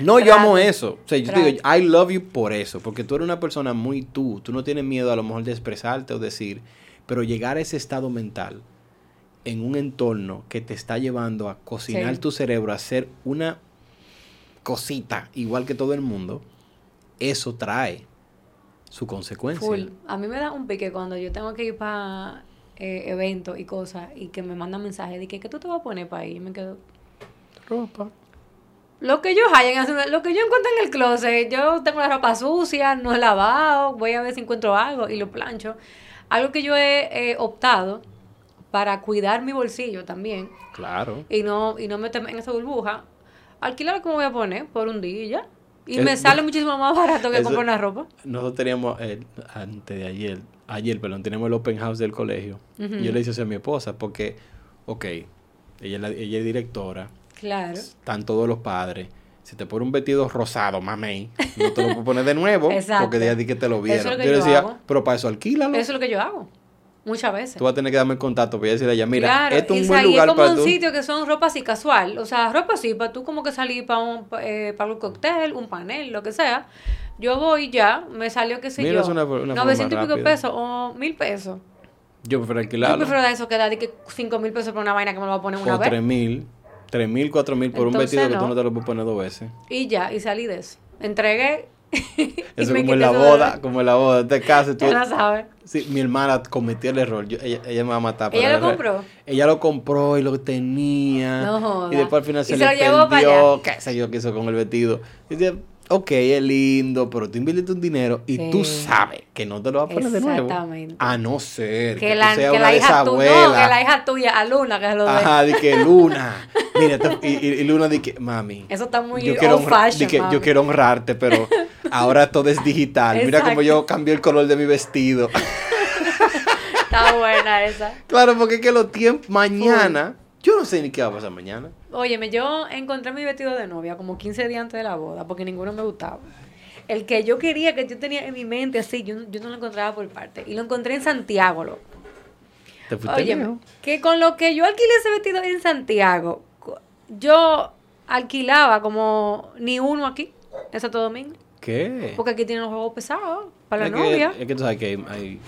No, yo Trato. amo eso. O sea, yo te digo, Trato. I love you por eso. Porque tú eres una persona muy tú. Tú no tienes miedo a lo mejor de expresarte o decir. Pero llegar a ese estado mental en un entorno que te está llevando a cocinar Sí. tu cerebro, a hacer una cosita igual que todo el mundo, eso trae su consecuencia. Full. A mí me da un pique cuando yo tengo que ir para eventos y cosas y que me mandan mensajes de que, ¿qué tú te vas a poner para ahí? Y me quedo... Ropa. Lo que yo hayan, lo que yo encuentro en el closet, yo tengo la ropa sucia, no he lavado, voy a ver si encuentro algo y lo plancho. Algo que yo he eh, optado para cuidar mi bolsillo también Claro. y no, y no meterme en esa burbuja, alquilar me voy a poner por un día y ya. Y Es- me sale muchísimo más barato que eso- comprar una ropa. Nosotros teníamos, eh, antes de ayer, ayer, perdón, teníamos el open house del colegio. Y yo le hice eso a mi esposa porque, ok, ella ella es directora, Claro. están todos los padres. Si te pone un vestido rosado, mamey, no te lo puedo poner de nuevo porque de ahí que te lo vieron. es lo que yo le yo decía, hago. pero para eso alquílalo. Eso es lo que yo hago. Muchas veces. Tú vas a tener que darme el contacto para yo decirle a ella, mira, claro, esto es un o buen y lugar es como para un tú. sitio que son ropa así casual. O sea, ropa así, para tú como que salir para un, eh, para un cóctel, un panel, lo que sea. Yo voy ya, me salió, qué sé Mira, yo, es una- una forma 900 y pico pesos o 1000 pesos. Yo prefiero Yo alquilarlo. prefiero dar eso que dar de que 5 mil pesos por una vaina que me lo va a poner una o vez. tres mil, tres mil, cuatro mil por un vestido que tú no. te lo puedes poner dos veces. Y ya, y salí de eso. Entregué. <laughs> Eso me como en la de- boda, como en la boda. Este caso, tú, Ya la sabes. Sí, mi hermana cometió el error. Yo- ella, ella me va a matar. ¿Ella lo compró? Ella lo compró y lo tenía. No joda. Y después al final ¿Y se, se le lo llevó para perdió. allá? ¿Qué sé yo qué hizo con el vestido? Y dice, ok, es lindo, pero tú inviertes un dinero y Sí. tú sabes que no te lo vas a poner de nuevo. Exactamente. A no ser que, Que tú la, seas que una la de hija tuya, no, que la hija tuya, a Luna, que se lo dé. Ajá, de que Luna. <laughs> Mira, y, Luna dice que, mami. Eso está muy yo quiero, old fashion, di que, mami. yo quiero honrarte, pero ahora todo es digital. Mira cómo yo cambié el color de mi vestido. <laughs> Está buena esa. Claro, porque es que los tiempos mañana, yo no sé ni qué va a pasar mañana. Óyeme, yo encontré mi vestido de novia como 15 días antes de la boda, porque ninguno me gustaba. El que yo quería, que yo tenía en mi mente así, yo, yo no lo encontraba por parte. Y lo encontré en Santiago, loco. Te fuiste Oye, lejos. que con lo que yo alquilé ese vestido en Santiago, yo alquilaba como ni uno aquí, en Santo Domingo. ¿Qué? Porque aquí tienen los juegos pesados para la novia. Es que tú sabes que hay,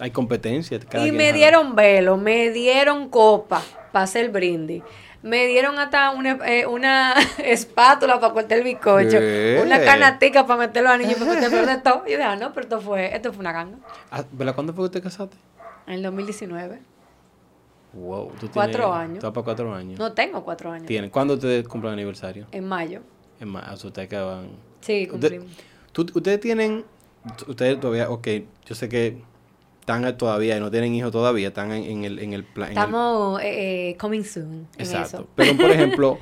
hay, competencia. cada Y me jala. dieron velo, me dieron copa para hacer brindis. Me dieron hasta una, eh, una <laughs> espátula para cortar el bizcocho. ¿Qué? Una canatica para meter los anillos para cortar de todo. Y yo dije, ah, no, pero esto fue, esto fue una ganga. Ah, ¿verdad? ¿Cuándo fue que te casaste? En el 2019. Wow. Tú Cuatro tienes- años. Para cuatro años. No tengo cuatro años. Tienes. ¿Cuándo ustedes cumplen aniversario? En mayo. Es más, a ustedes van. Sí, Usted- cumplimos. tú- ustedes tienen. Ustedes todavía. Ok, yo sé que están todavía y no tienen hijos todavía. Están en, en el, en el plan. el- Estamos eh, eh, coming soon. En Exacto. eso. Pero, por ejemplo,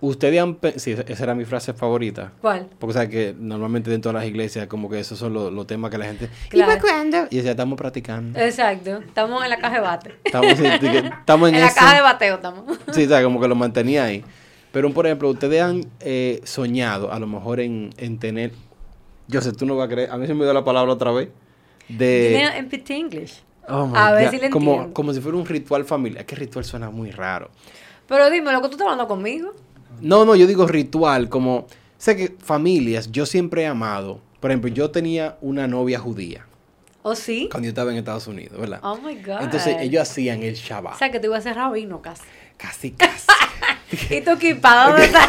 ustedes han... Sí, esa era mi frase favorita. ¿Cuál? Porque, o sea, que normalmente dentro de las iglesias, como que esos son los, los temas que la gente... Claro. ¿Y cuándo? Y decía, estamos practicando. Exacto. Estamos en la caja de bate. Estamos, sí, estamos en, <laughs> en la caja de bateo estamos. Sí, o sea, como que lo mantenía ahí. Pero, por ejemplo, ustedes han eh, soñado, a lo mejor, en, en tener... Yo sé, tú no vas a creer. A mí se me dio la palabra otra vez. De... En PT English. Oh, my A ver God, si le como, entiendo. como si fuera un ritual familiar. Es que ritual suena muy raro. Pero dime, lo que tú estás hablando conmigo. No, no, yo digo ritual, como... Sé que familias, yo siempre he amado. Por ejemplo, yo tenía una novia judía ¿O sí? cuando yo estaba en Estados Unidos, ¿verdad? Oh my God. Entonces, ellos hacían el Shabbat. O sea, que te iba a ser rabino casi. Casi, casi. <laughs> ¿Y tu dónde está?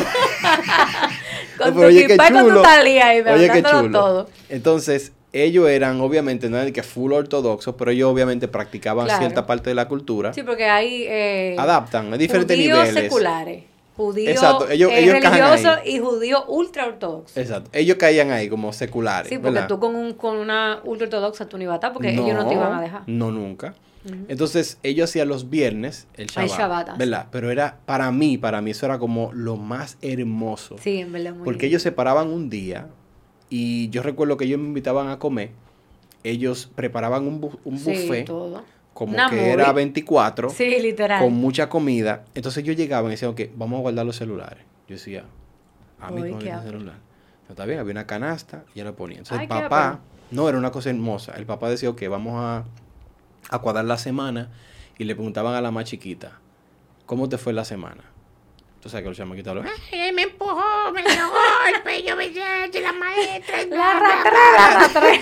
con No, tu oye, qué y con tu chulo. talía ahí, Oye, qué dándolo chulo. todo. Entonces, ellos eran, obviamente, no eran que full ortodoxos, pero ellos obviamente practicaban Claro. cierta parte de la cultura. Sí, porque hay... Eh, Adaptan a diferentes judíos niveles. seculares. Judíos Exacto, ellos- eh, ellos religiosos y judíos ultra ortodoxos. Exacto. Ellos caían ahí como seculares. Sí, porque ¿verdad? tú con, un, con una ultra ortodoxa tú no ibas a estar porque ellos no te iban a dejar. No, nunca. Entonces, ellos hacían los viernes el Shabbat. Shabbat, así. ¿Verdad? Pero era, para mí, para mí, eso era como lo más hermoso. Sí, en verdad, muy porque lindo. ellos se paraban un día y yo recuerdo que ellos me invitaban a comer. Ellos preparaban un, bu- un Sí, buffet todo. como Una que movie. era 24 Sí, literal. con mucha comida. Entonces yo llegaba y decía, ok, vamos a guardar los celulares. Yo decía, a mí con el celular. Está bien, había una canasta y ella lo ponía. Entonces Ay, el papá, no, era una cosa hermosa. El papá decía, ok, vamos a, a cuadrar la semana. Y le preguntaban a la más chiquita, ¿cómo te fue la semana? Entonces que los chamaquitos hablan, Ay, me empujó, me dio <laughs> golpe, yo me de la maestra. y La ratra, la.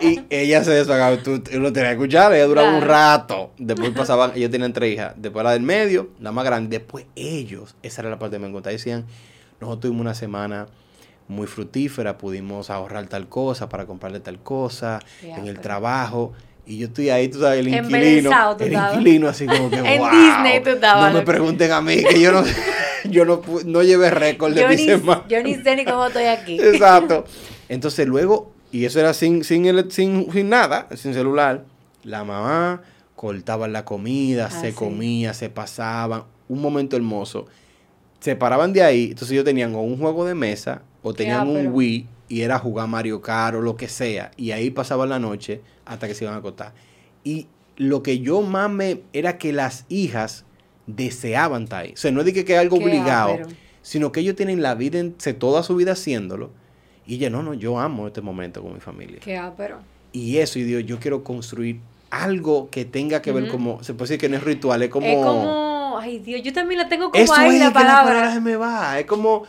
Y ella se desagaba, tú, tú lo tenías que escuchar, ella duraba un rato. Después <laughs> pasaban, ellos tenían tres hijas. Después la del medio, la más grande. Después ellos, esa era la parte que me encontraba. Decían, nosotros tuvimos una semana muy fructífera, pudimos ahorrar tal cosa para comprarle tal cosa en el trabajo. Y yo estoy ahí, tú sabes, el inquilino. Tú El inquilino así como que, <laughs> En wow. Disney tú estabas, No me pregunten a mí, que yo no, <laughs> yo no, no llevé récord de Yo mi ni, semana. yo ni sé ni cómo estoy aquí. <laughs> Exacto. Entonces luego, y eso era sin, sin, el- sin, sin nada, sin celular, la mamá cortaba la comida, Ah, se sí. comía, se pasaban, un momento hermoso. Se paraban de ahí, entonces ellos tenían o un juego de mesa o tenían un. Wii y era jugar Mario Kart o lo que sea. Y ahí pasaban la noche hasta que se iban a acostar. Y lo que yo más me... era que las hijas deseaban estar ahí. O sea, no es de que, es algo Qué obligado, ápero. sino que ellos tienen la vida, en- toda su vida haciéndolo. Y ella, no, no, yo amo este momento con mi familia. Qué ápero. Y eso, y digo, yo quiero construir algo que tenga que ver como, se puede decir que no es ritual, es como... Es como, ay Dios, yo también la tengo como eso ahí es la que la palabra palabra. se me va, es como...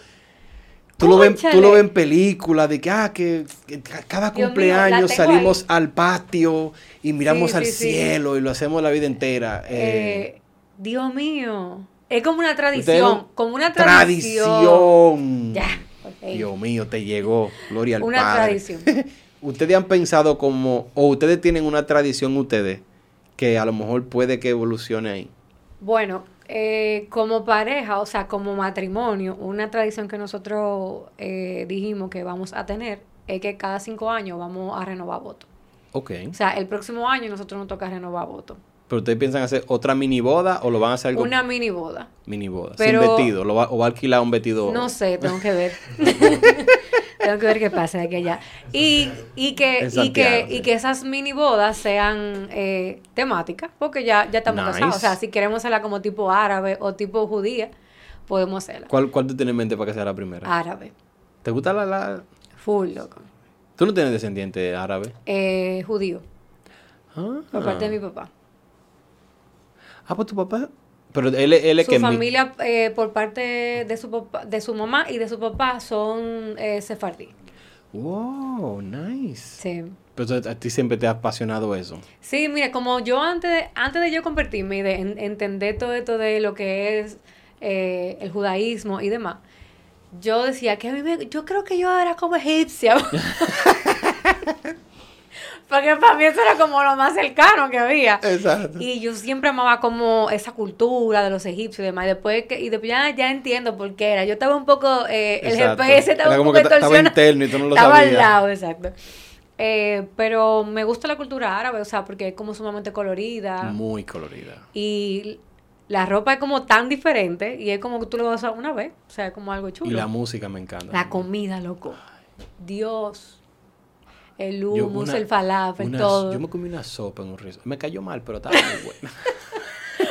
Tú lo, ves, tú lo ves en películas de que, ah, que, que ca- cada Dios cumpleaños salimos al patio y miramos Sí, al sí, sí. cielo y lo hacemos la vida entera. eh, Eh, Dios mío. Es como una tradición. Como una tradición. Tradición. Ya. Dios mío, te llegó. Gloria al Una Padre. tradición. <laughs> ¿Ustedes han pensado como, o ustedes tienen una tradición ustedes, que a lo mejor puede que evolucione ahí? Bueno, eh, como pareja, o sea, como matrimonio, una tradición que nosotros eh, dijimos que vamos a tener es que cada cinco años vamos a renovar voto. Ok. O sea, el próximo año nosotros nos toca renovar voto. ¿Pero ustedes piensan hacer otra mini boda o lo van a hacer algo Una mini boda. mini boda? Pero- Sin vestido, ¿lo va, o va a alquilar un vestido? No sé, tengo que ver. <laughs> <laughs> tengo que ver qué pasa de aquí a allá. Y, y, que, y, que, sí. y que esas mini bodas sean eh, temáticas, porque ya, ya estamos Nice. casados. O sea, si queremos hacerla como tipo árabe o tipo judía, podemos hacerla. ¿Cuál, ¿Cuál tú tienes en mente para que sea la primera? Árabe. ¿Te gusta la, la...? Full, loco. ¿Tú no tienes descendiente árabe? Eh, judío, Ah, por parte de mi papá. Ah, pues tu papá... Pero él, él es Su que... mi- familia, eh, por parte de su papá, de su mamá y de su papá, son eh, sefardí. Wow, nice. Sí. Pero a ti siempre te ha apasionado eso. Sí, mira, como yo antes de, antes de yo convertirme y de en- entender todo esto de lo que es eh, el judaísmo y demás, yo decía que a mí me, yo creo que yo era como egipcia. <laughs> <laughs> Porque para mí eso era como lo más cercano que había. Exacto. Y yo siempre amaba como esa cultura de los egipcios y demás. Y después, que, y después ya, ya entiendo por qué era. Yo estaba un poco, eh, el Exacto. GPS estaba Era un como poco que ta- estaba interno y tú no lo Estaba al lado, exacto. Eh, pero me gusta la cultura árabe, o sea, porque es como sumamente colorida. Muy colorida. Y la ropa es como tan diferente y es como que tú lo vas a usar una vez. O sea, es como algo chulo. Y la música me encanta. La comida, loco. Dios. El hummus, una- el falafel, una- todo. Yo me comí una sopa en un riso. Me cayó mal, pero estaba muy buena. <laughs>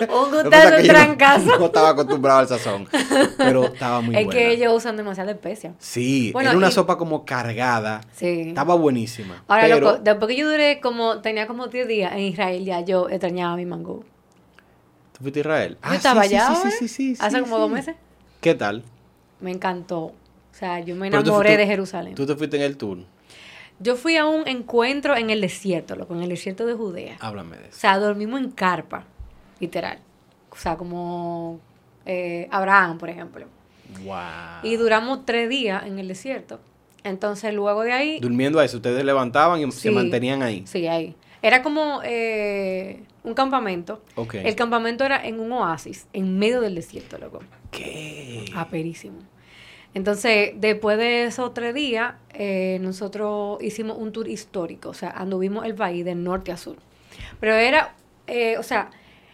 Un gustazo, es no- trancazo. No estaba acostumbrado al sazón. Pero estaba muy es buena. que ellos usan demasiada especia. Sí, Bueno, era una y- sopa como cargada. Sí. Estaba buenísima. Ahora, pero loco, después que yo duré como, tenía como 10 días en Israel, ya yo extrañaba mi mango. ¿Tú fuiste a Israel? Yo estaba Ah, sí, allá, sí, sí, ahora, sí, sí, hace sí, como dos meses. ¿Qué tal? Me encantó. O sea, yo me enamoré de Jerusalén. ¿Tú te fuiste en el tour? Yo fui a un encuentro en el desierto, loco, en el desierto de Judea. Háblame de O eso. sea, dormimos en carpa, literal. O sea, como eh, Abraham, por ejemplo. Wow. Y duramos tres días en el desierto. Entonces, luego de ahí... Durmiendo a eso, ustedes levantaban y se mantenían ahí. Sí, ahí. Era como eh, un campamento. Ok. El campamento era en un oasis, en medio del desierto, loco. ¿Qué? Aperísimo. Entonces, después de esos tres días, eh, nosotros hicimos un tour histórico, o sea, anduvimos el país de norte a sur. Pero era, eh, o sea,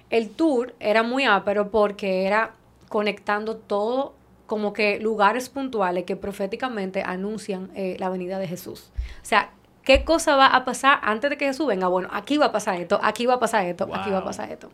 el tour era muy ápero porque era conectando todo como que lugares puntuales que proféticamente anuncian eh, la venida de Jesús. O sea, ¿qué cosa va a pasar antes de que Jesús venga? Bueno, aquí va a pasar esto, aquí va a pasar esto, aquí va a pasar esto.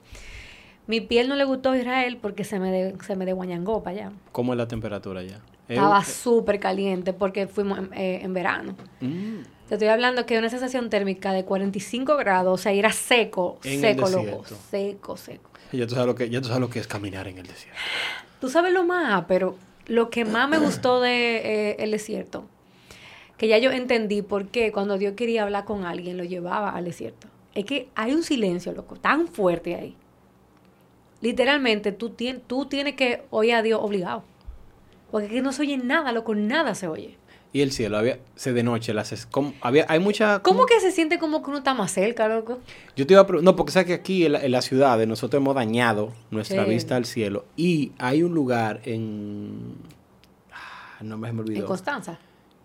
Mi piel no le gustó a Israel porque se me, de, se me para allá. ¿Cómo es la temperatura allá? Estaba súper caliente porque fuimos en, eh, en verano. mm, Te estoy hablando que una sensación térmica de 45 grados, o sea, era seco, En seco, loco. Seco, seco. ya, tú sabes lo que, ya tú sabes lo que es caminar en el desierto. Tú sabes lo más, pero lo que más me gustó de eh, el desierto, que ya yo entendí por qué cuando Dios quería hablar con alguien lo llevaba al desierto. Es que hay un silencio, loco, tan fuerte ahí. Literalmente, tú, tien- tú tienes que oír a Dios obligado. Porque aquí no se oye nada, loco, nada se oye. Y el cielo, había, se de noche, las, es- como- había, hay mucha... ¿Cómo que se siente como que uno está más cerca, loco? Yo te iba a preguntar, no, porque sabes que aquí en la, en la ciudad de nosotros hemos dañado nuestra Sí. vista al cielo y hay un lugar en... ah, No me, me En olvidó. Constanza.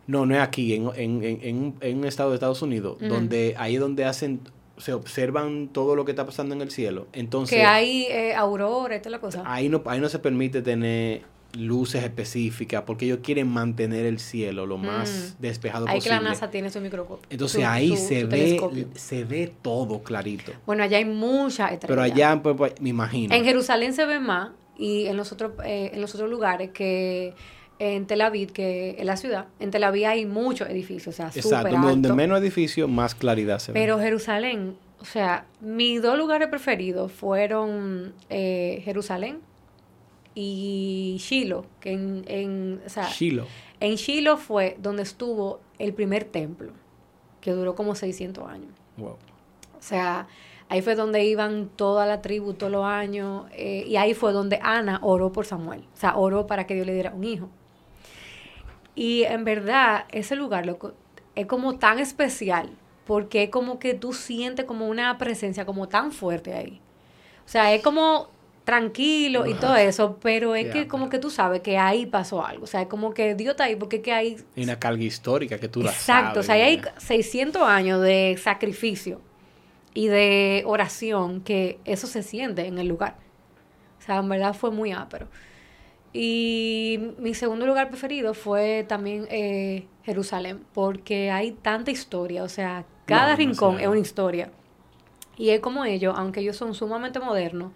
No, no es aquí, en, en, en, en un, en estado de Estados Unidos, donde ahí es donde hacen, se observan todo lo que está pasando en el cielo. Entonces, que hay eh, aurora y toda la cosa. ahí, no, ahí no se permite tener luces específicas porque ellos quieren mantener el cielo lo más Mm. despejado Ahí que posible. la NASA tiene su microscopio. Entonces su- ahí su- se su ve telescopio. se ve todo clarito. Bueno, allá hay muchas estrellas. Pero allá, pues, pues, me imagino. En Jerusalén se ve más y en los otros, eh, en los otros lugares que en Tel Aviv, que en la ciudad, en Tel Aviv hay muchos edificios, o sea, Exacto, donde alto. menos edificio, más claridad se ve. Pero Jerusalén, o sea, mis dos lugares preferidos fueron eh, Jerusalén y Shiloh, que en, en, o sea, Shiloh. en Shiloh fue donde estuvo el primer templo, que duró como 600 años. Wow. O sea, ahí fue donde iban toda la tribu todos los años. eh, y ahí fue donde Ana oró por Samuel. O sea, oró para que Dios le diera un hijo. Y en verdad, ese lugar es como tan especial. Porque es como que tú sientes como una presencia como tan fuerte ahí. O sea, es como tranquilo y todo eso, pero es que como que tú sabes que ahí pasó algo. O sea, es como que Dios está ahí porque es que Hay una carga histórica que tú la Exacto, o sea, ahí hay ¿verdad? 600 años de sacrificio y de oración que eso se siente en el lugar. O sea, en verdad fue muy ápero. Y mi segundo lugar preferido fue también eh, Jerusalén, porque hay tanta historia, o sea, cada No, rincón es una historia. Y es como ellos, aunque ellos son sumamente modernos,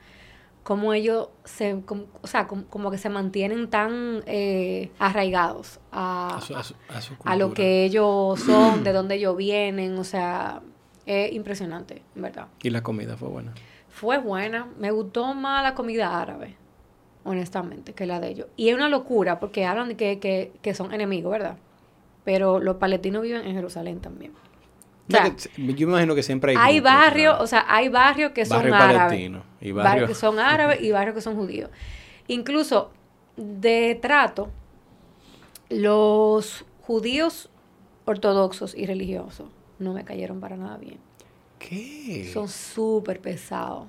como ellos se, como, o sea, como, como que se mantienen tan eh, arraigados a, A su, a su- a su a lo que ellos son, de <clears throat> dónde ellos vienen, o sea, es impresionante, verdad. Y la comida fue buena. Fue buena, me gustó más la comida árabe, honestamente, que la de ellos. Y es una locura, porque hablan de que, que, que son enemigos, ¿verdad? Pero los palestinos viven en Jerusalén también. O sea, yo me imagino que siempre hay hay barrios, o sea, hay barrios que son árabes. y barrios barrio- que son árabes y barrios que son judíos. Incluso de trato, los judíos ortodoxos y religiosos no me cayeron para nada bien. ¿Qué? Son súper pesados.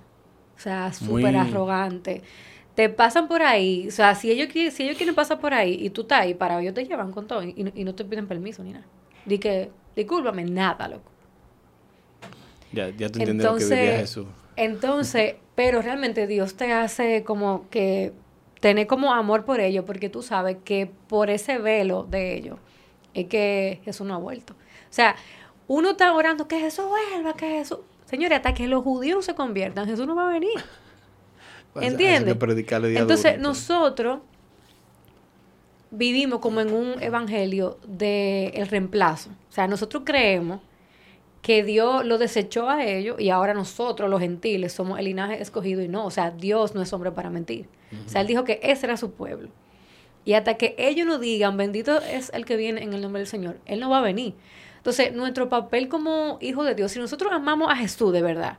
O sea, súper arrogantes. Te pasan por ahí. O sea, si ellos, si ellos quieren pasar por ahí y tú estás ahí parado, ellos te llevan con todo y, y no te piden permiso ni nada. Di que, discúlpame, nada, loco. Ya, ya tú entiendes lo que vivía Jesús. Entonces, pero realmente Dios te hace como que tener como amor por ellos, porque tú sabes que por ese velo de ellos es que Jesús no ha vuelto. O sea, uno está orando que Jesús vuelva, que Jesús. Señores, hasta que los judíos se conviertan, Jesús no va a venir. <laughs> Pues, ¿Entiendes? Entonces, nosotros vivimos como en un evangelio del reemplazo. O sea, nosotros creemos que Dios lo desechó a ellos y ahora nosotros, los gentiles, somos el linaje escogido y no. O sea, Dios no es hombre para mentir. O sea, Él dijo que ese era su pueblo. Y hasta que ellos nos digan, bendito es el que viene en el nombre del Señor, Él no va a venir. Entonces, nuestro papel como hijo de Dios, si nosotros amamos a Jesús de verdad,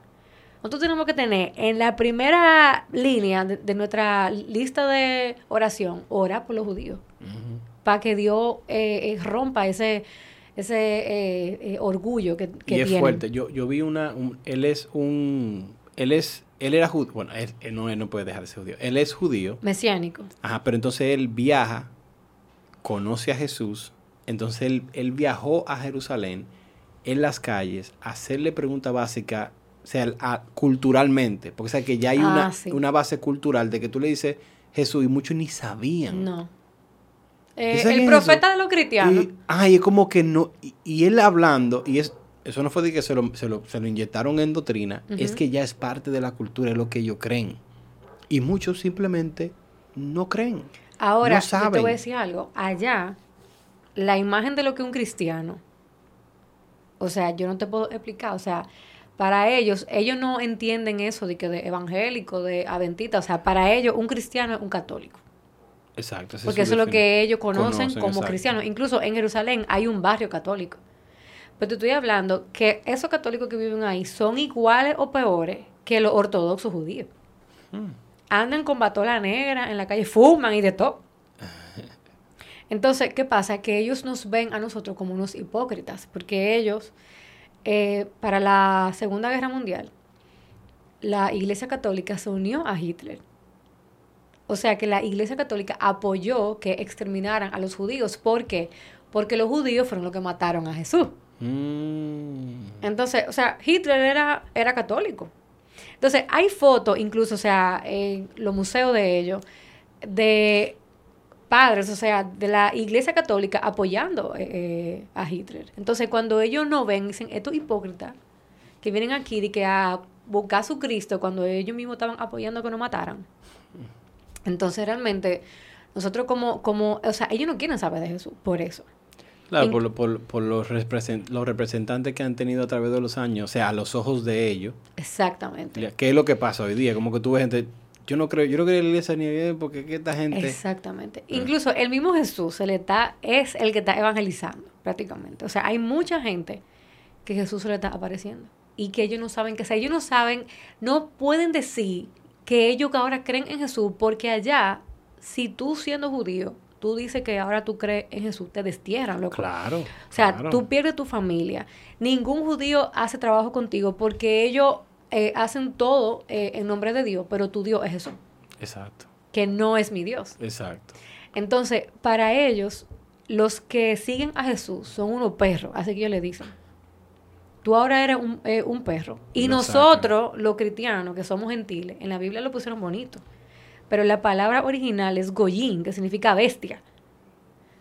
nosotros tenemos que tener en la primera línea de, de nuestra lista de oración, orar por los judíos, para que Dios eh, eh, rompa ese, ese eh, eh, orgullo que, que y es tienen. fuerte. Yo, yo vi una... un- él es un... Él es... Él era judío. Bueno, él, él no, él no puede dejar de ser judío. Él es judío. Mesiánico. Ajá, pero entonces él viaja, conoce a Jesús. Entonces él, él viajó a Jerusalén en las calles a hacerle preguntas básicas, o sea, a- culturalmente. Porque o sea, que ya hay Ah, una, sí. una base cultural de que tú le dices Jesús y muchos ni sabían. No. Eh, ¿Ese quién el es profeta eso? de los cristianos. Y, ay, es como que no. Y, y él hablando, y es eso no fue de que se lo, se lo, se lo inyectaron en doctrina, es que ya es parte de la cultura, es lo que ellos creen. Y muchos simplemente no creen. Ahora, no yo te voy a decir algo. Allá, la imagen de lo que un cristiano, o sea, yo no te puedo explicar. O sea, para ellos, ellos no entienden eso de que de evangélico, de adventista. O sea, para ellos, un cristiano es un católico. Exacto. Porque eso es lo que ellos conocen, como exacto. cristianos. Incluso en Jerusalén hay un barrio católico. Pero te estoy hablando que esos católicos que viven ahí son iguales o peores que los ortodoxos judíos. Mm. Andan con batola negra en la calle, fuman y de todo. <laughs> Entonces, ¿qué pasa? Que ellos nos ven a nosotros como unos hipócritas, porque ellos, eh, para la Segunda Guerra Mundial, la Iglesia Católica se unió a Hitler. O sea que la Iglesia Católica apoyó que exterminaran a los judíos. ¿Por qué? Porque los judíos fueron los que mataron a Jesús. Mm. Entonces, o sea, Hitler era, era católico. Entonces, hay fotos, incluso, o sea, en los museos de ellos, de padres, o sea, de la Iglesia Católica apoyando eh, eh, a Hitler. Entonces, cuando ellos no ven, dicen, estos hipócritas que vienen aquí de que a buscar a su Cristo cuando ellos mismos estaban apoyando que no mataran. Entonces, realmente, nosotros como, como, o sea, ellos no quieren saber de Jesús, por eso. Claro, En- por, lo- por, por los, represent- los representantes que han tenido a través de los años, o sea, a los ojos de ellos, Exactamente. ¿qué es lo que pasa hoy día? Como que tú ves gente, yo no creo, yo no creo en la iglesia ni bien porque que esta gente... Exactamente. Incluso el mismo Jesús se le está, es el que está evangelizando, prácticamente. O sea, hay mucha gente que Jesús se le está apareciendo y que ellos no saben que, o sea, ellos no saben, no pueden decir que ellos que ahora creen en Jesús, porque allá, si tú siendo judío, tú dices que ahora tú crees en Jesús, te destierran, loco. Claro. O sea, claro. tú pierdes tu familia. Ningún judío hace trabajo contigo porque ellos eh, hacen todo eh, en nombre de Dios, pero tu Dios es Jesús, Exacto, que no es mi Dios. exacto. Entonces, para ellos, los que siguen a Jesús son unos perros, así que ellos le dicen. Tú ahora eres un, eh, un perro. Y Lo nosotros, los cristianos, que somos gentiles, en la Biblia lo pusieron bonito. Pero la palabra original es goyín, que significa bestia.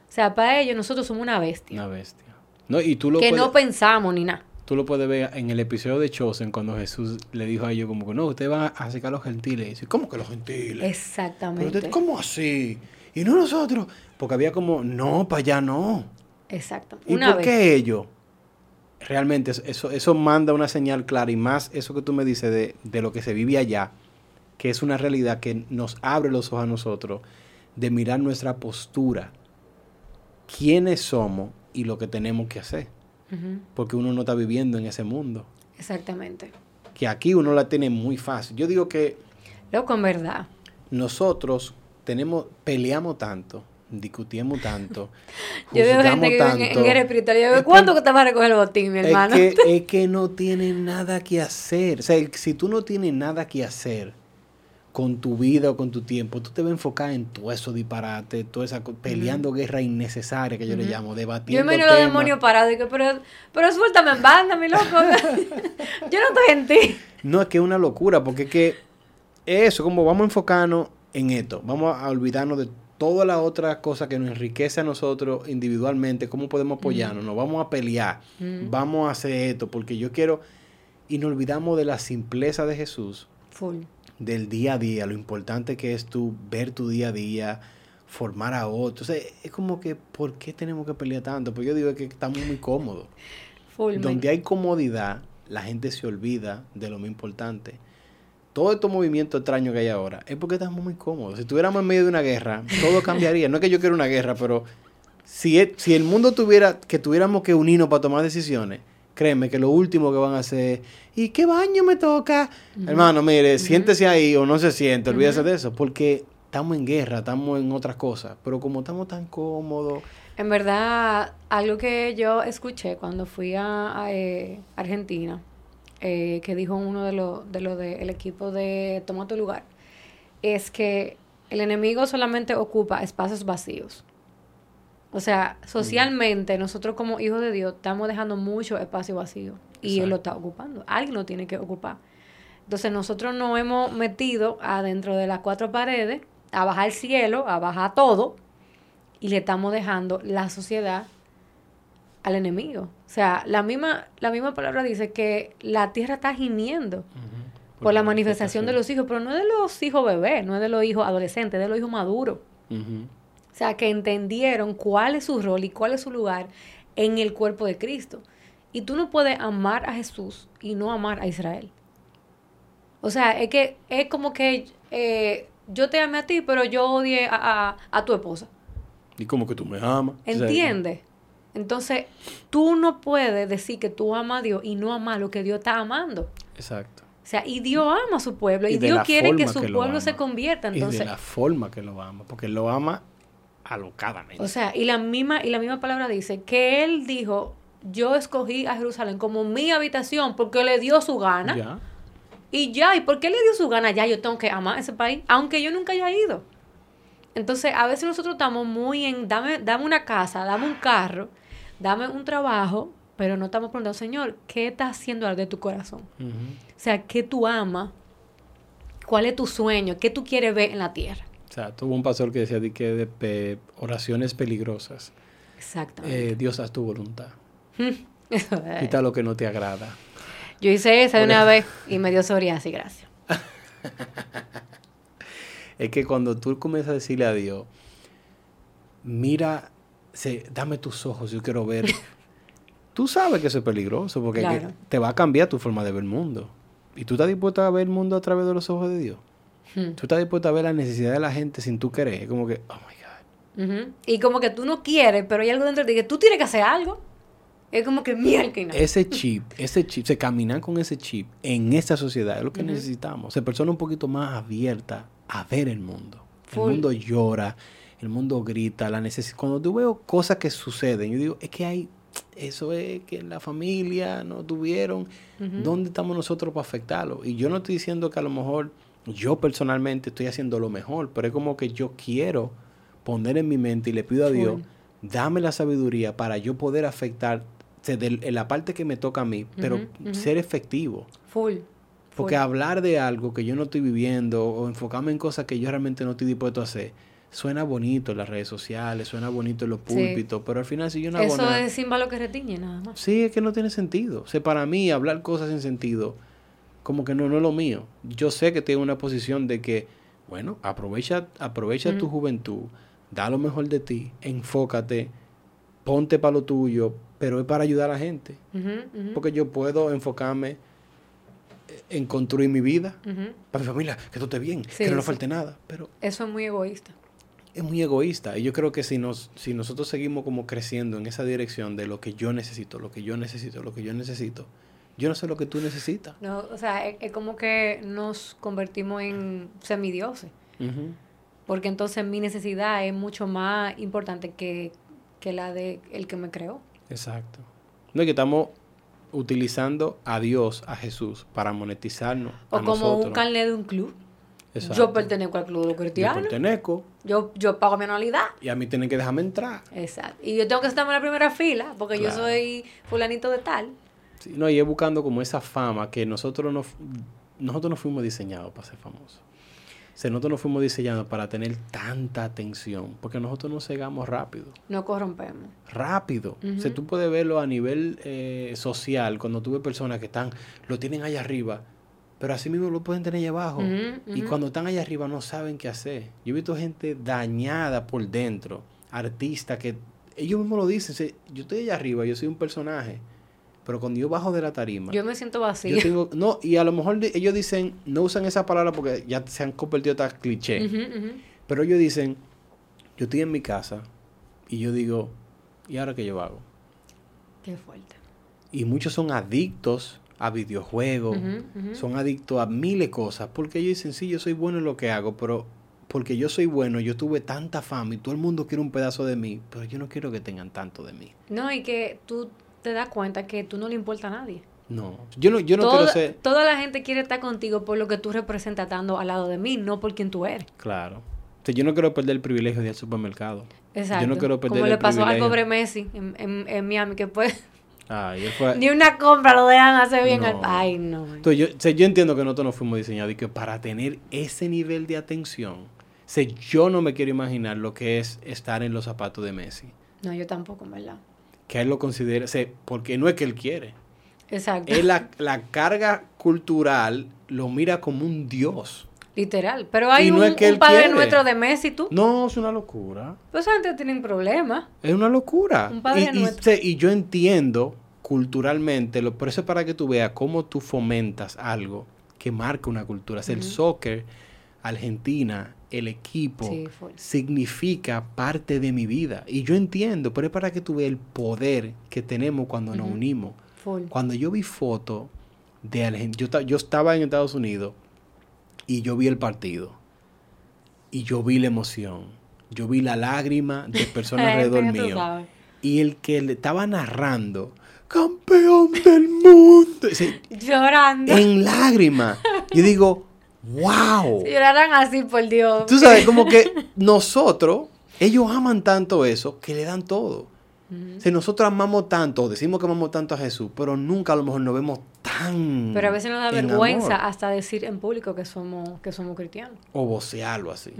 O sea, para ellos nosotros somos una bestia. Una bestia. No, y tú lo, que puedes, no pensamos ni nada. tú lo puedes ver en el episodio de Chosen cuando Jesús le dijo a ellos como que no, ustedes van a acercar a los gentiles. Y dice, ¿cómo que los gentiles? Pero Exactamente. usted, ¿Cómo así? Y no nosotros. Porque había como, no, para allá no. Exacto. ¿Y Una por qué ellos? Realmente eso- eso, manda una señal clara y más eso que tú me dices de, de lo que se vive allá, que es una realidad que nos abre los ojos a nosotros de mirar nuestra postura, quiénes somos y lo que tenemos que hacer, porque uno no está viviendo en ese mundo, Exactamente. que aquí uno la tiene muy fácil. Yo digo que Loco, en verdad. nosotros tenemos, peleamos tanto, discutimos tanto, <laughs> Yo veo gente que vive en, en tanto. espiritual. Yo que- ¿cuánto que te vas a recoger el botín, mi hermano? Es que, <laughs> es que no tiene nada que hacer. O sea, si tú no tienes nada que hacer con tu vida o con tu tiempo, tú te vas a enfocar en todo eso disparate, toda esa peleando guerra innecesaria que yo le llamo, Yo debatiendo me los demonios parados y que, pero, pero suéltame en banda, mi loco. <laughs> yo no estoy en ti. No, es que es una locura, porque es que eso, como vamos a enfocarnos en esto, vamos a olvidarnos de todas las otras cosas que nos enriquece a nosotros individualmente, cómo podemos apoyarnos, nos vamos a pelear, Mm. vamos a hacer esto, porque yo quiero, y nos olvidamos de la simpleza de Jesús, Full. del día a día, lo importante que es tú ver tu día a día, formar a otros. O sea, es como que, ¿por qué tenemos que pelear tanto? Pues yo digo que estamos muy cómodos. Full. man. Donde hay comodidad, la gente se olvida de lo más importante. Todo estos movimientos extraños que hay ahora es porque estamos muy cómodos. Si estuviéramos en medio de una guerra, todo cambiaría. No es que yo quiera una guerra, pero si, si el mundo tuviera que tuviéramos que unirnos para tomar decisiones, créeme que lo último que van a hacer es, ¿y qué baño me toca? Hermano, mire, siéntese ahí o no se siente, olvídese de eso, porque estamos en guerra, estamos en otras cosas. Pero como estamos tan cómodos, En verdad, algo que yo escuché cuando fui a, a, eh, Argentina, eh, que dijo uno de los de los del equipo de Toma tu lugar, es que el enemigo solamente ocupa espacios vacíos. O sea, socialmente, nosotros como hijos de Dios estamos dejando mucho espacio vacío y él lo está ocupando. Alguien lo tiene que ocupar. Entonces nosotros nos hemos metido adentro de las cuatro paredes, a bajar el cielo, a bajar todo, y le estamos dejando la sociedad al enemigo. O sea, la misma, la misma palabra dice que la tierra está gimiendo por la manifestación de los hijos, pero no es de los hijos bebés, no es de los hijos adolescentes, es de los hijos maduros. O sea, que entendieron cuál es su rol y cuál es su lugar en el cuerpo de Cristo. Y tú no puedes amar a Jesús y no amar a Israel. O sea, es que es como que eh, yo te amé a ti, pero yo odié a, a- a tu esposa. Y como que tú me amas. ¿Entiendes? Entonces, tú no puedes decir que tú amas a Dios y no amas lo que Dios está amando. Exacto. O sea, y Dios ama a su pueblo y, Y Dios quiere que su que pueblo se convierta. y Entonces, de la forma que lo ama. Porque lo ama alocadamente. O sea, y la misma, y la misma palabra dice que él dijo, yo escogí a Jerusalén como mi habitación porque le dio su gana. ya. Y ya, ¿y por qué le dio su gana? Ya yo tengo que amar ese país, aunque yo nunca haya ido. Entonces, a veces nosotros estamos muy en, dame, dame una casa, dame un carro, dame un trabajo, pero no estamos preguntando, Señor, ¿qué estás haciendo de tu corazón? O sea, ¿qué tú amas? ¿Cuál es tu sueño? ¿Qué tú quieres ver en la tierra? O sea, tuvo un pastor que decía de que de, pe- oraciones peligrosas. Exactamente. Eh, Dios haz tu voluntad. <laughs> Quita lo que no te agrada. Yo hice esa de una vez y me dio psoriasis, gracias. <laughs> Es que cuando tú comienzas a decirle a Dios, mira, se, dame tus ojos, yo quiero ver. <laughs> tú sabes que eso es peligroso porque Claro. te va a cambiar tu forma de ver el mundo. ¿Y tú estás dispuesto a ver el mundo a través de los ojos de Dios? Hmm. Tú estás dispuesto a ver la necesidad de la gente sin tú querer. Es como que, oh my God. Y como que tú no quieres, pero hay algo dentro de ti que tú tienes que hacer algo. Es como que mierda que no. Ese chip, <laughs> ese chip, se caminar con ese chip en esta sociedad es lo que necesitamos. Ser personas un poquito más abiertas a ver el mundo. Full. El mundo llora, el mundo grita, la necesidad. Cuando yo veo cosas que suceden, yo digo, es que hay, eso es que en la familia no tuvieron, Ujú. ¿dónde estamos nosotros para afectarlo? Y yo no estoy diciendo que a lo mejor yo personalmente estoy haciendo lo mejor, pero es como que yo quiero poner en mi mente y le pido a Full. Dios, dame la sabiduría para yo poder afectar en la parte que me toca a mí, pero ser efectivo. Full. Porque full. hablar de algo que yo no estoy viviendo o enfocarme en cosas que yo realmente no estoy dispuesto a hacer, suena bonito en las redes sociales, suena bonito en los Sí. púlpitos, pero al final si yo no hago Eso nada... es sin lo que retiñe, nada más. Sí, es que no tiene sentido. O sea, para mí hablar cosas sin sentido, como que no, no es lo mío. Yo sé que tengo una posición de que, bueno, aprovecha, aprovecha tu juventud, da lo mejor de ti, enfócate, ponte para lo tuyo, pero es para ayudar a la gente. Porque yo puedo enfocarme en construir mi vida, para mi familia, que todo esté bien, Sí, que no sí. falte nada, pero Eso es muy egoísta. Es muy egoísta. Y yo creo que si, nos, si nosotros seguimos como creciendo en esa dirección de lo que yo necesito, lo que yo necesito, lo que yo necesito, yo no sé lo que tú necesitas. No, o sea, es, es como que nos convertimos en semidioses. Ujú. Porque entonces mi necesidad es mucho más importante que, que la de el que me creó. Exacto. No es que estamos utilizando a Dios, a Jesús, para monetizarnos. O a como nosotros. un carnet de un club. Exacto. Yo pertenezco al club de los Yo cristianos. pertenezco Yo, yo pago mi anualidad. y a mí tienen que dejarme entrar. Exacto. Y yo tengo que estar en la primera fila porque yo soy fulanito de tal. Sí, no, y es buscando como esa fama que nosotros no, nosotros no fuimos diseñados para ser famosos. O sea, nosotros no fuimos diseñados para tener tanta atención, porque nosotros nos cegamos rápido. No corrompemos. Rápido. O sea, tú puedes verlo a nivel eh, social, cuando tú ves personas que están, lo tienen allá arriba, pero así mismo lo pueden tener allá abajo. Y cuando están allá arriba no saben qué hacer. Yo he visto gente dañada por dentro, artistas que ellos mismos lo dicen, yo estoy allá arriba, yo soy un personaje, pero cuando yo bajo de la tarima, Yo me siento yo tengo, no, y a lo mejor ellos dicen, no usan esa palabra porque ya se han convertido en cliché, pero ellos dicen, yo estoy en mi casa y yo digo, ¿y ahora qué yo hago? Qué fuerte. Y muchos son adictos a videojuegos, son adictos a miles de cosas, porque ellos dicen, sí, yo soy bueno en lo que hago, pero porque yo soy bueno, yo tuve tanta fama y todo el mundo quiere un pedazo de mí, pero yo no quiero que tengan tanto de mí. No, y que tú te das cuenta que tú no le importa a nadie. No, yo no, yo no toda, quiero ser... toda la gente quiere estar contigo por lo que tú representas estando al lado de mí, no por quien tú eres. Claro. O sea, yo no quiero perder el privilegio de ir al supermercado. Exacto. Yo no quiero perder Como el le pasó al pobre Messi en, en, en Miami, que pues Ay, él fue... ni una compra lo dejan hacer bien. al- No. Ay, no. Entonces, yo, o sea, yo entiendo que nosotros no fuimos diseñados y que para tener ese nivel de atención, o sea, yo no me quiero imaginar lo que es estar en los zapatos de Messi. No, yo tampoco, en verdad. Que él lo considere, o sea, porque no es que él quiere. Exacto. Él la, la carga cultural lo mira como un dios. Literal. Pero hay no un, es que un él padre quiere. nuestro de Messi, tú. No, es una locura. Pues esa gente tienen problemas. Es una locura. Un padre y, nuestro. y yo entiendo culturalmente, lo, por eso es para que tú veas cómo tú fomentas algo que marca una cultura. El soccer, Argentina, el equipo, Sí, significa parte de mi vida. Y yo entiendo, pero es para que tú veas el poder que tenemos cuando nos unimos. Full. Cuando yo vi fotos de Argentina, yo, ta- yo estaba en Estados Unidos y yo vi el partido. Y yo vi la emoción. Yo vi la lágrima de <laughs> personas alrededor mío. Y el que le estaba narrando, campeón del mundo, Llorando. en lágrimas. Yo digo, wow. Si lloraran así, por Dios. Tú sabes, como que nosotros, ellos aman tanto eso que le dan todo. Si nosotros amamos tanto, decimos que amamos tanto a Jesús, pero nunca a lo mejor nos vemos tan. Pero a veces nos da en vergüenza amor. hasta decir en público que somos, que somos cristianos. O vocearlo así.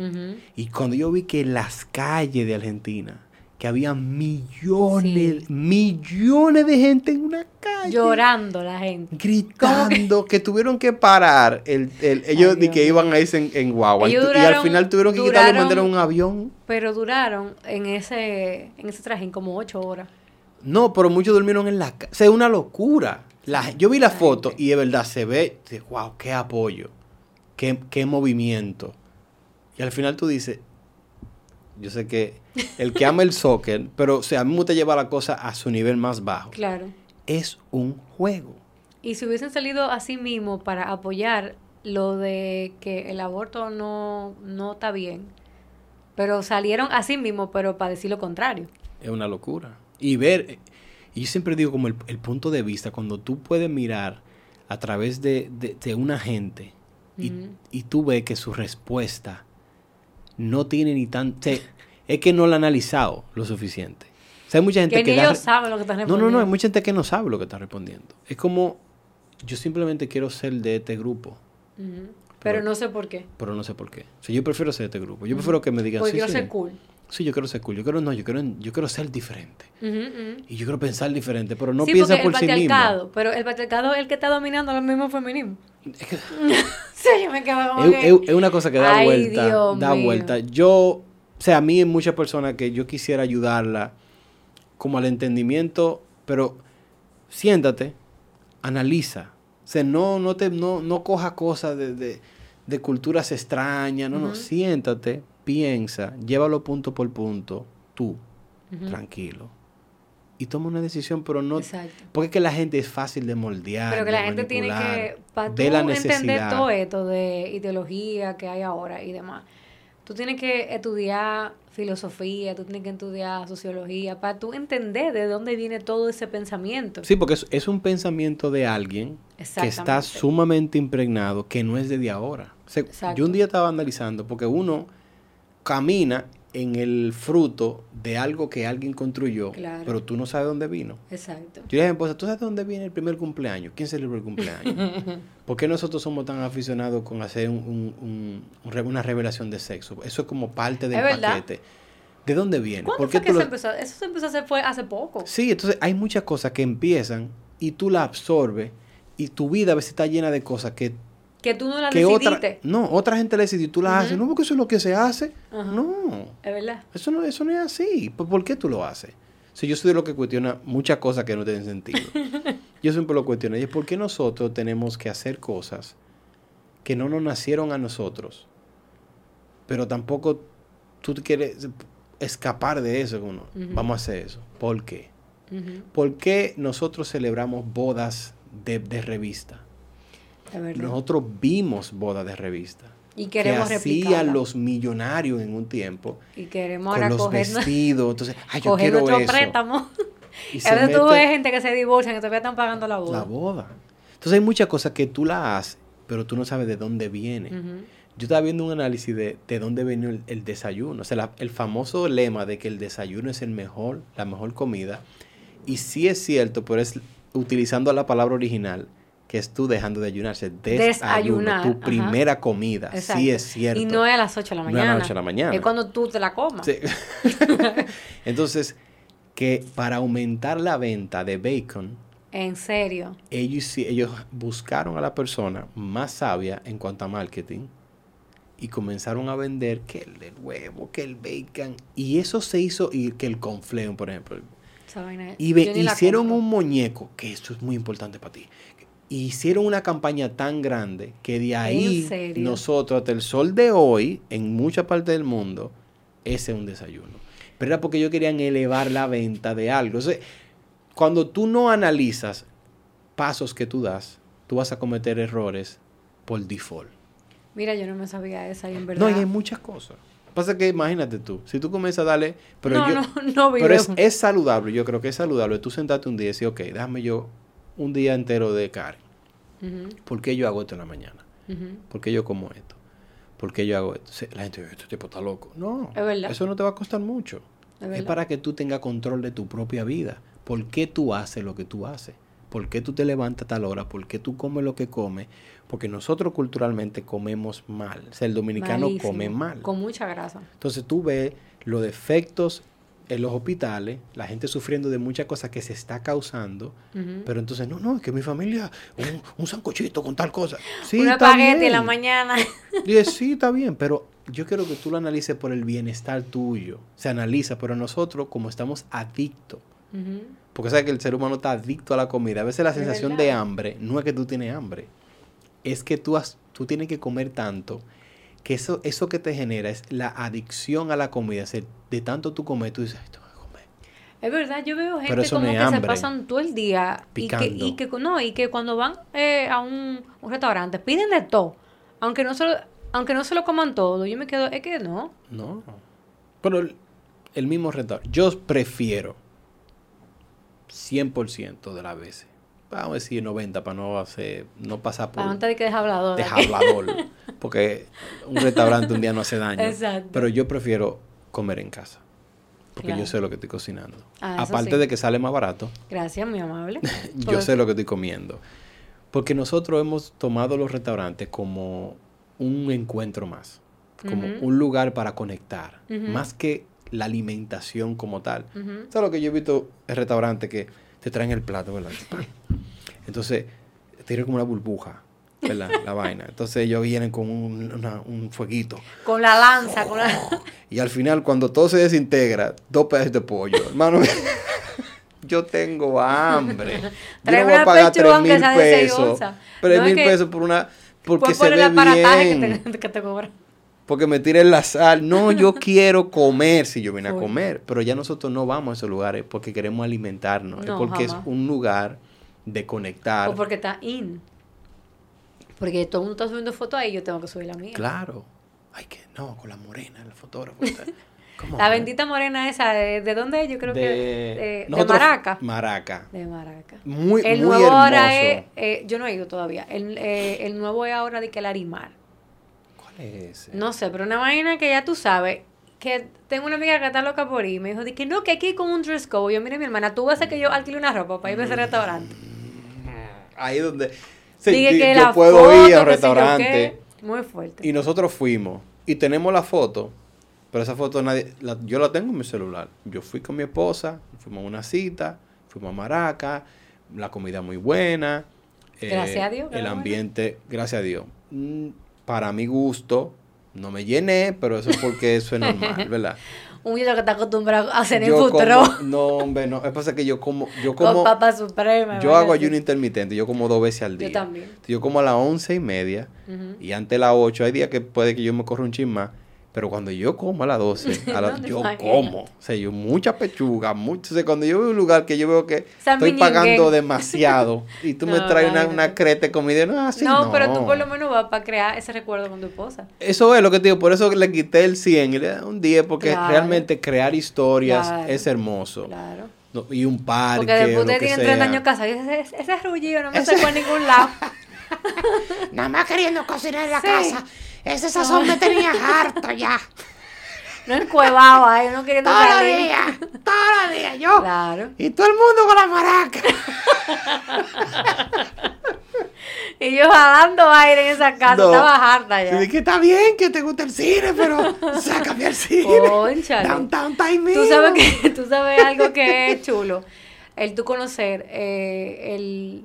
Y cuando yo vi que las calles de Argentina, que había millones, millones de gente en una calle. Llorando la gente. Gritando <laughs> que tuvieron que parar. El, el- ellos Ay, que iban a irse en, en guagua. Y, al final tuvieron que quitarlo y duraron- mandar a un avión. Pero duraron en ese, en ese trajín como ocho horas. No, pero muchos durmieron en la casa. O sea, es una locura. La- yo vi la Ay, foto y de verdad se ve, wow, qué apoyo, qué, qué movimiento. Y al final tú dices, yo sé que el que ama el soccer, pero o sea, a mí me gusta llevar la cosa a su nivel más bajo. Claro. Es un juego. Y si hubiesen salido así mismo para apoyar lo de que el aborto no, no está bien, pero salieron así mismo, pero para decir lo contrario. Es una locura. Y ver, y yo siempre digo como el, el punto de vista, cuando tú puedes mirar a través de, de- de una gente y, y tú ves que su respuesta no tiene ni tan... o sea, es que no la ha analizado lo suficiente. O sea, hay mucha gente Que que... ni da ellos saben lo que están no, respondiendo. no, no, hay mucha gente que no sabe lo que está respondiendo. Es como, yo simplemente quiero ser de este grupo. Pero no sé por qué. pero no sé por qué. O sea, yo prefiero ser de este grupo. Yo prefiero que me digan, Porque sí, quiero sí, ser cool. sí, yo quiero ser cool. Yo quiero, no, yo quiero, yo quiero ser diferente. Y yo quiero pensar diferente, pero no sí, piensa por sí el mismo. patriarcado, pero el patriarcado es el que está dominando el mismo feminismo. Es, <laughs> que- sí, yo me quedo como es- que... es- es una cosa que da Ay, vuelta, Dios da mío. vuelta. Yo, o sea, a mí hay muchas personas que yo quisiera ayudarla como al entendimiento, pero siéntate, analiza. O sea, no, no te, no, no coja cosas de, de, de culturas extrañas, no, no, siéntate, piensa, llévalo punto por punto, tú, tranquilo. Y toma una decisión, pero no Exacto. Porque es que la gente es fácil de moldear. Pero que la gente tiene que, para tú la entender todo esto de ideología que hay ahora y demás, tú tienes que estudiar filosofía, tú tienes que estudiar sociología, para tú entender de dónde viene todo ese pensamiento. Sí, porque es, es un pensamiento de alguien que está sumamente impregnado, que no es desde ahora. O sea, Exacto. yo un día estaba analizando, porque uno camina en el fruto de algo que alguien construyó, Claro. pero tú no sabes dónde vino. Exacto. Yo le dije a mi esposa, ¿tú sabes de dónde viene el primer cumpleaños? ¿Quién celebró el cumpleaños? <laughs> ¿Por qué nosotros somos tan aficionados con hacer un- un- un- un re- una revelación de sexo? Eso es como parte del paquete. ¿De dónde viene? ¿Cuándo ¿Por qué fue que se empezó? Eso se empezó a hacer fue hace poco. Sí, entonces hay muchas cosas que empiezan y tú la absorbes y tu vida a veces está llena de cosas que, Que tú no la que otra, decidiste. no, otra gente le decidió y tú las haces. No, porque eso es lo que se hace. No, Es verdad. eso no, eso no es así. ¿Por, qué tú lo haces? Si yo soy de lo que cuestiona muchas cosas que no tienen sentido. <laughs> yo siempre lo cuestiono. Y es por qué nosotros tenemos que hacer cosas que no nos nacieron a nosotros, pero tampoco tú quieres escapar de eso. Vamos a hacer eso. ¿Por qué? ¿Por qué nosotros celebramos bodas de, de revista? Nosotros vimos bodas de revista. y queremos que hacían los millonarios en un tiempo Y queremos con ahora los vestidos. Entonces, ay, yo coger quiero nuestro eso. préstamo. Y <laughs> A se veces tú ves gente que se divorcian y todavía están pagando la boda. la boda. Entonces hay muchas cosas que tú la haces, pero tú no sabes de dónde viene. Yo estaba viendo un análisis de, de dónde vino el, el desayuno. O sea, la- el famoso lema de que el desayuno es el mejor, la mejor comida. Y sí es cierto, pero es utilizando la palabra original, que es tú dejando de ayunarse. Desayuno, Desayunar, tu ajá. primera comida. Exacto. Sí es cierto. Y no es a las 8 de la No es a las mañana. ocho de la mañana. Es cuando tú te la comas. Sí. <laughs> <laughs> Entonces, que para aumentar la venta de bacon, En serio. ellos, ellos buscaron a la persona más sabia en cuanto a marketing y comenzaron a vender que el, el huevo, que el bacon. Y eso se hizo, y que el confleo, por ejemplo. Y la hicieron compro. un muñeco, que eso es muy importante para ti. Hicieron una campaña tan grande que de ahí nosotros hasta el sol de hoy, en mucha parte del mundo, ese es un desayuno. Pero era porque ellos querían elevar la venta de algo. Entonces, cuando tú no analizas pasos que tú das, tú vas a cometer errores por default. Mira, yo no me sabía esa y en verdad. No, y hay muchas cosas. Pasa que imagínate tú, si tú comienzas a darle, pero no, yo, no, <laughs> no pero es, es saludable, yo creo que es saludable tú sentarte un día y decir, ok, déjame yo un día entero de ¿Por qué yo hago esto en la mañana? ujú. ¿Por qué yo como esto? ¿Por qué yo hago esto? La gente dice, este tipo está loco. No, Es eso no te va a costar mucho. Es para que tú tengas control de tu propia vida. ¿Por qué tú haces lo que tú haces? ¿Por qué tú te levantas a tal hora? ¿Por qué tú comes lo que comes? Porque nosotros culturalmente comemos mal. O sea, el dominicano Malísimo, come mal. Con mucha grasa. Entonces tú ves los defectos en los hospitales, la gente sufriendo de muchas cosas que se está causando, pero entonces, no, no, es que mi familia, un, un sancochito con tal cosa. Sí, un está espagueti en la mañana. <laughs> Sí, está bien, pero yo quiero que tú lo analices por el bienestar tuyo. Se analiza, pero nosotros, como estamos adictos, porque sabes que el ser humano está adicto a la comida, a veces la sensación de hambre no es que tú tienes hambre, es que tú, has, tú tienes que comer tanto que eso, eso que te genera es la adicción a la comida. Sea, de tanto tú comer, tú dices, "Ay, tengo que comer. Es verdad, yo veo gente como que es se pasan todo el día y que, Picando. y que no, y que cuando van eh, a un, un restaurante piden de todo, aunque no se lo, aunque no se lo coman todo, yo me quedo, es que no. No. Pero el, el mismo restaurante. Yo prefiero 100% de las veces. Vamos a decir 90 para no hacer, no pasar por Para no te que dejar hablador. de hablador. Porque un restaurante un día no hace daño. Exacto. Pero yo prefiero comer en casa. Porque Claro. yo sé lo que estoy cocinando. Ah, Aparte sí. de que sale más barato, Gracias, muy amable. <laughs> yo Por- sé lo que estoy comiendo. Porque nosotros hemos tomado los restaurantes como un encuentro más. Como un lugar para conectar. Más que la alimentación como tal. Ujú. ¿Sabes lo que yo he visto en restaurantes que te traen el plato, ¿verdad? Entonces, tiene como una burbuja, ¿verdad? <laughs> La vaina. Entonces ellos vienen con un, una- un fueguito. Con la lanza, con la... Y al final, cuando todo se desintegra, dos pedazos de pollo. Hermano, <laughs> yo tengo hambre. Yo no voy a pagar tres mil pesos. Tres mil pesos por una... Porque se ve bien. que te, que te cobran. Porque me tiren la sal. No, yo <laughs> quiero comer si yo vine a comer. Pero ya nosotros no vamos a esos lugares porque queremos alimentarnos. No, es porque jamás. es un lugar de conectar. O porque está in. Porque todo el mundo está subiendo fotos ahí, yo tengo que subir la mía. Claro. Ay, que no, con la morena, el fotógrafo. está- <laughs> ¿Cómo? La bendita morena esa, ¿de, de dónde es? Yo creo de, que de, de Maraca. Maraca. De Maraca. Muy, el muy nuevo hermoso. ahora es, eh, yo no he ido todavía, el, eh, el nuevo es ahora de que el Arimar. ¿Cuál es ese? No sé, pero una vaina que ya tú sabes, que tengo una amiga que está loca por ir, me dijo que no, que aquí hay con un dress code. Yo, mire mi hermana, tú vas a que yo alquile una ropa para irme a ese restaurante. Ahí donde... Sí, Dije que yo la puedo foto, ir a un que si yo restaurante. Muy fuerte. Y nosotros fuimos. Y tenemos la foto. Pero esa foto nadie... la- yo la tengo en mi celular. Yo fui con mi esposa. Fuimos a una cita. Fuimos a Maraca. La comida muy buena. eh, Gracias a Dios, que El ambiente... Gracias a Dios. Para mi gusto... No me llené, pero eso es porque eso es normal, <laughs> ¿verdad? Un muchacho que está acostumbrado a hacer en Yo futuro. como, no, hombre, no. Es que pasa que yo como, yo Con como, papa suprema. yo hago ayuno intermitente, yo como dos veces al día. Yo también. Yo como a las once y media y antes de las ocho. Hay días que puede que yo me corra un chin más. Pero cuando yo como a las 12, <laughs> a la- yo como. O sea, yo mucha pechuga, mucho. O sea, cuando yo veo un lugar que yo veo que San estoy pagando demasiado y tú <laughs> me traes una, una creta de comida, no, así no. no, pero tú por lo menos vas para crear ese recuerdo con tu esposa. Eso es lo que te digo, por eso le quité el 100 y le da un 10, porque Claro. realmente crear historias Claro. es hermoso. Claro. No, y un parque, Porque después que tienen 30 sea. años casados y ese, ese, ese rullido no me sacó a ningún lado. <laughs> Nada más queriendo cocinar en la Sí. casa. Ese sazón me tenía harto ya. <laughs> No encuevado ahí, no queriendo Todos los días, todos los días, yo. Claro. Y todo el mundo con la maraca. <laughs> Y yo jalando aire en esa casa, No. estaba harta ya. dije que está bien que te guste el cine, pero <laughs> sácame al cine. Cónchale. Downtown Time Tú sabes que tú sabes algo que es chulo. El tú conocer eh, el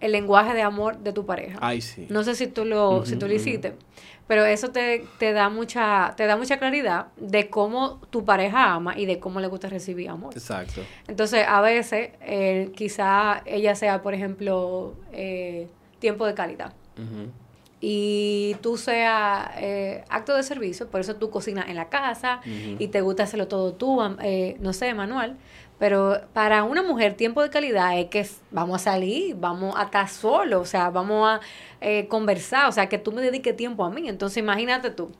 el lenguaje de amor de tu pareja. Ay, sí. No sé si tú lo, si tú lo hiciste, pero eso te, te da mucha, te da mucha claridad de cómo tu pareja ama y de cómo le gusta recibir amor. Exacto. Entonces, a veces, eh, quizá ella sea, por ejemplo, eh, tiempo de calidad. Y tú sea eh, acto de servicio, por eso tú cocinas en la casa y te gusta hacerlo todo tú, eh, no sé, manual. Pero para una mujer, tiempo de calidad es que vamos a salir, vamos a estar solos, o sea, vamos a eh, conversar, o sea, que tú me dediques tiempo a mí. Entonces, imagínate tú,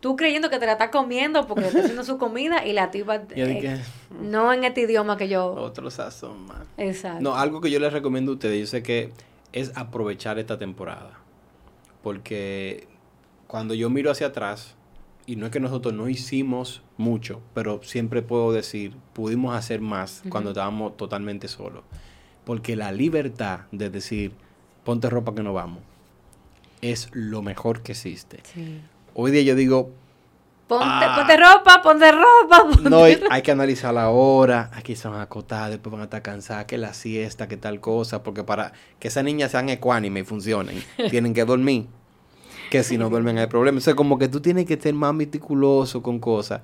tú creyendo que te la estás comiendo porque te está haciendo su comida y la tipa <laughs> eh, dije, no en este idioma que yo... otro sazón más. Exacto. No, algo que yo les recomiendo a ustedes, yo sé que es aprovechar esta temporada. Porque cuando yo miro hacia atrás, y no es que nosotros no hicimos mucho, pero siempre puedo decir, pudimos hacer más cuando estábamos totalmente solos. Porque la libertad de decir, ponte ropa que no vamos, es lo mejor que existe. Sí. Hoy día yo digo, Ponte, Ah. ponte ropa, ponte ropa. <laughs> ponte no, hay, ropa. hay que analizar la hora, aquí se van a acotar, después van a estar cansadas, que la siesta, que tal cosa, porque para que esas niñas sean ecuánimes y funcionen, <laughs> tienen que dormir, que si no duermen hay problemas. O sea, como que tú tienes que ser más meticuloso con cosas.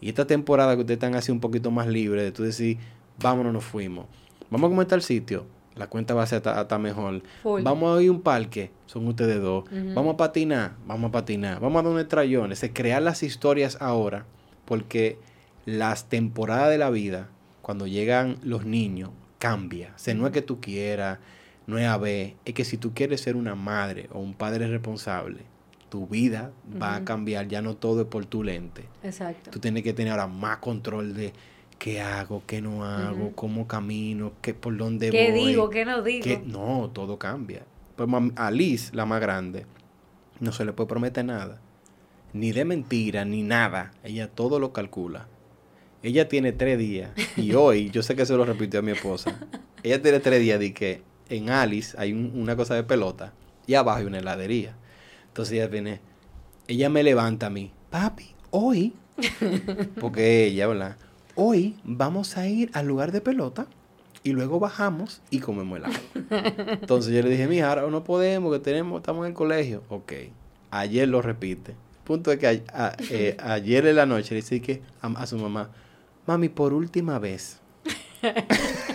Y esta temporada que ustedes están así un poquito más libres, de tú decir, vámonos, nos fuimos. Vamos a comer tal sitio, la cuenta va a ser hasta, hasta mejor. Full. Vamos a ir a un parque, son ustedes dos. Vamos a patinar, vamos a patinar. Vamos a dar. Es crear las historias ahora, porque las temporadas de la vida, cuando llegan los niños, cambia. O sea, no es que tú quieras, no es a ver, es que si tú quieres ser una madre o un padre responsable, tu vida va a cambiar, ya no todo es por tu lente. Exacto. Tú tienes que tener ahora más control de qué hago, qué no hago, cómo camino, qué, por dónde ¿Qué voy. digo? ¿Qué no digo? no, todo cambia. Pues a Liz, la más grande, no se le puede prometer nada. Ni de mentira, ni nada. Ella todo lo calcula. Ella tiene tres días. Y <laughs> hoy, yo sé que se lo repitió a mi esposa. Ella tiene tres días de que en Alice hay un- una cosa de pelota y abajo hay una heladería. Entonces ella viene, ella me levanta a mí, papi, hoy, <laughs> porque ella, ¿verdad? Hoy vamos a ir al lugar de pelota y luego bajamos y comemos helado. Entonces yo le dije, mija, ahora no podemos, que tenemos, estamos en el colegio. Ok, ayer lo repite. Punto es que a- a- eh, <laughs> ayer en la noche le dice que a, a su mamá, mami, por última vez, <laughs>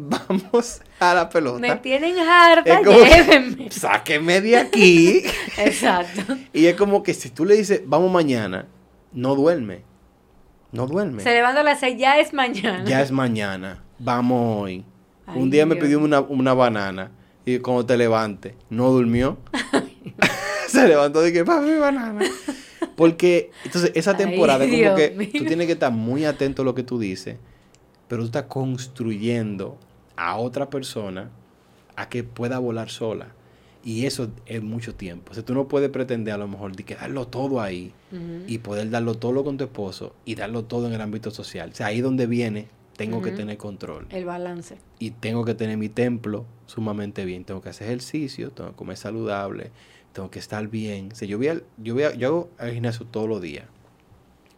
<laughs> vamos a la pelota. Me tienen harta, como llévenme. <laughs> Sáqueme de aquí. <laughs> Exacto. y es como que si tú le dices, vamos mañana, no duerme. No duerme. Se levanta a las seis, ya es mañana. Ya es mañana. Vamos hoy. Ay, Un día me pidió una, una banana. Y cuando te levante, no durmió. Se levantó de que, papi, banana. Porque, entonces, esa Ay, temporada es como Dios que mío. tú tienes que estar muy atento a lo que tú dices. Pero tú estás construyendo a otra persona a que pueda volar sola. Y eso es mucho tiempo. O sea, tú no puedes pretender a lo mejor de que darlo todo ahí y poder darlo todo con tu esposo y darlo todo en el ámbito social. O sea, ahí donde viene, tengo que tener control. El balance. Y tengo que tener mi templo sumamente bien. Tengo que hacer ejercicio, tengo que comer saludable, tengo que estar bien. O sea, yo, voy al- yo, voy a- yo hago al gimnasio todos los días.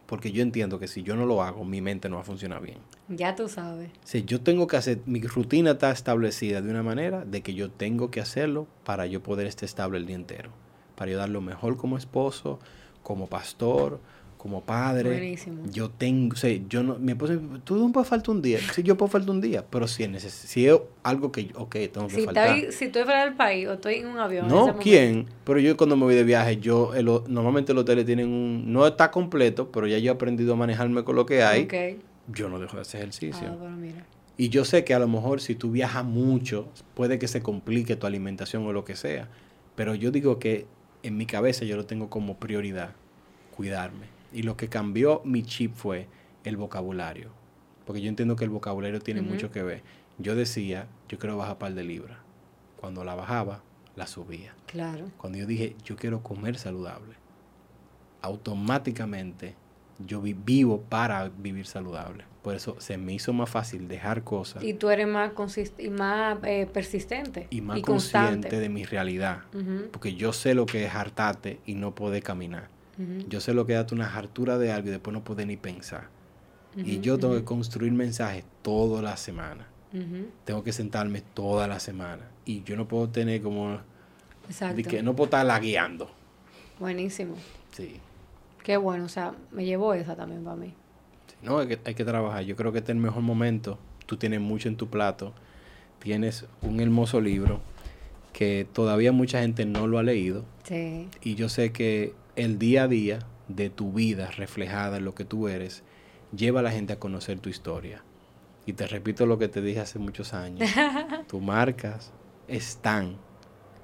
Porque yo entiendo que si yo no lo hago, mi mente no va a funcionar bien. Ya tú sabes. Sea, yo tengo que hacer, mi rutina está establecida de una manera de que yo tengo que hacerlo para yo poder estar estable el día entero. Para yo dar lo mejor como esposo, como pastor, como padre. Buenísimo. Yo tengo, o sea, yo no, mi esposa, tú no puedes faltar un día. Sí, yo puedo faltar un día, pero si es, si es algo que, ok, tengo que Si faltar. estoy, si estoy fuera del país o estoy en un avión. No. ¿quién? Pero yo cuando me voy de viaje, yo, el normalmente los hoteles tienen un, no está completo, pero ya yo he aprendido a manejarme con lo que hay. Yo no dejo de hacer ejercicio. Ah, mira. Y yo sé que a lo mejor si tú viajas mucho, puede que se complique tu alimentación o lo que sea. Pero yo digo que en mi cabeza yo lo tengo como prioridad, cuidarme. Y lo que cambió mi chip fue el vocabulario. Porque yo entiendo que el vocabulario tiene mucho que ver. Yo decía, yo quiero bajar par de libras. Cuando la bajaba, la subía. Claro. Cuando yo dije, yo quiero comer saludable, automáticamente yo vi- vivo para vivir saludable. Por eso se me hizo más fácil dejar cosas Y tú eres más consist y más eh, persistente. y más constante. consciente de mi realidad. Porque yo sé lo que es hartarte y no poder caminar. Yo sé lo que es darte una hartura de algo y después no poder ni pensar. y yo tengo que construir mensajes toda la semana. Tengo que sentarme toda la semana. Y yo no puedo tener como... De Exacto. que no puedo estarla guiando. Buenísimo. Sí. Qué bueno, o sea, me llevó esa también para mí. Sí, No, hay que, hay que trabajar. Yo creo que este es el mejor momento. Tú tienes mucho en tu plato. Tienes un hermoso libro que todavía mucha gente no lo ha leído. Sí. Y yo sé que el día a día de tu vida reflejada en lo que tú eres, lleva a la gente a conocer tu historia. Y te repito lo que te dije hace muchos años. <laughs> Tus marcas están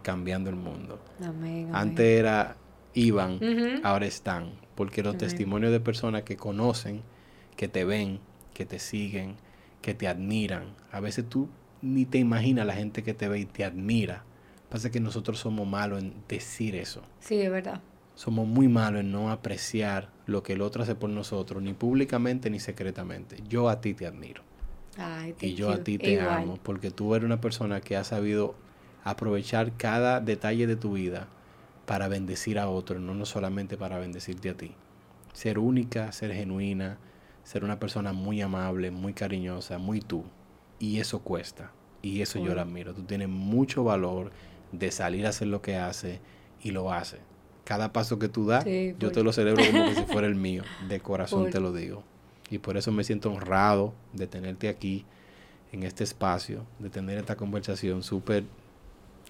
cambiando el mundo. Amén. amén. Antes era iban, ahora están. Porque los Amén. testimonios de personas que conocen, que te ven, que te siguen, que te admiran. A veces tú ni te imaginas la gente que te ve y te admira. Pasa que nosotros somos malos en decir eso. Sí, es verdad. Somos muy malos en no apreciar lo que el otro hace por nosotros, ni públicamente ni secretamente. Yo a ti te admiro. Ay, Y yo a ti te Igual. amo, porque tú eres una persona que ha sabido aprovechar cada detalle de tu vida para bendecir a otros, no, no solamente para bendecirte a ti. Ser única, ser genuina, ser una persona muy amable, muy cariñosa, muy tú. Y eso cuesta. Y eso yo lo admiro. Tú tienes mucho valor de salir a hacer lo que hace y lo hace. Cada paso que tú das, Sí, yo te lo <laughs> celebro como que si fuera el mío. De corazón te lo digo. Y por eso me siento honrado de tenerte aquí en este espacio, de tener esta conversación súper,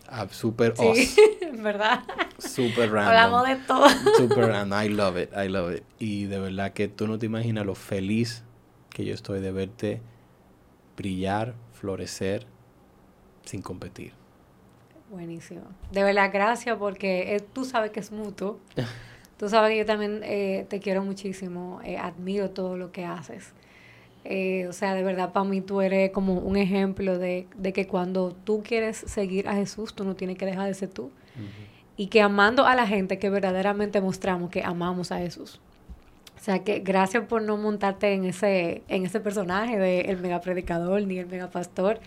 ah, súper Sí, us, <laughs> verdad. súper random. Hablamos de todo. Super random. <laughs> I love it, I love it. Y de verdad que tú no te imaginas lo feliz que yo estoy de verte brillar, florecer, sin competir. Buenísimo. De verdad, gracias porque eh, tú sabes que es mutuo. <laughs> Tú sabes que yo también eh, te quiero muchísimo, eh, admiro todo lo que haces. O sea, de verdad, para mí tú eres como un ejemplo de, de que cuando tú quieres seguir a Jesús, tú no tienes que dejar de ser tú. Y que amando a la gente, que verdaderamente mostramos que amamos a Jesús. O sea, que gracias por no montarte en ese, en ese personaje de el mega predicador ni el mega pastor.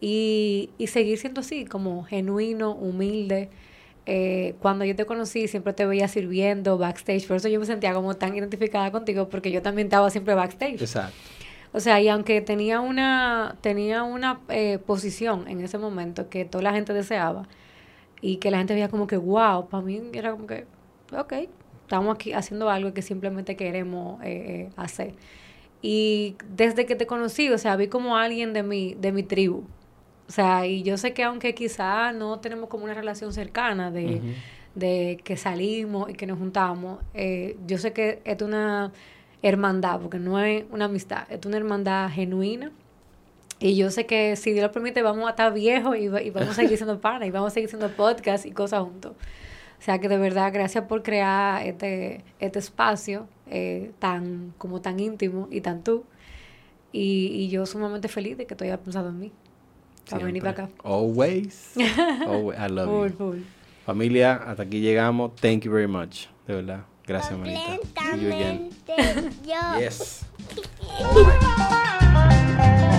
Y, y seguir siendo así, como genuino, humilde. Eh, cuando yo te conocí, siempre te veía sirviendo backstage. Por eso yo me sentía como tan identificada contigo, porque yo también estaba siempre backstage. Exacto. O sea, y aunque tenía una, tenía una eh, posición en ese momento que toda la gente deseaba y que la gente veía como que, wow, para mí era como que, ok, estamos aquí haciendo algo que simplemente queremos eh, hacer. Y desde que te conocí, o sea, vi como alguien de mi, de mi tribu. O sea, y yo sé que aunque quizá no tenemos como una relación cercana de, de que salimos y que nos juntamos, eh, yo sé que es una hermandad, porque no es una amistad, es una hermandad genuina. Y yo sé que si Dios lo permite, vamos a estar viejos y, va- y vamos a seguir siendo <laughs> panas y vamos a seguir haciendo podcast y cosas juntos. O sea que de verdad, gracias por crear este, este espacio eh, tan, como tan íntimo y tan tú. Y, y yo sumamente feliz de que tú hayas pensado en mí. Para venir para acá. Always. <laughs> Always. I love Full, you. full. Familia, hasta aquí llegamos. Thank you very much. De verdad. Gracias, manita. See you again. Yo. Yes. <laughs>